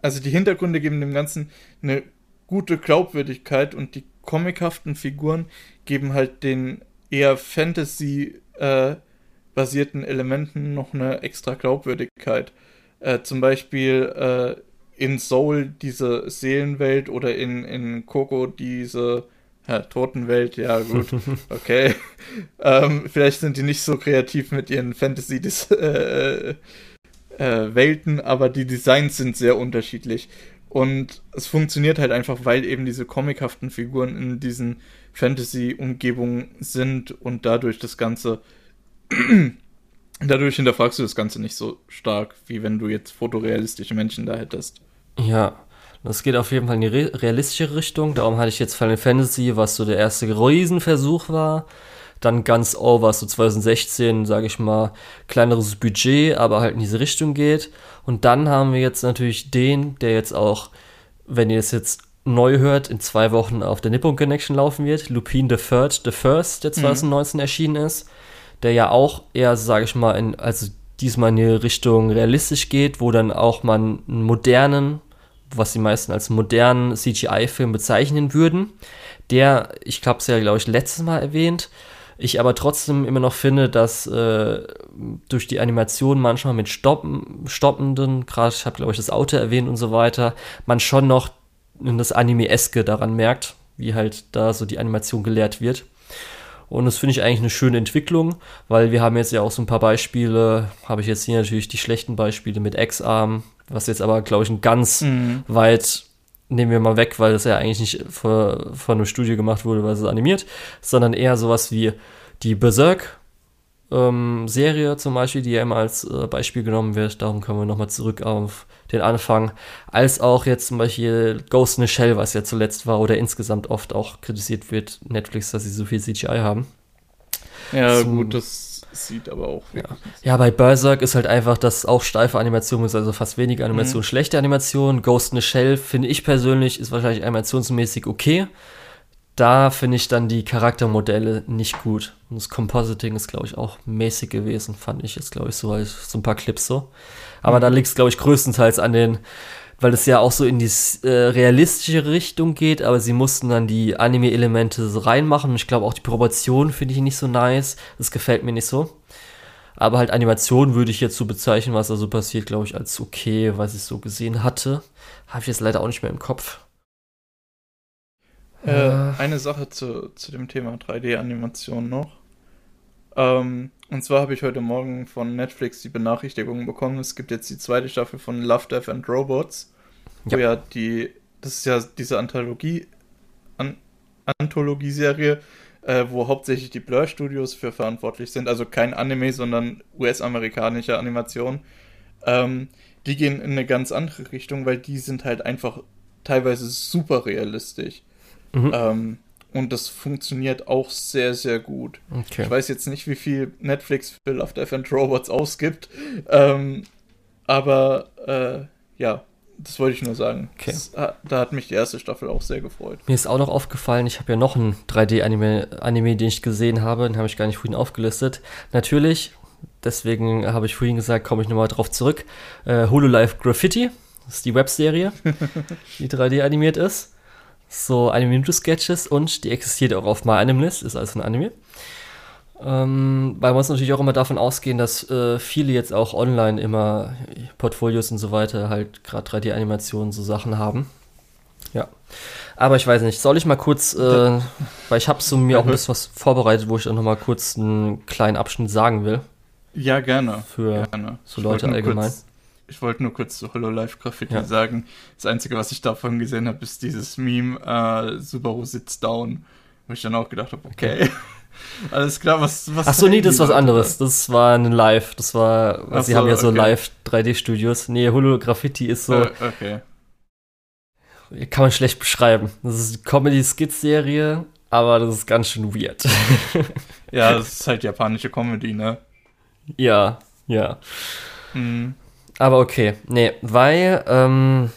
also die Hintergründe geben dem Ganzen eine gute Glaubwürdigkeit und die comichaften Figuren geben halt den eher Fantasy äh, basierten Elementen noch eine extra Glaubwürdigkeit. Äh, zum Beispiel äh, in Soul diese Seelenwelt oder in, in Coco diese ja, Totenwelt, ja gut, okay. ähm, vielleicht sind die nicht so kreativ mit ihren Fantasy-Welten, äh, äh, aber die Designs sind sehr unterschiedlich. Und es funktioniert halt einfach, weil eben diese comichaften Figuren in diesen Fantasy-Umgebungen sind und dadurch das Ganze, dadurch hinterfragst du das Ganze nicht so stark, wie wenn du jetzt fotorealistische Menschen da hättest. Ja, das geht auf jeden Fall in die realistische Richtung. Darum hatte ich jetzt Final Fantasy, was so der erste Riesenversuch war. Dann ganz over, so 2016, sage ich mal, kleineres Budget, aber halt in diese Richtung geht. Und dann haben wir jetzt natürlich den, der jetzt auch, wenn ihr es jetzt neu hört, in zwei Wochen auf der Nippon Connection laufen wird. Lupin the Third, The First, der 2019 mhm. erschienen ist. Der ja auch eher, sage ich mal, in, also diesmal in die Richtung realistisch geht, wo dann auch man einen modernen was die meisten als modernen CGI-Film bezeichnen würden. Der, ich habe es ja, glaube ich, letztes Mal erwähnt, ich aber trotzdem immer noch finde, dass äh, durch die Animation manchmal mit Stoppen, stoppenden, gerade ich habe, glaube ich, das Auto erwähnt und so weiter, man schon noch das Anime-eske daran merkt, wie halt da so die Animation gelehrt wird. Und das finde ich eigentlich eine schöne Entwicklung, weil wir haben jetzt ja auch so ein paar Beispiele, habe ich jetzt hier natürlich die schlechten Beispiele mit X-Arm, was jetzt aber, glaube ich, ein ganz mhm. weit nehmen wir mal weg, weil das ja eigentlich nicht von, von einem Studio gemacht wurde, weil es animiert, sondern eher sowas wie die Berserk ähm, Serie zum Beispiel, die ja immer als äh, Beispiel genommen wird. Darum kommen wir nochmal zurück auf den Anfang. Als auch jetzt zum Beispiel Ghost in the Shell, was ja zuletzt war oder insgesamt oft auch kritisiert wird, Netflix, dass sie so viel CGI haben. Ja, zum, gut, das sieht aber auch. Ja. ja, bei Berserk ist halt einfach, dass auch steife Animation ist, also fast weniger Animation, mhm. schlechte Animation. Ghost in the Shell finde ich persönlich ist wahrscheinlich animationsmäßig okay. Da finde ich dann die Charaktermodelle nicht gut. Und das Compositing ist, glaube ich, auch mäßig gewesen, fand ich jetzt, glaube ich, so so ein paar Clips so. Aber mhm. da liegt es, glaube ich, größtenteils an den weil es ja auch so in die äh, realistische Richtung geht, aber sie mussten dann die Anime-Elemente so reinmachen. Und ich glaube auch die Proportion finde ich nicht so nice. Das gefällt mir nicht so. Aber halt Animation würde ich jetzt so bezeichnen, was da so passiert, glaube ich, als okay, was ich so gesehen hatte. Habe ich jetzt leider auch nicht mehr im Kopf. Äh, äh. Eine Sache zu, zu dem Thema 3D-Animation noch. Ähm, und zwar habe ich heute Morgen von Netflix die Benachrichtigung bekommen, es gibt jetzt die zweite Staffel von Love, Death and Robots, wo ja, ja die, das ist ja diese Anthologie, An Anthologieserie, äh, wo hauptsächlich die Blur Studios für verantwortlich sind, also kein Anime, sondern US-amerikanische Animation. Ähm, die gehen in eine ganz andere Richtung, weil die sind halt einfach teilweise super realistisch. Mhm. Ähm, und das funktioniert auch sehr, sehr gut. Okay. Ich weiß jetzt nicht, wie viel Netflix für Love, Death and Robots ausgibt. Ähm, aber äh, ja, das wollte ich nur sagen. Okay. Das, da hat mich die erste Staffel auch sehr gefreut. Mir ist auch noch aufgefallen, ich habe ja noch einen 3D-Anime, Anime, den ich gesehen habe, den habe ich gar nicht vorhin aufgelistet. Natürlich, deswegen habe ich vorhin gesagt, komme ich nochmal drauf zurück. Äh, Hololive Graffiti, das ist die Webserie, die 3D animiert ist so eine Minute Sketches und die existiert auch auf MyAnimeList, ist also ein Anime. Ähm, weil man muss natürlich auch immer davon ausgehen, dass äh, viele jetzt auch online immer Portfolios und so weiter halt gerade 3D-Animationen so Sachen haben. Ja. Aber ich weiß nicht, soll ich mal kurz, äh, weil ich habe so mir auch ein bisschen was vorbereitet, wo ich auch noch mal kurz einen kleinen Abschnitt sagen will. Ja, gerne. Für gerne. so Leute allgemein. Kurz, ich wollte nur kurz zu Hololive Graffiti ja. sagen. Das Einzige, was ich davon gesehen habe, ist dieses Meme äh, Subaru sits down. Wo ich dann auch gedacht habe, okay. okay. Alles klar, was. was Ach so, nee, das ist was anderes. Das war ein Live. Das war. Ach sie so, haben ja so okay. Live 3D-Studios. Nee, Holo Graffiti ist so. Äh, okay. Kann man schlecht beschreiben. Das ist eine Comedy-Skit-Serie, aber das ist ganz schön weird. ja, das ist halt japanische Comedy, ne? Ja, ja. Mhm. Aber okay, nee, weil ähm,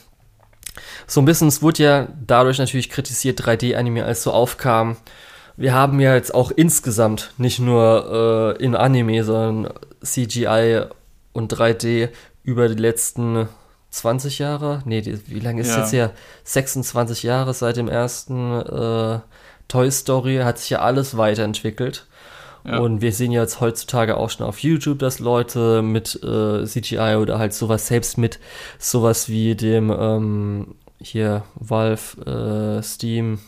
so ein bisschen, es wurde ja dadurch natürlich kritisiert, 3D-Anime als so aufkam. Wir haben ja jetzt auch insgesamt nicht nur äh, in Anime, sondern CGI und 3D über die letzten 20 Jahre, nee, die, wie lange ist ja. jetzt her? 26 Jahre seit dem ersten äh, Toy Story hat sich ja alles weiterentwickelt. Und wir sehen jetzt heutzutage auch schon auf YouTube, dass Leute mit äh, CGI oder halt sowas selbst mit sowas wie dem ähm, hier Valve, äh, Steam.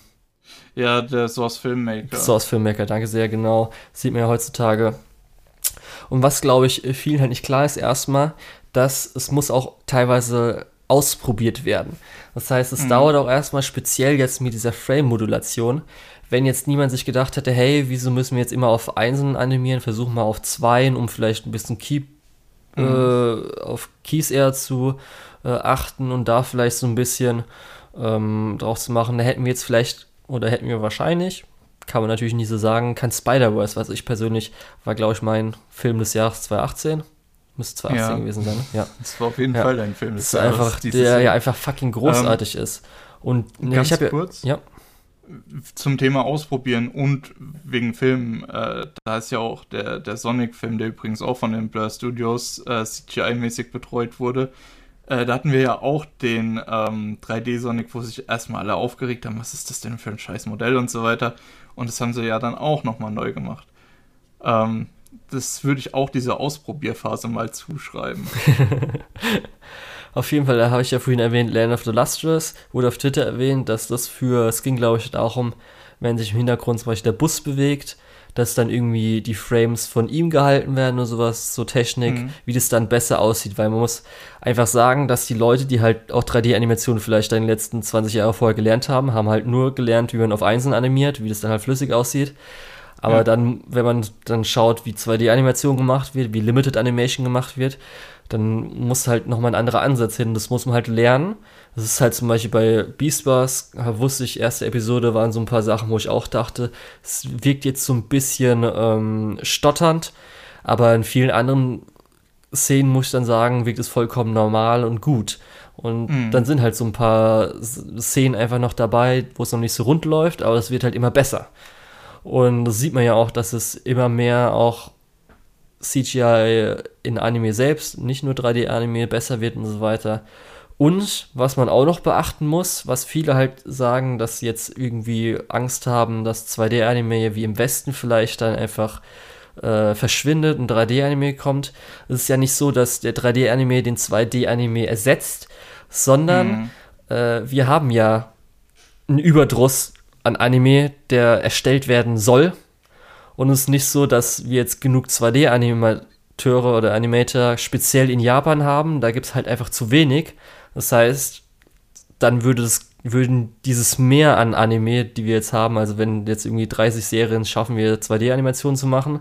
Ja, der Source Filmmaker. Source Filmmaker, danke sehr, genau. Sieht man ja heutzutage. Und was, glaube ich, vielen halt nicht klar ist, erstmal, dass es muss auch teilweise ausprobiert werden. Das heißt, es mhm. dauert auch erstmal speziell jetzt mit dieser Frame-Modulation, wenn jetzt niemand sich gedacht hätte, hey, wieso müssen wir jetzt immer auf Einsen animieren, versuchen mal auf Zweien, um vielleicht ein bisschen Key, mhm. äh, auf Keys eher zu äh, achten und da vielleicht so ein bisschen ähm, drauf zu machen, da hätten wir jetzt vielleicht, oder hätten wir wahrscheinlich, kann man natürlich nicht so sagen, kein Spider-Verse, was ich persönlich, war glaube ich mein Film des Jahres 2018. Müsste 2018 ja. gewesen sein, ne? Ja. Das war auf jeden ja. Fall ein Film des Jahres. Einfach, der ja einfach fucking großartig ähm, ist. Und ne, ich habe ja, ja zum Thema Ausprobieren und wegen Film, äh, da ist ja auch der, der Sonic-Film, der übrigens auch von den Blur Studios äh, CGI-mäßig betreut wurde. Äh, da hatten wir ja auch den ähm, 3D-Sonic, wo sich erstmal alle aufgeregt haben, was ist das denn für ein scheiß Modell und so weiter. Und das haben sie ja dann auch nochmal neu gemacht. Ähm, das würde ich auch dieser Ausprobierphase mal zuschreiben. Auf jeden Fall, da habe ich ja vorhin erwähnt, Land of the Lustrous, wurde auf Twitter erwähnt, dass das für, es ging glaube ich darum, wenn sich im Hintergrund zum Beispiel der Bus bewegt, dass dann irgendwie die Frames von ihm gehalten werden oder sowas, so Technik, mhm. wie das dann besser aussieht, weil man muss einfach sagen, dass die Leute, die halt auch 3D-Animationen vielleicht in den letzten 20 Jahren vorher gelernt haben, haben halt nur gelernt, wie man auf Einzelnen animiert, wie das dann halt flüssig aussieht. Aber ja. dann, wenn man dann schaut, wie 2D-Animation gemacht wird, wie Limited Animation gemacht wird, dann muss halt nochmal ein anderer Ansatz hin. Das muss man halt lernen. Das ist halt zum Beispiel bei Beast Wars, wusste ich, erste Episode waren so ein paar Sachen, wo ich auch dachte, es wirkt jetzt so ein bisschen ähm, stotternd, aber in vielen anderen Szenen muss ich dann sagen, wirkt es vollkommen normal und gut. Und mhm. dann sind halt so ein paar Szenen einfach noch dabei, wo es noch nicht so rund läuft, aber es wird halt immer besser. Und das sieht man ja auch, dass es immer mehr auch CGI in Anime selbst, nicht nur 3D-Anime, besser wird und so weiter. Und was man auch noch beachten muss, was viele halt sagen, dass sie jetzt irgendwie Angst haben, dass 2D-Anime wie im Westen vielleicht dann einfach äh, verschwindet und 3D-Anime kommt. Es ist ja nicht so, dass der 3D-Anime den 2D-Anime ersetzt, sondern mhm. äh, wir haben ja einen Überdruss an Anime, der erstellt werden soll und es ist nicht so, dass wir jetzt genug 2D-Animateure oder Animator speziell in Japan haben. Da gibt es halt einfach zu wenig. Das heißt, dann würde es würden dieses Mehr an Anime, die wir jetzt haben, also wenn jetzt irgendwie 30 Serien schaffen wir 2D-Animationen zu machen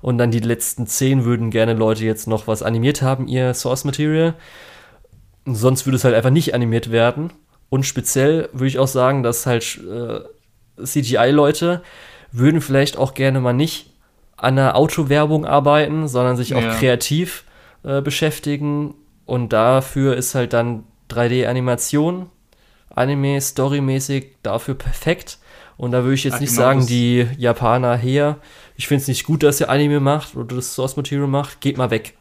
und dann die letzten 10 würden gerne Leute jetzt noch was animiert haben, ihr Source Material. Sonst würde es halt einfach nicht animiert werden. Und speziell würde ich auch sagen, dass halt äh, CGI-Leute würden vielleicht auch gerne mal nicht an einer Autowerbung arbeiten, sondern sich auch ja. kreativ äh, beschäftigen. Und dafür ist halt dann 3D-Animation, Anime, storymäßig dafür perfekt. Und da würde ich jetzt Ach, nicht genau sagen, die Japaner her, ich finde es nicht gut, dass ihr Anime macht oder das Source Material macht, geht mal weg.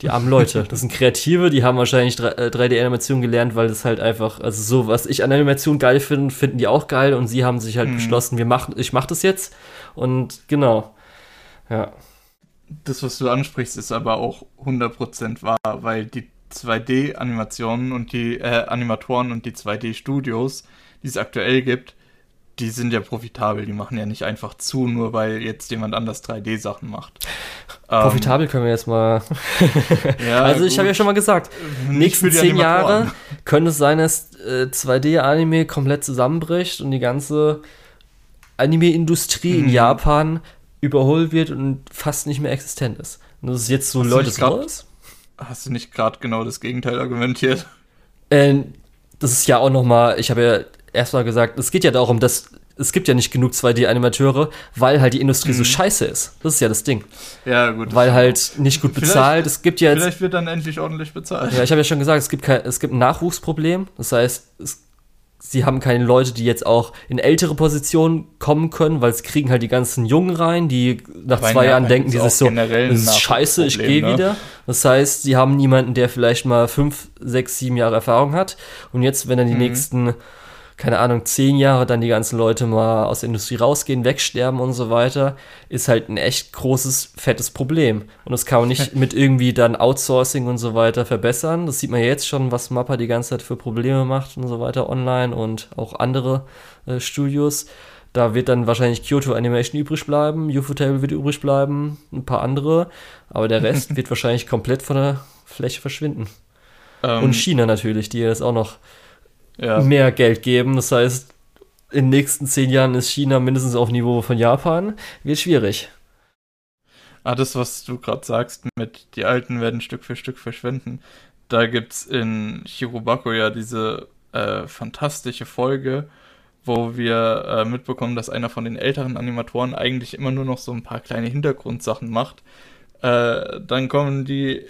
Die armen Leute. Das sind Kreative, die haben wahrscheinlich 3D-Animation äh, gelernt, weil das halt einfach, also so, was ich an Animation geil finde, finden die auch geil und sie haben sich halt mhm. beschlossen, wir machen, ich mach das jetzt. Und genau. Ja. Das, was du ansprichst, ist aber auch 100% wahr, weil die 2D-Animationen und die äh, Animatoren und die 2D-Studios, die es aktuell gibt, die sind ja profitabel. Die machen ja nicht einfach zu, nur weil jetzt jemand anders 3D-Sachen macht. Ähm, profitabel ähm, können wir jetzt mal. ja, also ich habe ja schon mal gesagt, nächsten zehn Jahre könnte es sein, dass äh, 2D-Anime komplett zusammenbricht und die ganze Anime-Industrie mhm. in Japan überholt wird und fast nicht mehr existent ist. Und das ist jetzt so Leute so Hast du nicht gerade genau das Gegenteil argumentiert? Äh, das ist ja auch noch mal, ich habe ja erstmal gesagt, es geht ja darum, dass es gibt ja nicht genug 2D-Animateure, weil halt die Industrie mhm. so scheiße ist. Das ist ja das Ding. Ja, gut. Weil halt nicht gut bezahlt. Es gibt ja jetzt, Vielleicht wird dann endlich ordentlich bezahlt. Ja, ich habe ja schon gesagt, es gibt, kein, es gibt ein Nachwuchsproblem. Das heißt, es, sie haben keine Leute, die jetzt auch in ältere Positionen kommen können, weil es kriegen halt die ganzen Jungen rein, die nach Weil zwei Jahren denken, dieses so, das ist scheiße, ich gehe ne? wieder. Das heißt, sie haben niemanden, der vielleicht mal fünf, sechs, sieben Jahre Erfahrung hat. Und jetzt, wenn dann die mhm. nächsten keine Ahnung, zehn Jahre dann die ganzen Leute mal aus der Industrie rausgehen, wegsterben und so weiter, ist halt ein echt großes, fettes Problem. Und das kann man nicht mit irgendwie dann Outsourcing und so weiter verbessern. Das sieht man ja jetzt schon, was Mappa die ganze Zeit für Probleme macht und so weiter online und auch andere äh, Studios. Da wird dann wahrscheinlich Kyoto Animation übrig bleiben, Ufotable wird übrig bleiben, ein paar andere, aber der Rest wird wahrscheinlich komplett von der Fläche verschwinden. Ähm, und China natürlich, die das auch noch ja. mehr Geld geben. Das heißt, in den nächsten zehn Jahren ist China mindestens auf Niveau von Japan. Wird schwierig. Ah, das, was du gerade sagst, mit die Alten werden Stück für Stück verschwinden. Da gibt's in Shirobako ja diese äh, fantastische Folge, wo wir äh, mitbekommen, dass einer von den älteren Animatoren eigentlich immer nur noch so ein paar kleine Hintergrundsachen macht. Äh, dann kommen die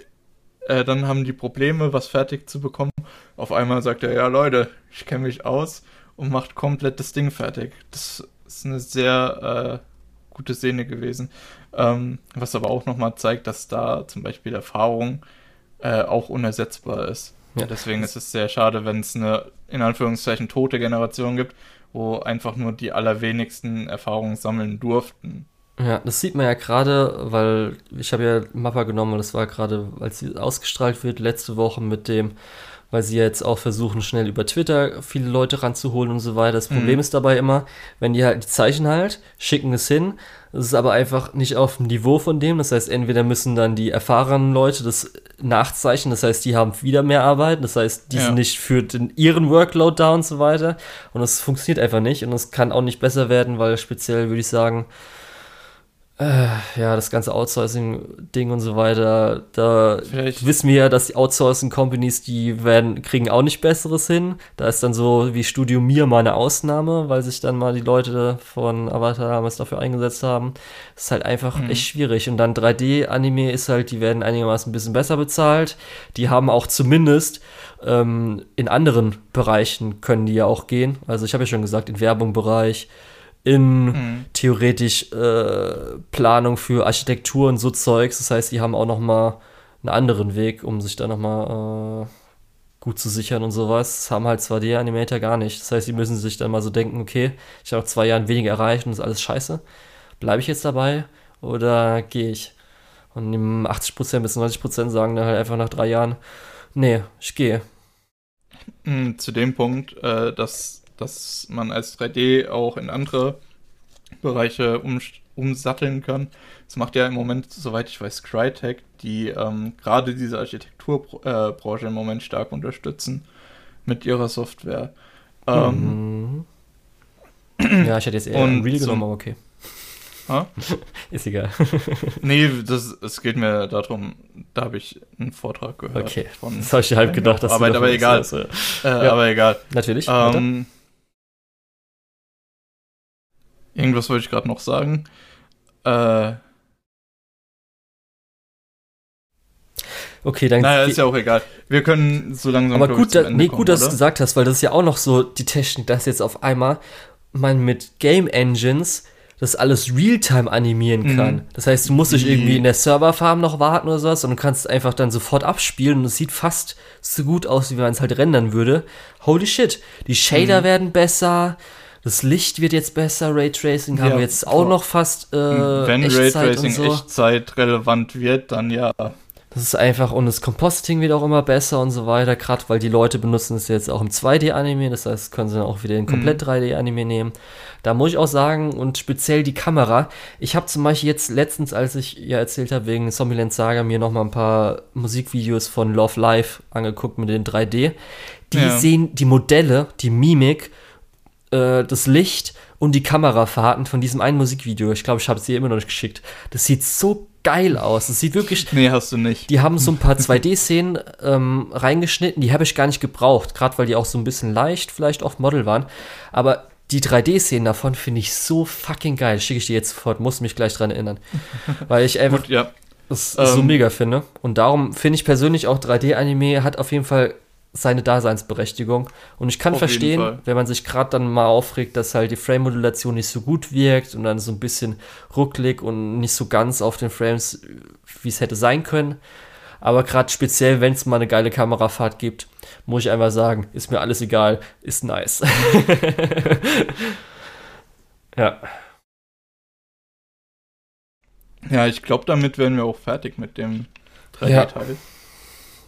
äh, dann haben die Probleme, was fertig zu bekommen. Auf einmal sagt er, ja Leute, ich kenne mich aus und macht komplett das Ding fertig. Das ist eine sehr äh, gute Szene gewesen. Ähm, was aber auch nochmal zeigt, dass da zum Beispiel Erfahrung äh, auch unersetzbar ist. Ja. Deswegen ist es sehr schade, wenn es eine in Anführungszeichen tote Generation gibt, wo einfach nur die allerwenigsten Erfahrungen sammeln durften. Ja, das sieht man ja gerade, weil ich habe ja Mappa genommen und das war gerade, als sie ausgestrahlt wird, letzte Woche mit dem, weil sie jetzt auch versuchen, schnell über Twitter viele Leute ranzuholen und so weiter. Das Problem mhm. ist dabei immer, wenn die halt die Zeichen halt, schicken es hin, das ist aber einfach nicht auf dem Niveau von dem. Das heißt, entweder müssen dann die erfahrenen Leute das nachzeichnen, das heißt, die haben wieder mehr Arbeit, das heißt, die ja. sind nicht für den, ihren Workload da und so weiter. Und das funktioniert einfach nicht und es kann auch nicht besser werden, weil speziell würde ich sagen, ja, das ganze Outsourcing-Ding und so weiter, da Vielleicht. wissen wir ja, dass die Outsourcing-Companies, die werden, kriegen auch nicht Besseres hin. Da ist dann so wie Studio Mir mal eine Ausnahme, weil sich dann mal die Leute von Avatar damals dafür eingesetzt haben. Das ist halt einfach mhm. echt schwierig. Und dann 3D-Anime ist halt, die werden einigermaßen ein bisschen besser bezahlt. Die haben auch zumindest ähm, in anderen Bereichen können die ja auch gehen. Also ich habe ja schon gesagt, in Werbung-Bereich, in mhm. theoretisch äh, Planung für Architektur und so Zeugs. Das heißt, die haben auch noch mal einen anderen Weg, um sich da noch mal äh, gut zu sichern und sowas. Das haben halt 2D-Animator gar nicht. Das heißt, die müssen sich dann mal so denken, okay, ich habe zwei Jahren weniger erreicht und ist alles scheiße. Bleibe ich jetzt dabei oder gehe ich? Und 80% bis 90% sagen dann halt einfach nach drei Jahren, nee, ich gehe. Hm, zu dem Punkt, äh, dass dass man als 3D auch in andere Bereiche um, umsatteln kann. Das macht ja im Moment, soweit ich weiß, Crytek, die ähm, gerade diese Architekturbranche im Moment stark unterstützen mit ihrer Software. Ähm, Mhm. Ja, ich hätte jetzt eher Und Real genommen, aber okay. Ha? Ist egal. Nee, das, es geht mir darum, da habe ich einen Vortrag gehört. Okay. Von, Das habe ich halb gedacht, dass du aber egal. was sagst, Äh, Ja. Aber egal. ja. Natürlich. Ähm, irgendwas wollte ich gerade noch sagen. Äh, okay, dann. naja, ist ja auch egal. Wir können so langsam aber ich, gut, da, nee, kommen, gut, dass du gesagt hast, weil das ist ja auch noch so die Technik, dass jetzt auf einmal man mit Game Engines das alles Realtime animieren Mhm. kann. Das heißt, du musst nicht Wie- irgendwie in der Serverfarm noch warten oder sowas, sondern du kannst einfach dann sofort abspielen und es sieht fast so gut aus, wie man es halt rendern würde. Holy shit. Die Shader Mhm. werden besser, das Licht wird jetzt besser, Raytracing haben Ja, wir jetzt auch noch fast äh, Wenn Echtzeit Raytracing so. Echtzeit relevant wird, dann ja. Das ist einfach, und das Compositing wird auch immer besser und so weiter, gerade weil die Leute benutzen es jetzt auch im 2D-Anime, das heißt, können sie dann auch wieder den komplett 3D-Anime nehmen. Da muss ich auch sagen, und speziell die Kamera, ich habe zum Beispiel jetzt letztens, als ich ja erzählt habe, wegen Zombieland Saga, mir noch mal ein paar Musikvideos von Love Live angeguckt mit den 3D. Die Ja. sehen die Modelle, die Mimik, äh, das Licht und die Kamerafahrten von diesem einen Musikvideo. Ich glaube, ich habe es dir immer noch nicht geschickt. Das sieht so geil aus. Das sieht wirklich Nee, hast du nicht. die haben so ein paar 2D-Szenen ähm, reingeschnitten, die habe ich gar nicht gebraucht, gerade weil die auch so ein bisschen leicht vielleicht auf Model waren. Aber die 3D-Szenen davon finde ich so fucking geil. Schicke ich dir jetzt sofort, muss mich gleich dran erinnern. weil ich einfach Gut, ja. das so Ähm, mega finde. Und darum finde ich persönlich auch 3D-Anime hat auf jeden Fall seine Daseinsberechtigung. Und ich kann Auf verstehen, wenn man sich gerade dann mal aufregt, dass halt die Frame-Modulation nicht so gut wirkt und dann so ein bisschen rucklig und nicht so ganz auf den Frames, wie es hätte sein können. Aber gerade speziell, wenn es mal eine geile Kamerafahrt gibt, muss ich einfach sagen, ist mir alles egal, ist nice. ja. Ja, ich glaube, damit wären wir auch fertig mit dem Ja.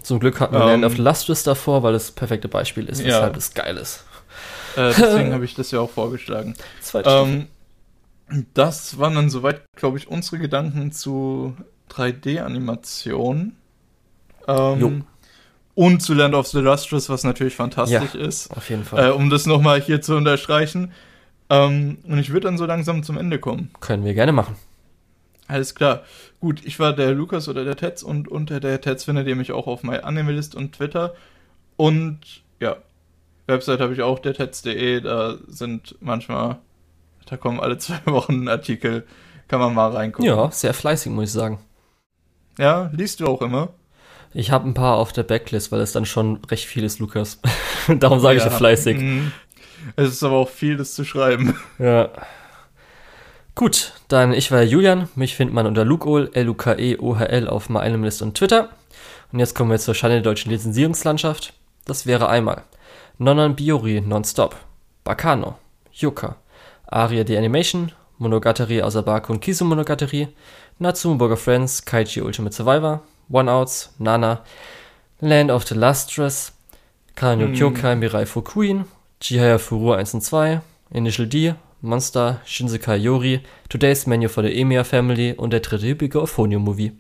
3D-Teil. Zum Glück hatten wir Ähm, Land of the Lustrous davor, weil das perfekte Beispiel ist, Ja. weshalb es geil ist. Äh, deswegen habe ich das ja auch vorgeschlagen. Zweite. Ähm, das waren dann soweit, glaube ich, unsere Gedanken zu 3D-Animation. Ähm, und zu Land of the Lustrous, was natürlich fantastisch ist. Auf jeden Fall. Äh, um das nochmal hier zu unterstreichen. Ähm, und ich würde dann so langsam zum Ende kommen. Können wir gerne machen. Alles klar. Gut, ich war der Lukas oder der Tetz und unter der Tetz findet ihr mich auch auf MyAnimalist und Twitter. Und ja, Website habe ich auch, der Tetz.de. Da sind manchmal, da kommen alle zwei Wochen Artikel. Kann man mal reingucken. Ja, sehr fleißig, muss ich sagen. Ja, liest du auch immer. Ich habe ein paar auf der Backlist, weil es dann schon recht viel ist, Lukas. Darum sage ich ja fleißig. Mhm. Es ist aber auch viel, das zu schreiben. Ja. Gut, dann ich war Julian. Mich findet man unter Lukeol, L-U-K-E-O-H-L auf MyAnimalist und Twitter. Und jetzt kommen wir zur Schande der deutschen Lizenzierungslandschaft. Das wäre einmal. Nonan Biori Nonstop, Bakano, Yuka, Aria the Animation, Monogatari Asabaku und Kisu Monogatari, Natsume Burger Friends, Kaichi Ultimate Survivor, One Outs, Nana, Land of the Lustrous, Kanyo Hm. Kyokai Mirai Fukuin, Chihaya Furu 1 und 2, Initial D, Monster, Shinsekai Yori, Today's Menu for the Emiya Family und der dritte Hüppige Euphonium Movie.